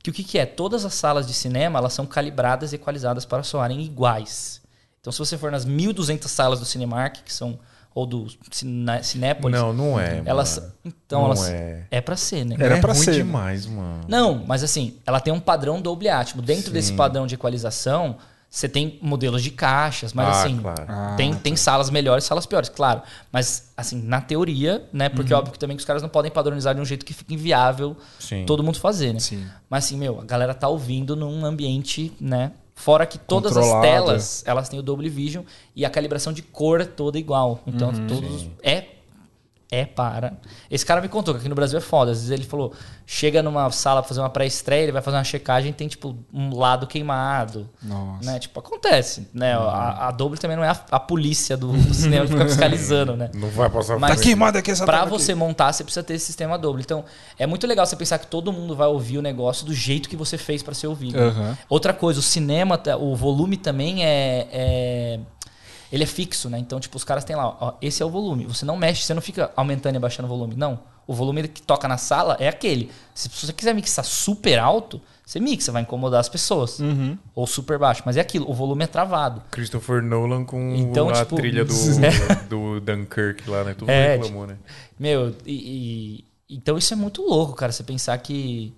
Que o que, que é? Todas as salas de cinema, elas são calibradas e equalizadas para soarem iguais. Então se você for nas 1.200 salas do Cinemark, que são... Ou do Cine, Cinépolis... Não, não é. Elas... mano. Então, Não elas... é. É pra ser, né? Era é ser. demais, mano. Não, mas assim, ela tem um padrão Dolby Atmos. Dentro desse padrão de equalização, você tem modelos de caixas, mas Ah, assim, claro. Ah, tem, tem salas melhores, salas piores, claro. Mas assim, na teoria, né? Porque óbvio que também que os caras não podem padronizar de um jeito que fique inviável Sim. todo mundo fazer, né? Sim. Mas assim, meu, a galera tá ouvindo num ambiente, né? Fora que todas as telas, elas têm o Dolby Vision e a calibração de cor é toda igual. Então, todos é é para. Esse cara me contou que aqui no Brasil é foda. Às vezes ele falou: chega numa sala pra fazer uma pré-estreia, ele vai fazer uma checagem e tem, tipo, um lado queimado. Nossa. Né? Tipo, acontece. Né? A, a Dolby também não é a, a polícia do, do cinema que fica fiscalizando, né? Não vai passar Mas- Tá queimado aqui essa Pra tela aqui. você montar, você precisa ter esse sistema Dolby. Então, é muito legal você pensar que todo mundo vai ouvir o negócio do jeito que você fez pra ser ouvido. Aham. Outra coisa, o cinema, tá- o volume também é, é- Ele é fixo, né? Então, tipo, os caras têm lá, ó, esse é o volume. Você não mexe, você não fica aumentando e abaixando o volume. Não. O volume que toca na sala é aquele. Se você quiser mixar super alto, você mixa, vai incomodar as pessoas. Uhum. Ou super baixo. Mas é aquilo, o volume é travado. Christopher Nolan com Então, a tipo, trilha do, *laughs* do Dunkirk lá, né? Tudo É, reclamou, né? Meu, e, e- então isso é muito louco, cara. Você pensar que,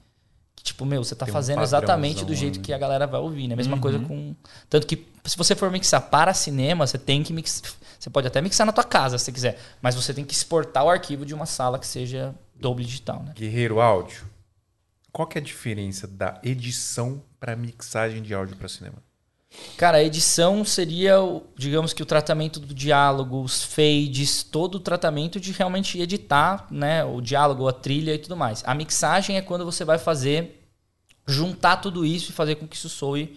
tipo, meu, você tá um fazendo exatamente do jeito né? que a galera vai ouvir, né? Mesma coisa com. Tanto que se você for mixar para cinema, você tem que mixar. Você pode até mixar na tua casa se você quiser, mas você tem que exportar o arquivo de uma sala que seja Dolby digital, né? Guerreiro Áudio. Qual que é a diferença da edição para mixagem de áudio para cinema? Cara, a edição seria, digamos que o tratamento do diálogo, os fades, todo o tratamento de realmente editar, né, o diálogo, a trilha e tudo mais. A mixagem é quando você vai fazer juntar tudo isso e fazer com que isso soe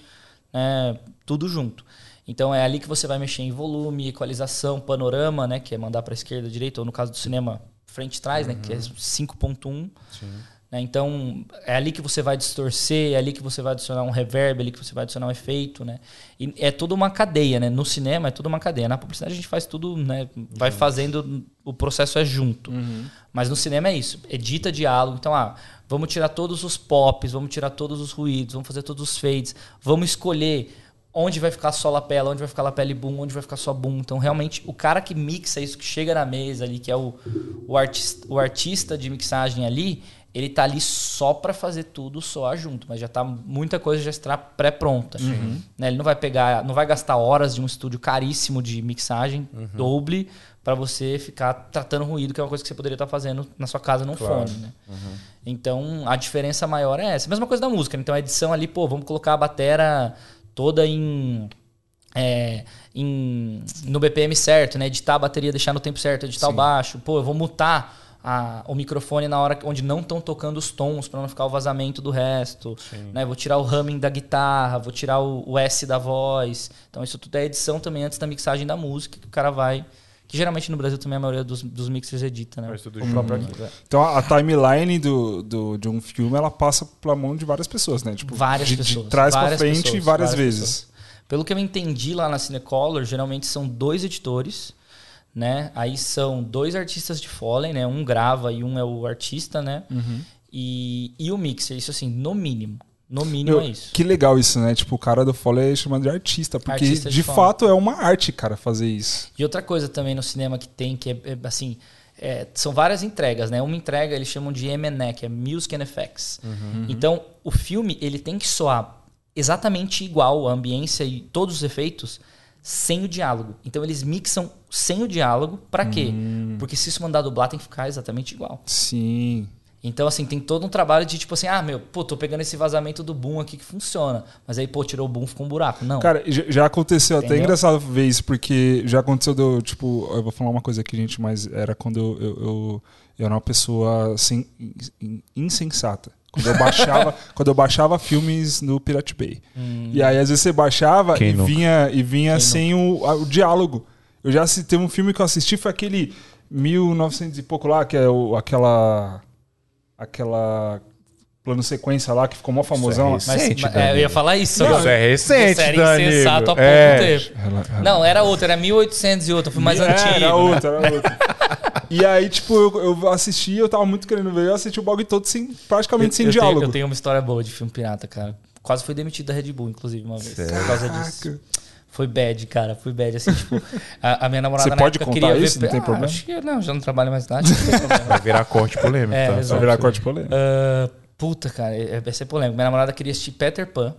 né, tudo junto. Então é ali que você vai mexer em volume, equalização, panorama, né, que é mandar para esquerda, direita, ou no caso do cinema, frente e trás, né, que é 5.1. né? Então, é ali que você vai distorcer, é ali que você vai adicionar um reverb, é ali que você vai adicionar um efeito, né? E é toda uma cadeia, né? No cinema é toda uma cadeia. Na publicidade a gente faz tudo, né? Vai fazendo, o processo é junto. Mas no cinema é isso. Edita diálogo. Então, ah, vamos tirar todos os pops, vamos tirar todos os ruídos, vamos fazer todos os fades, vamos escolher onde vai ficar só lapela, onde vai ficar lapela e boom, onde vai ficar só boom. Então, realmente, o cara que mixa isso, que chega na mesa ali, que é o, o, artista, o artista de mixagem ali, ele tá ali só para fazer tudo soar junto, mas já tá muita coisa já está pré-pronta. Né? Ele não vai pegar, não vai gastar horas de um estúdio caríssimo de mixagem, Dolby, para você ficar tratando ruído, que é uma coisa que você poderia estar fazendo na sua casa num fone, né? Então, a diferença maior é essa. Mesma coisa da música. né? Então, a edição ali, pô, vamos colocar a batera toda em. é, em- no BPM certo, né? Editar a bateria, deixar no tempo certo, editar o baixo. Pô, eu vou mutar a- o microfone na hora onde não estão tocando os tons para não ficar o vazamento do resto. Né? Vou tirar o humming da guitarra, vou tirar o, o S da voz. Então isso tudo é edição também antes da mixagem da música que o cara vai. Que geralmente no Brasil também a maioria dos, dos mixers edita, né? Tudo o junto, próprio arquivo. é. Então a a timeline do, do, de um filme ela passa pela mão de várias pessoas, né? Tipo, Várias de, pessoas. De trás várias pra frente pessoas, várias, várias vezes. pessoas. Pelo que eu entendi lá na Cinecolor, geralmente são dois editores, né? Aí são dois artistas de Foley, né? Um grava e um é o artista, né? Uhum. E, e o mixer, isso assim, no mínimo. No mínimo Meu, é isso. Que legal isso, né? Tipo, o cara do Foley é chamado de artista, porque Artista de de fato é uma arte, cara, fazer isso. E outra coisa também no cinema que tem, que é, é, assim, é, são várias entregas, né? Uma entrega eles chamam de M&E, que é Music and Effects. Então, o filme, ele tem que soar exatamente igual a ambiência e todos os efeitos sem o diálogo. Então, eles mixam sem o diálogo, pra quê? Porque se isso mandar dublar, tem que ficar exatamente igual. Sim. Então, assim, tem todo um trabalho de tipo assim, ah, meu, pô, tô pegando esse vazamento do boom aqui que funciona. Mas aí, pô, tirou o boom, ficou um buraco. Não. Cara, já aconteceu até Entendeu? engraçado ver isso, porque já aconteceu do, tipo, eu vou falar uma coisa aqui, gente, mas era quando eu, eu, eu, eu era uma pessoa in- insensata. Quando eu baixava, *laughs* quando eu baixava filmes no Pirate Bay. E aí, às vezes, você baixava Quem e nunca? vinha, e vinha sem o, a- o diálogo. Eu já assisti um filme que eu assisti, foi aquele 1900 e pouco lá, que é o, aquela. Aquela. Plano sequência lá, que ficou mó famosão. Isso Mas, recente, mas, é, eu ia falar isso. Não, isso é recente, Você era Danilo. insensato há pouco É. tempo. Não, era outro, era 1800 e outro, foi mais É, antigo. Era outro, era outro. *laughs* e aí, tipo, eu, eu assisti, eu tava muito querendo ver, eu assisti o bagulho todo sem, praticamente sem eu diálogo. Tenho, eu tenho uma história boa de filme pirata, cara. Quase fui demitido da Red Bull, inclusive, uma vez. Por causa disso. Caraca. Foi bad, cara. Foi bad. Assim, tipo, a, a minha namorada Você na pode época contar queria isso? ver. Não tem Ah, problema? Acho que não, já não trabalho mais problema. *laughs* Vai virar corte polêmico, É, tá? Vai virar corte polêmico. Ah, puta, cara, é- vai ser polêmico. Minha namorada queria assistir Peter Pan.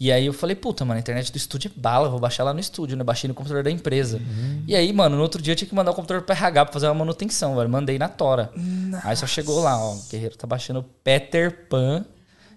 E aí eu falei, puta, mano, a internet do estúdio é bala, vou baixar lá no estúdio, né? Baixei no computador da empresa. E aí, mano, no outro dia eu tinha que mandar o computador pro RH pra fazer uma manutenção, velho. Mandei na Tora. Aí só chegou lá, ó, o Guerreiro tá baixando Peter Pan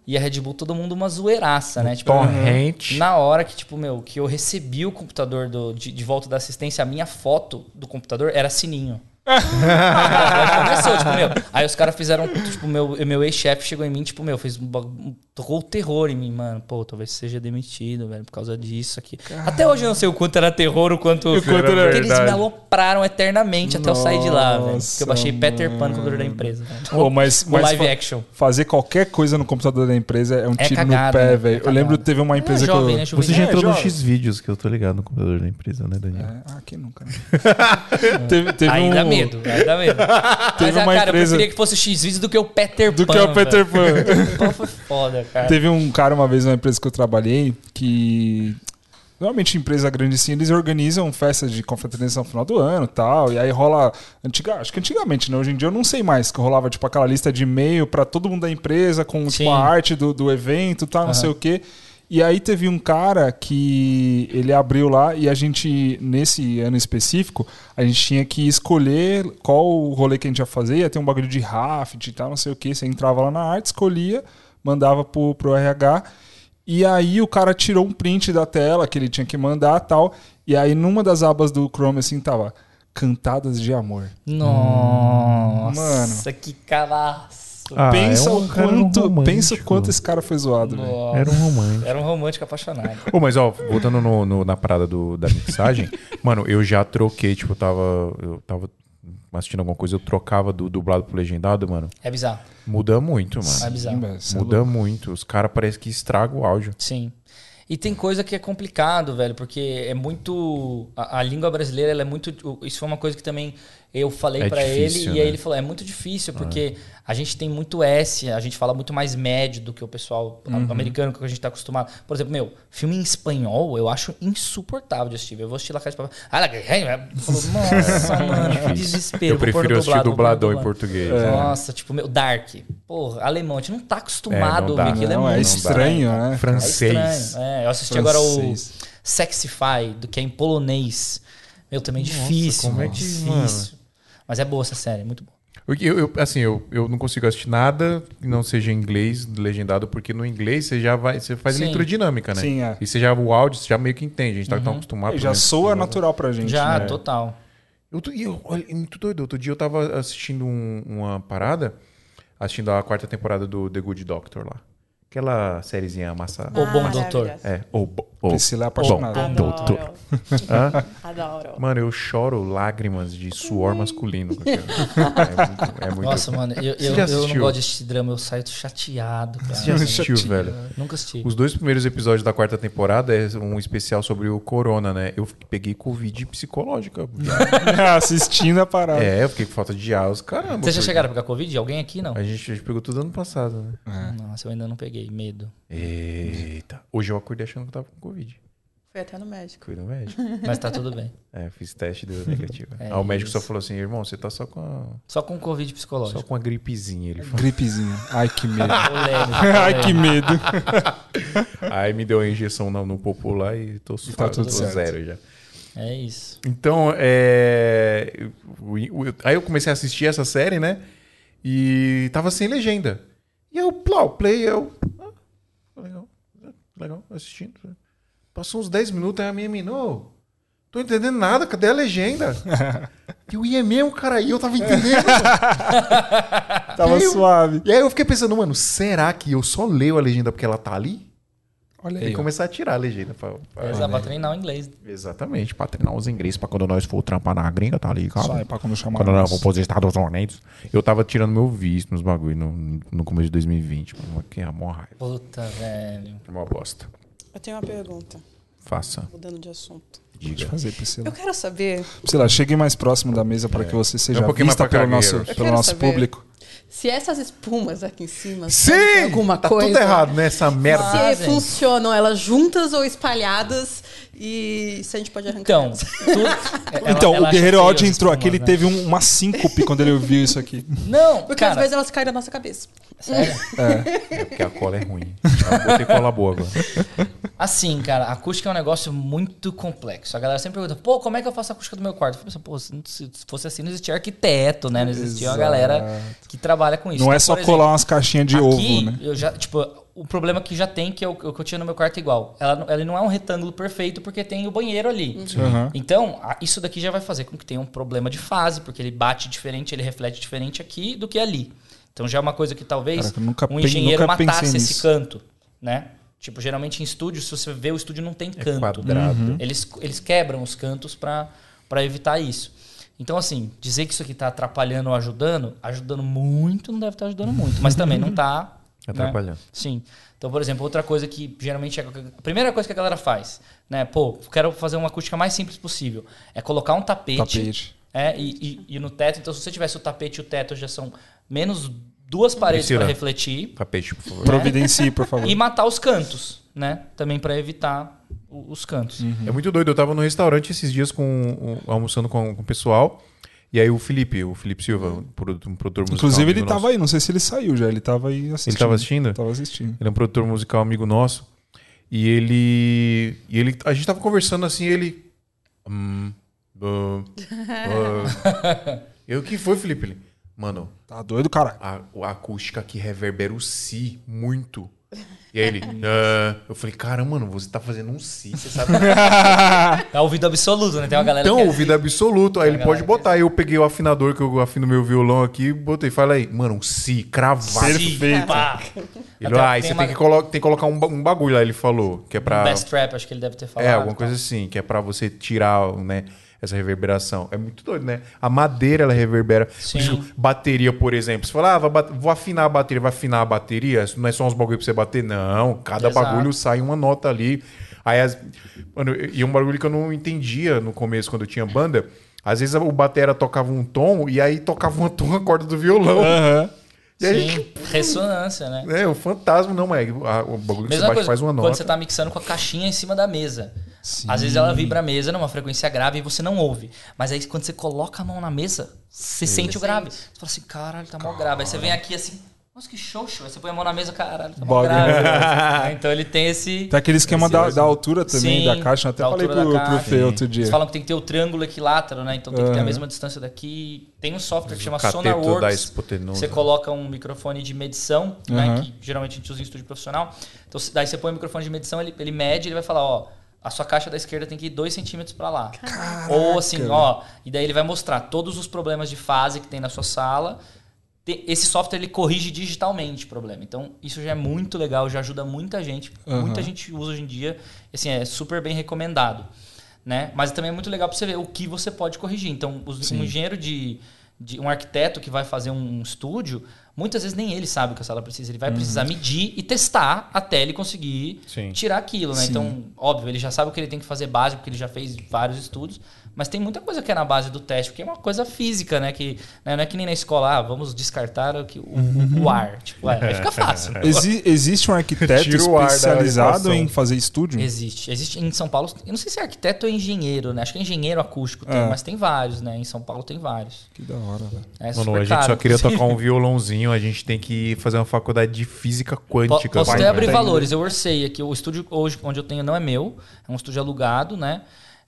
e a Red Bull, todo mundo uma zoeiraça, né? Tipo, Torrente. na hora que, tipo, meu, que eu recebi o computador do, de, de volta da assistência, a minha foto do computador era sininho. Começou, tipo, meu. Aí os caras fizeram, tipo, meu, meu ex-chefe chegou em mim, tipo, meu, fez um tocou o terror em mim, mano. Pô, talvez seja demitido, velho, por causa disso aqui. Até hoje eu não sei o quanto era terror, o quanto. O quanto era Porque eles me verdade. alopraram eternamente até eu sair de lá, velho. Porque Nossa, eu baixei Peter Pan no computador da empresa. Pô, mas, mas live fa- action. fazer qualquer coisa no computador da empresa é um É tiro cagada, no né? pé, É velho. eu cagada. lembro que teve uma empresa jovem, que eu... né? Jovem. Você já É, entrou no jovem. X-Vídeos, que eu tô ligado no computador da empresa, né, Daniel? É, ah, quem nunca, né? *laughs* teve, teve Aí um... dá medo, aí dá medo. *laughs* Teve Mas, ah, uma cara, empresa- eu preferia que fosse o X-Vídeos do que o Peter Do Pan. que *laughs* é o Peter. Pan. Pô, foi foda, cara. Teve um cara uma vez numa empresa que eu trabalhei que. Normalmente, empresa grande assim, eles organizam festas de confraternização no final do ano e tal. E aí rola. Antiga, acho que antigamente, né? Hoje em dia eu não sei mais. Que rolava, tipo, aquela lista de e-mail pra todo mundo da empresa, com tipo, a arte do, do evento e tal, não sei o quê. E aí teve um cara que ele abriu lá e a gente, nesse ano específico, a gente tinha que escolher qual o rolê que a gente ia fazer. Ia ter um bagulho de raft e tal, não sei o que. Você entrava lá na arte, escolhia, mandava pro, pro RH. E aí o cara tirou um print da tela que ele tinha que mandar tal. E aí numa das abas do Chrome assim tava Cantadas de Amor. Nossa, Mano. que calaço. Ah, pensa é um quanto, romântico. pensa quanto esse cara foi zoado, velho. Era um romântico. Era um romântico apaixonado. Ô, mas ó, voltando no- no- na parada do- da mixagem, *laughs* mano, eu já troquei, tipo, eu tava. Eu tava assistindo alguma coisa, eu trocava do dublado pro legendado, mano. É bizarro. Muda muito, mano. É bizarro. é Muda muito. Os caras parecem que estragam o áudio. Sim. E tem coisa que é complicado, velho, porque é muito. A, a língua brasileira, ela é muito. Isso foi uma coisa que também eu falei É pra difícil, ele, né? e aí ele falou: é muito difícil, porque a gente tem muito S, a gente fala muito mais médio do que o pessoal Uhum. americano que a gente tá acostumado. Por exemplo, meu, filme em espanhol eu acho insuportável de assistir. Eu vou assistir La Casa de Papel. Ah, Falou, *laughs* Nossa, mano, que desespero. Eu prefiro assistir dublado, em português. É. né? Nossa, tipo, meu, Dark. Porra, alemão, a gente não tá acostumado É, não a ouvir aquilo. Não, é é muito estranho, né? É Francês. estranho. É, eu assisti agora o Francês. Sexify, do que é em polonês. Meu, também difícil. como é que- difícil. Mas é boa essa série, é muito boa. Eu, eu- assim, eu, eu não consigo assistir nada que não seja em inglês, legendado, porque no inglês você já vai. Você faz Sim. leitura dinâmica, né? Sim, é. E você já, o áudio, você já meio que entende. A gente tá tão acostumado. E já soa com- natural pra gente. Já, né? total. Eu, tô- e eu, olha, é muito doido. Outro dia eu tava assistindo um- uma parada, assistindo a quarta temporada do The Good Doctor lá. Aquela sériezinha massa. O Bom. Doutor. É, o, bo- o Priscila é apaixonada. Bom Doutor. Adoro. Hã? *laughs* Adoro. Mano, eu choro lágrimas de suor masculino. É muito. É muito Nossa, mano, eu, eu, eu não gosto de assistir drama, eu saio chateado, cara. Você já assistiu, velho? Nunca assisti. Os dois primeiros episódios da quarta temporada é um especial sobre o corona, né? Eu peguei Covid psicológica. *laughs* Assistindo a parada. é, eu fiquei com falta de ar, os caramba. Vocês já porque chegaram a pegar Covid? Alguém aqui não? A gente, a gente pegou tudo ano passado, né? Nossa, eu ainda não peguei. Medo. Eita. Hoje eu acordei achando que eu tava com Covid. Fui até no médico. Fui no médico. *laughs* Mas tá tudo bem. É, fiz teste e deu *laughs* negativo. É Aí o médico só falou assim, irmão, você tá só com a, Só com Covid só psicológico. com a gripezinha. Ele falou. Gripezinha. Ai, que medo. *laughs* Ai, que medo. Aí me deu a injeção no, no popular e tô suave, tá tudo tô certo. zero já. É isso. Então, é... Aí eu comecei a assistir essa série, né? E tava sem legenda. E eu, plau, play, eu... Ah, legal, legal, assistindo. Passou uns 10 minutos, aí a minha mina, ô, tô entendendo nada, cadê a legenda? *laughs* eu ia mesmo, cara, e eu tava entendendo. *laughs* Tava Eu- suave. e aí eu fiquei pensando, mano, será que eu só leio a legenda porque ela tá ali? Olha E aí. ó. começar a tirar a legenda. Pra, pra- Exato, pra treinar o inglês. Exatamente, pra treinar os ingleses pra quando nós for trampar na gringa, tá ligado? Só é pra quando chamar. Quando nós vamos pros Estados Unidos. Eu tava tirando meu visto nos bagulho no, no começo de 2020. Mano, que é a mó raiva. Puta, velho. É uma bosta. Eu tenho uma pergunta, Faça, mudando de assunto. Pode diga. fazer, Priscila. Eu quero saber Priscila, chegue mais próximo da mesa para que você seja É um pouquinho mais vista pelo nosso. Eu pelo nosso saber. público. se essas espumas aqui em cima Sim! alguma tá coisa. tudo errado, né? Essa merda. Se Fazem. funcionam elas juntas ou espalhadas e se a gente pode arrancar Então, tudo. *laughs* ela- Então, ela o Guerreiro as entrou aqui, ele espumas, teve um- uma síncope quando ele ouviu isso aqui. né? *laughs* Não, Porque cara, às vezes elas caem na nossa cabeça. sério. É porque a cola é ruim. Eu botei cola boa agora. Assim, cara, a acústica é um negócio muito complexo. A galera sempre pergunta, pô, como é que eu faço a acústica do meu quarto? Eu falei assim, pô, se fosse assim, não existia arquiteto, né? Não existia uma Exato. galera que trabalha com isso. Não é Então, só por exemplo, colar umas caixinhas de aqui, ovo, né? Eu já, tipo, o problema que já tem, que é o, o que eu tinha no meu quarto igual. Ela, não- ele não é um retângulo perfeito porque tem o banheiro ali. Aham. Então, a- isso daqui já vai fazer com que tenha um problema de fase, porque ele bate diferente, ele reflete diferente aqui do que ali. Então já é uma coisa que talvez Caraca, um engenheiro matasse esse nisso. canto, né? Tipo, geralmente em estúdio, se você vê o estúdio não tem canto. quadrado. Uhum. Eles, eles quebram os cantos para evitar isso. Então, assim, dizer que isso aqui tá atrapalhando ou ajudando, ajudando muito, não deve estar ajudando muito. Mas também não tá... né? Atrapalhando. Sim. Então, por exemplo, outra coisa que geralmente é a primeira coisa que a galera faz, né? Pô, quero fazer uma acústica mais simples possível. É colocar um tapete. Tapete. É, e, e, e no teto. Então, se você tivesse o tapete e o teto já são menos duas paredes para refletir. Tapete, por favor. Providencie, por favor. *laughs* E matar os cantos, né? Também para evitar os cantos. É muito doido. Eu tava no restaurante esses dias com, um- almoçando com, com o pessoal. E aí o Felipe, o Felipe Silva, um produtor, um produtor musical. Inclusive, ele amigo tava nosso. aí, não sei se ele saiu já, ele tava aí assistindo. Ele tava assistindo? Tava assistindo. Ele é um produtor musical amigo nosso. E ele. E ele. A gente tava conversando assim, ele. Hum, bom, bom. *laughs* Eu, que foi, Felipe? Mano, Tá doido, cara. a, a acústica aqui reverbera o si muito. E aí ele. "Ah." eu falei, caramba, mano, você tá fazendo um si, você sabe? É ouvido absoluto, né? Tem uma galera Então, que é ouvido absoluto. Aí ele galera pode botar. Aí eu peguei o afinador que eu afino meu violão aqui, botei. Fala aí, mano, um si cravado. Perfeito. Pá. Ele, ah, aí tem você uma- tem, que colo- tem que colocar um, ba- um bagulho lá, ele falou. Que é pra. Best Trap, acho que ele deve ter falado. É, alguma tá? coisa assim, que é pra você tirar, né, essa reverberação. É muito doido, né? A madeira, ela reverbera. Sim. Bateria, por exemplo. Você fala, ah, vou, afinar a bateria. Vai afinar a bateria? Não é só uns bagulho pra você bater, não. Cada Exato. bagulho sai uma nota ali. Aí, as... Mano, e um bagulho que eu não entendia no começo, quando eu tinha banda. Às vezes o batera tocava um tom e aí tocava uma tom *laughs* a corda do violão. Aham. Sim, ressonância, né? é, o fantasma, não, mas a- o bagulho que você Mesma bate coisa faz uma quando nota. você tá mixando com a caixinha em cima da mesa. Às vezes ela vibra a mesa numa frequência grave e você não ouve. Mas aí quando você coloca a mão na mesa, você sente o grave. Você fala assim, caralho, tá mal grave. Aí você vem aqui assim, nossa, que show, show. Aí você põe a mão na mesa, caralho, tá Bagulho. grave. *laughs* então ele tem esse... Tem aquele esquema da, da altura também, Sim, da caixa. Eu até falei pro, pro. Fê outro dia. Eles falam que tem que ter o triângulo equilátero, né? Então tem que ter a Aham. mesma distância daqui. Tem um software que chama SonarWorks. Você coloca um microfone de medição, né? Aham. Que geralmente a gente usa em estúdio profissional. Então daí você põe o microfone de medição, ele, ele mede, ele vai falar, ó, a sua caixa da esquerda tem que ir 2 centímetros para lá. Ou assim, ó, e daí ele vai mostrar todos os problemas de fase que tem na sua sala. Esse software ele corrige digitalmente o problema. Então, isso já é muito legal, já ajuda muita gente. Aham. Muita gente usa hoje em dia. Assim, é super bem recomendado. Né? Mas também é muito legal para você ver o que você pode corrigir. Então, os- um engenheiro de, de. um arquiteto que vai fazer um estúdio, muitas vezes nem ele sabe o que a sala precisa. Ele vai precisar medir e testar até ele conseguir Sim. tirar aquilo, né? Então, óbvio, ele já sabe o que ele tem que fazer básico, porque ele já fez vários estudos. Mas tem muita coisa que é na base do teste, porque é uma coisa física, né? Que né, não é que nem na escola, ah, vamos descartar o, que- o, o- ar. *laughs* Tipo, é, aí fica fácil. *laughs* Exi- existe um arquiteto especializado em fazer estúdio? Existe. Existe em São Paulo. Eu não sei se é arquiteto ou engenheiro, né? Acho que é engenheiro acústico, tem, É. mas tem vários, né? Em São Paulo tem vários. Que da hora, velho. É Mano, a gente só queria tocar um violãozinho, a gente tem que fazer uma faculdade de física Po- quântica. Posso até abrir velho. valores. Eu orcei aqui. O estúdio hoje, onde eu tenho não é meu. É um estúdio alugado, né?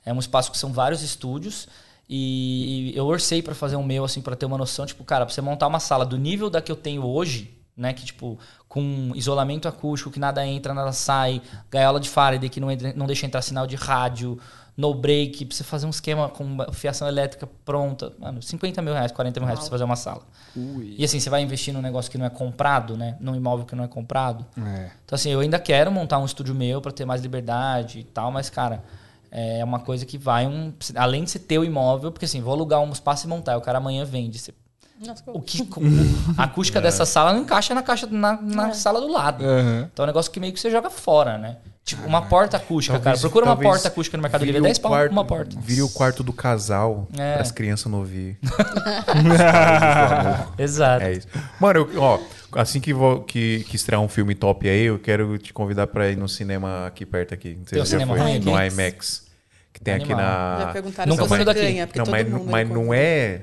É um espaço que são vários estúdios. E eu orcei pra fazer um meu, assim, pra ter uma noção. Tipo, cara, pra você montar uma sala do nível da que eu tenho hoje, né? Que, tipo, com isolamento acústico, que nada entra, nada sai, gaiola de Faraday, que não, entra- não deixa entrar sinal de rádio, no break, pra você fazer um esquema com fiação elétrica pronta. Mano, 50 mil reais, 40 mil reais pra você fazer uma sala. E assim, você vai investir num negócio que não é comprado, né? Num imóvel que não é comprado. É. Então, assim, eu ainda quero montar um estúdio meu para ter mais liberdade e tal, mas, cara, é uma coisa que vai um. Além de você ter o imóvel, porque assim, vou alugar um espaço e montar, o cara amanhã vende. Você- o que, *laughs* a acústica dessa sala não encaixa na caixa na, na sala do lado. Aham. Então é um negócio que meio que você joga fora, né? Tipo, uma porta acústica, Talvez- cara. Procura uma porta acústica no Mercado Livre, é o 10 pau quarto- uma porta. Vire o quarto do casal É. para as crianças não ouvir. Exato. *laughs* É isso. Mano, eu- ó, assim que, vou, que, que estrear um filme top aí, eu quero te convidar pra ir no cinema aqui perto aqui. Não sei Tem se já cinema foi. No aqui? IMAX. Que tem aqui Animal. na. Já perguntaram Nunca se você daqui. ganha, porque Não, todo mas, mundo mas não é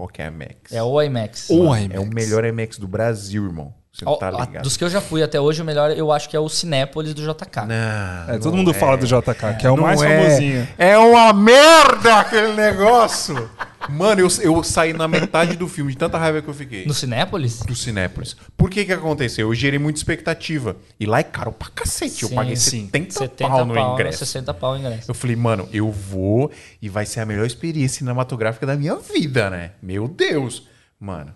qualquer IMAX. É o IMAX. O É IMAX. o melhor IMAX do Brasil, irmão. Você Ó, tá a- ligado. dos que eu já fui até hoje, o melhor eu acho que é o Cinépolis do JK. Não, É, todo não mundo fala do JK, que é o Não mais é. famosinho. É uma merda aquele negócio. Mano, eu, eu saí na metade do filme de tanta raiva que eu fiquei. No Cinépolis? Do Cinépolis. Por que que aconteceu? Eu gerei muita expectativa. E lá é caro pra cacete. eu Sim, paguei sim. 70, 70 pau no pau, ingresso. 60 pau no ingresso. Eu falei, mano, eu vou e vai ser a melhor experiência cinematográfica da minha vida, né? Meu Deus. Mano,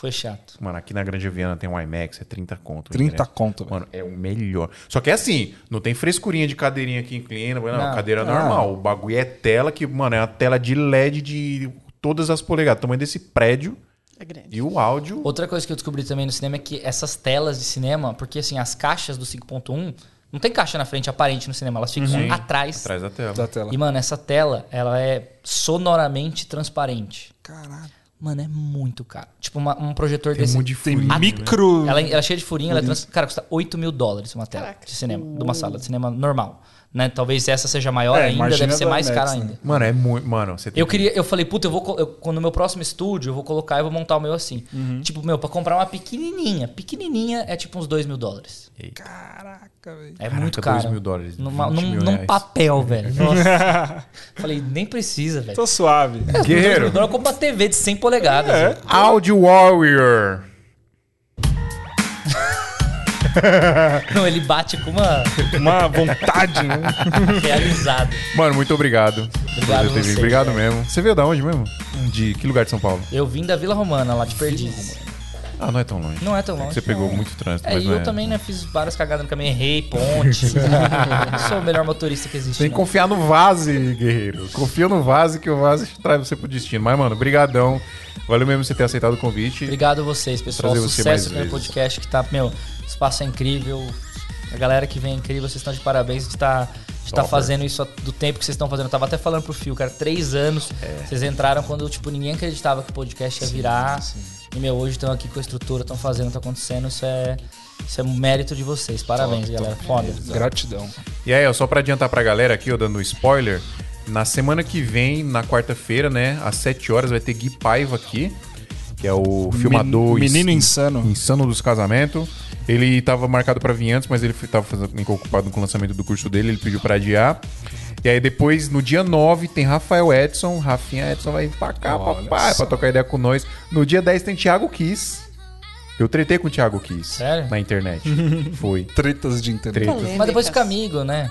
Foi chato. mano, aqui na Grande Viana tem um IMAX, é 30 conto. o 30 ingresso. conto, velho. Mano, é o melhor. Só que é assim, não tem frescurinha de cadeirinha que inclina, não, Não. cadeira Ah. normal. O bagulho é tela que, mano, é uma tela de LED de todas as polegadas, tamanho desse prédio É grande. e o áudio. Outra coisa que eu descobri também no cinema é que essas telas de cinema, porque assim, as caixas do 5.1, não tem caixa na frente aparente no cinema, elas ficam Sim. atrás. Atrás da tela. Da tela. E, mano, essa tela, ela é sonoramente transparente. Caralho. Mano, é muito caro. Tipo, uma- um projetor Tem um desse. monte de Tem furinho, né? micro. Ela, ela é cheia de furinho, ela é trans... Cara, custa 8 mil dólares uma tela Caraca. de cinema, de uma sala de cinema normal. Né? Talvez essa seja maior É, ainda, deve ser mais IMAX, cara né? ainda. Mano, é muito. Mano, você tem Eu que- queria, eu falei, puta, eu vou. Eu, quando no meu próximo estúdio, eu vou colocar e vou montar o meu assim. Uhum. Tipo, meu, pra comprar uma pequenininha. Pequenininha é tipo uns 2 mil dólares. Caraca, velho. É Caraca, muito 2 caro. mil dólares, Numa, 20 num, mil num reais. papel, *laughs* velho. Nossa. *laughs* falei, nem precisa, velho. Tô suave. Guerreiro. Eu compro uma TV de 100 polegadas. É. Audio Warrior. *laughs* Não, ele bate com uma Uma vontade, né? *laughs* realizada. Mano, muito obrigado. Obrigado você, Obrigado mesmo. Você veio da onde mesmo? De que lugar de São Paulo? Eu vim da Vila Romana, lá de Perdiz. Ah, não é tão longe. Não é tão longe. Você pegou não. muito trânsito, É, mas e não eu é. também, né, fiz várias cagadas no caminho, errei, ponte. *laughs* não sou o melhor motorista que existe. Tem que não. confiar no Vase, guerreiro. Confia no Vase que o Vase traz você pro destino. Mas, mano, brigadão. Valeu mesmo você ter aceitado o convite. Obrigado a vocês, pessoal. Trazer Sucesso no podcast, que tá, meu, o espaço é incrível. A galera que vem é incrível, vocês estão de parabéns de estar de tá Topper. fazendo isso do tempo que vocês estão fazendo. Eu tava até falando pro Fio, cara, três anos. É. Vocês entraram quando, tipo, ninguém acreditava que o podcast ia virar. E, meu, hoje estão aqui com a estrutura, estão fazendo, tá acontecendo. Isso é, isso é um mérito de vocês. Parabéns, galera. Foda. Gratidão. E aí, ó, só pra adiantar pra galera aqui, ó, dando um spoiler. Na semana que vem, na quarta-feira, né, às 7 horas, vai ter Gui Paiva aqui, que é o filmador Menino ins- insano. insano dos casamentos. Ele tava marcado pra vir antes, mas ele tava fazendo, ocupado com o lançamento do curso dele, ele pediu pra adiar. E aí depois, no dia 9, tem Rafael Edson. Rafinha Edson vai vir pra cá, Olha papai, só. pra trocar ideia com nós. No dia 10 tem Thiago Kiss. Eu tretei com o Thiago Kiss. Sério? Na internet. *laughs* Foi. Tretas de internet. Treta. Mas depois fica amigo, né?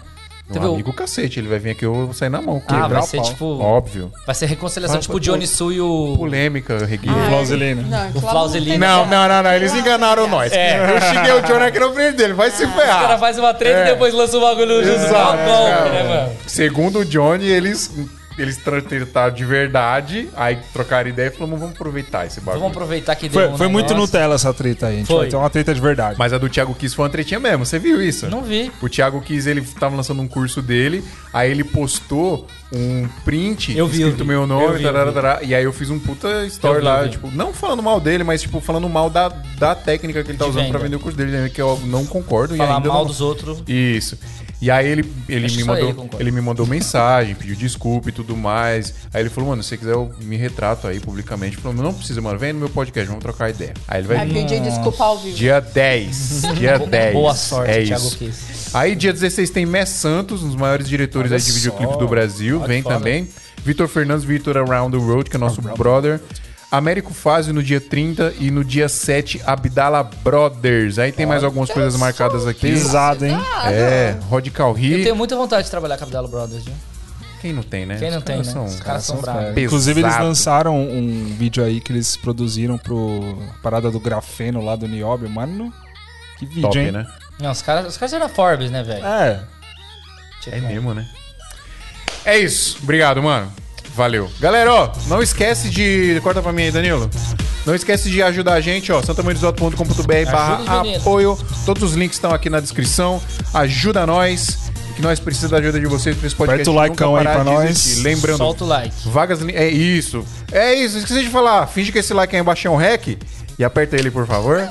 Teve Um o- amigo cacete, ele vai vir aqui, eu vou sair na mão. Ah, quebrar vai o ser pau. tipo. Óbvio. Vai ser reconciliação, Vai- tipo o Johnny Su e o. Polêmica, Regui. Ah, Flauzelino. Não, O Flauzelino. Não, não, não, não, eles enganaram nós. É. *laughs* Eu cheguei o John aqui na frente dele, vai se Os caras ferrar. fazem uma treta É. e depois lançam o bagulho junto. Exato. Um golpe, né, mano? Segundo o Johnny, eles, eles tra- trataram de verdade, aí trocaram ideia e falaram, vamos aproveitar esse bagulho. Vamos aproveitar que deu Foi, um foi muito. Nutella essa treta aí. A gente Foi. vai ter uma treta de verdade. Mas a do Thiago Kiss foi uma tretinha mesmo, você viu isso? Não vi. O Thiago Kiss, ele tava lançando um curso dele, aí ele postou um print Eu vi, eu escrito vi. meu Eu nome, vi, eu tarará, vi. tarará, e aí eu fiz um puta story Eu vi, lá, eu tipo, não falando mal dele, mas tipo, falando mal da, da técnica que ele tá De usando venda. pra vender o curso dele, né, que eu não concordo e Falar ainda mal não... dos outros. Isso. E aí ele, ele Acho me mandou, ele me mandou mensagem, pediu desculpa e tudo mais. Aí ele falou, mano, se você quiser eu me retrato aí publicamente. Ele falou, não precisa, mano, vem no meu podcast, vamos trocar ideia. Aí ele vai Vai vir pedir desculpa ao vivo. dia 10. Dia 10. Boa sorte, é Thiago isso. Kiss. Aí dia 16 tem Mess Santos, um dos maiores diretores Olha aí de videoclipe do Brasil, Olha vem também. Vitor Fernandes, Vitor Around the Road, que é nosso brother. Américo Fazio no dia 30 e no dia 7 Abdala Brothers. Aí tem mais algumas coisas marcadas aqui. Pesado, hein? É, Rod Eu tenho muita vontade de trabalhar com a Abdala Brothers, viu? Quem não tem, né? Quem não Os tem, caras né? são- Os caras são São bravos. Inclusive, eles lançaram um vídeo aí que eles produziram pro parada do grafeno lá do Niobe. Mano, que vídeo, Top, hein? né? Não, os caras, os caras eram Forbes, né, velho? É. Tipo, É mesmo, né? É isso. Obrigado, mano. Valeu. Galera, ó, não esquece de. Corta pra mim aí, Danilo. Não esquece de ajudar a gente, ó. santamãedosauto.com.br barra apoio. Todos os links estão aqui na descrição. Ajuda nós. Que nós precisamos da ajuda de vocês pra esse podcast. Aperta o likeão aí pra nós. Lembrando, Solta o like. Vagas. É isso. É isso. Esqueci de falar. Finge que esse like aí embaixo é um rec. E aperta ele, por favor. *laughs*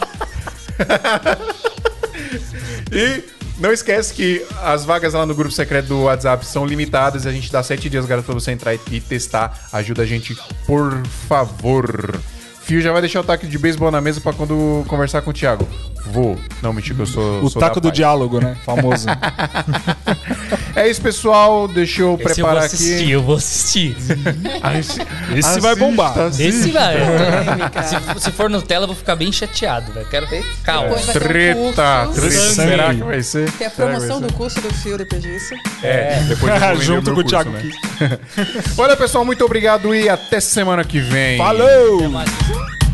e não esquece que as vagas lá no grupo secreto do WhatsApp são limitadas. A gente dá sete dias grátis pra você entrar e testar. Ajuda a gente, por favor. Fio já vai deixar o taco de beisebol na mesa pra quando conversar com o Thiago. Vou. Não, mentira que eu sou. O sou taco da do paz. diálogo, né? Famoso. *laughs* É isso, pessoal. Deixa eu Esse eu vou preparar assistir, aqui. eu vou assistir. *laughs* Assi- Esse vai bombar. assista. Esse vai. Se, se for Nutella, eu vou ficar bem chateado, velho. Quero ver calma. Vai ter um Treta, treta. Será que vai ser? Tem a que vai promoção do curso do Fio depois disso. É, depois *laughs* eu Junto com o Thiago né? Olha, pessoal, muito obrigado e até semana que vem. Falou! Até mais. Woo!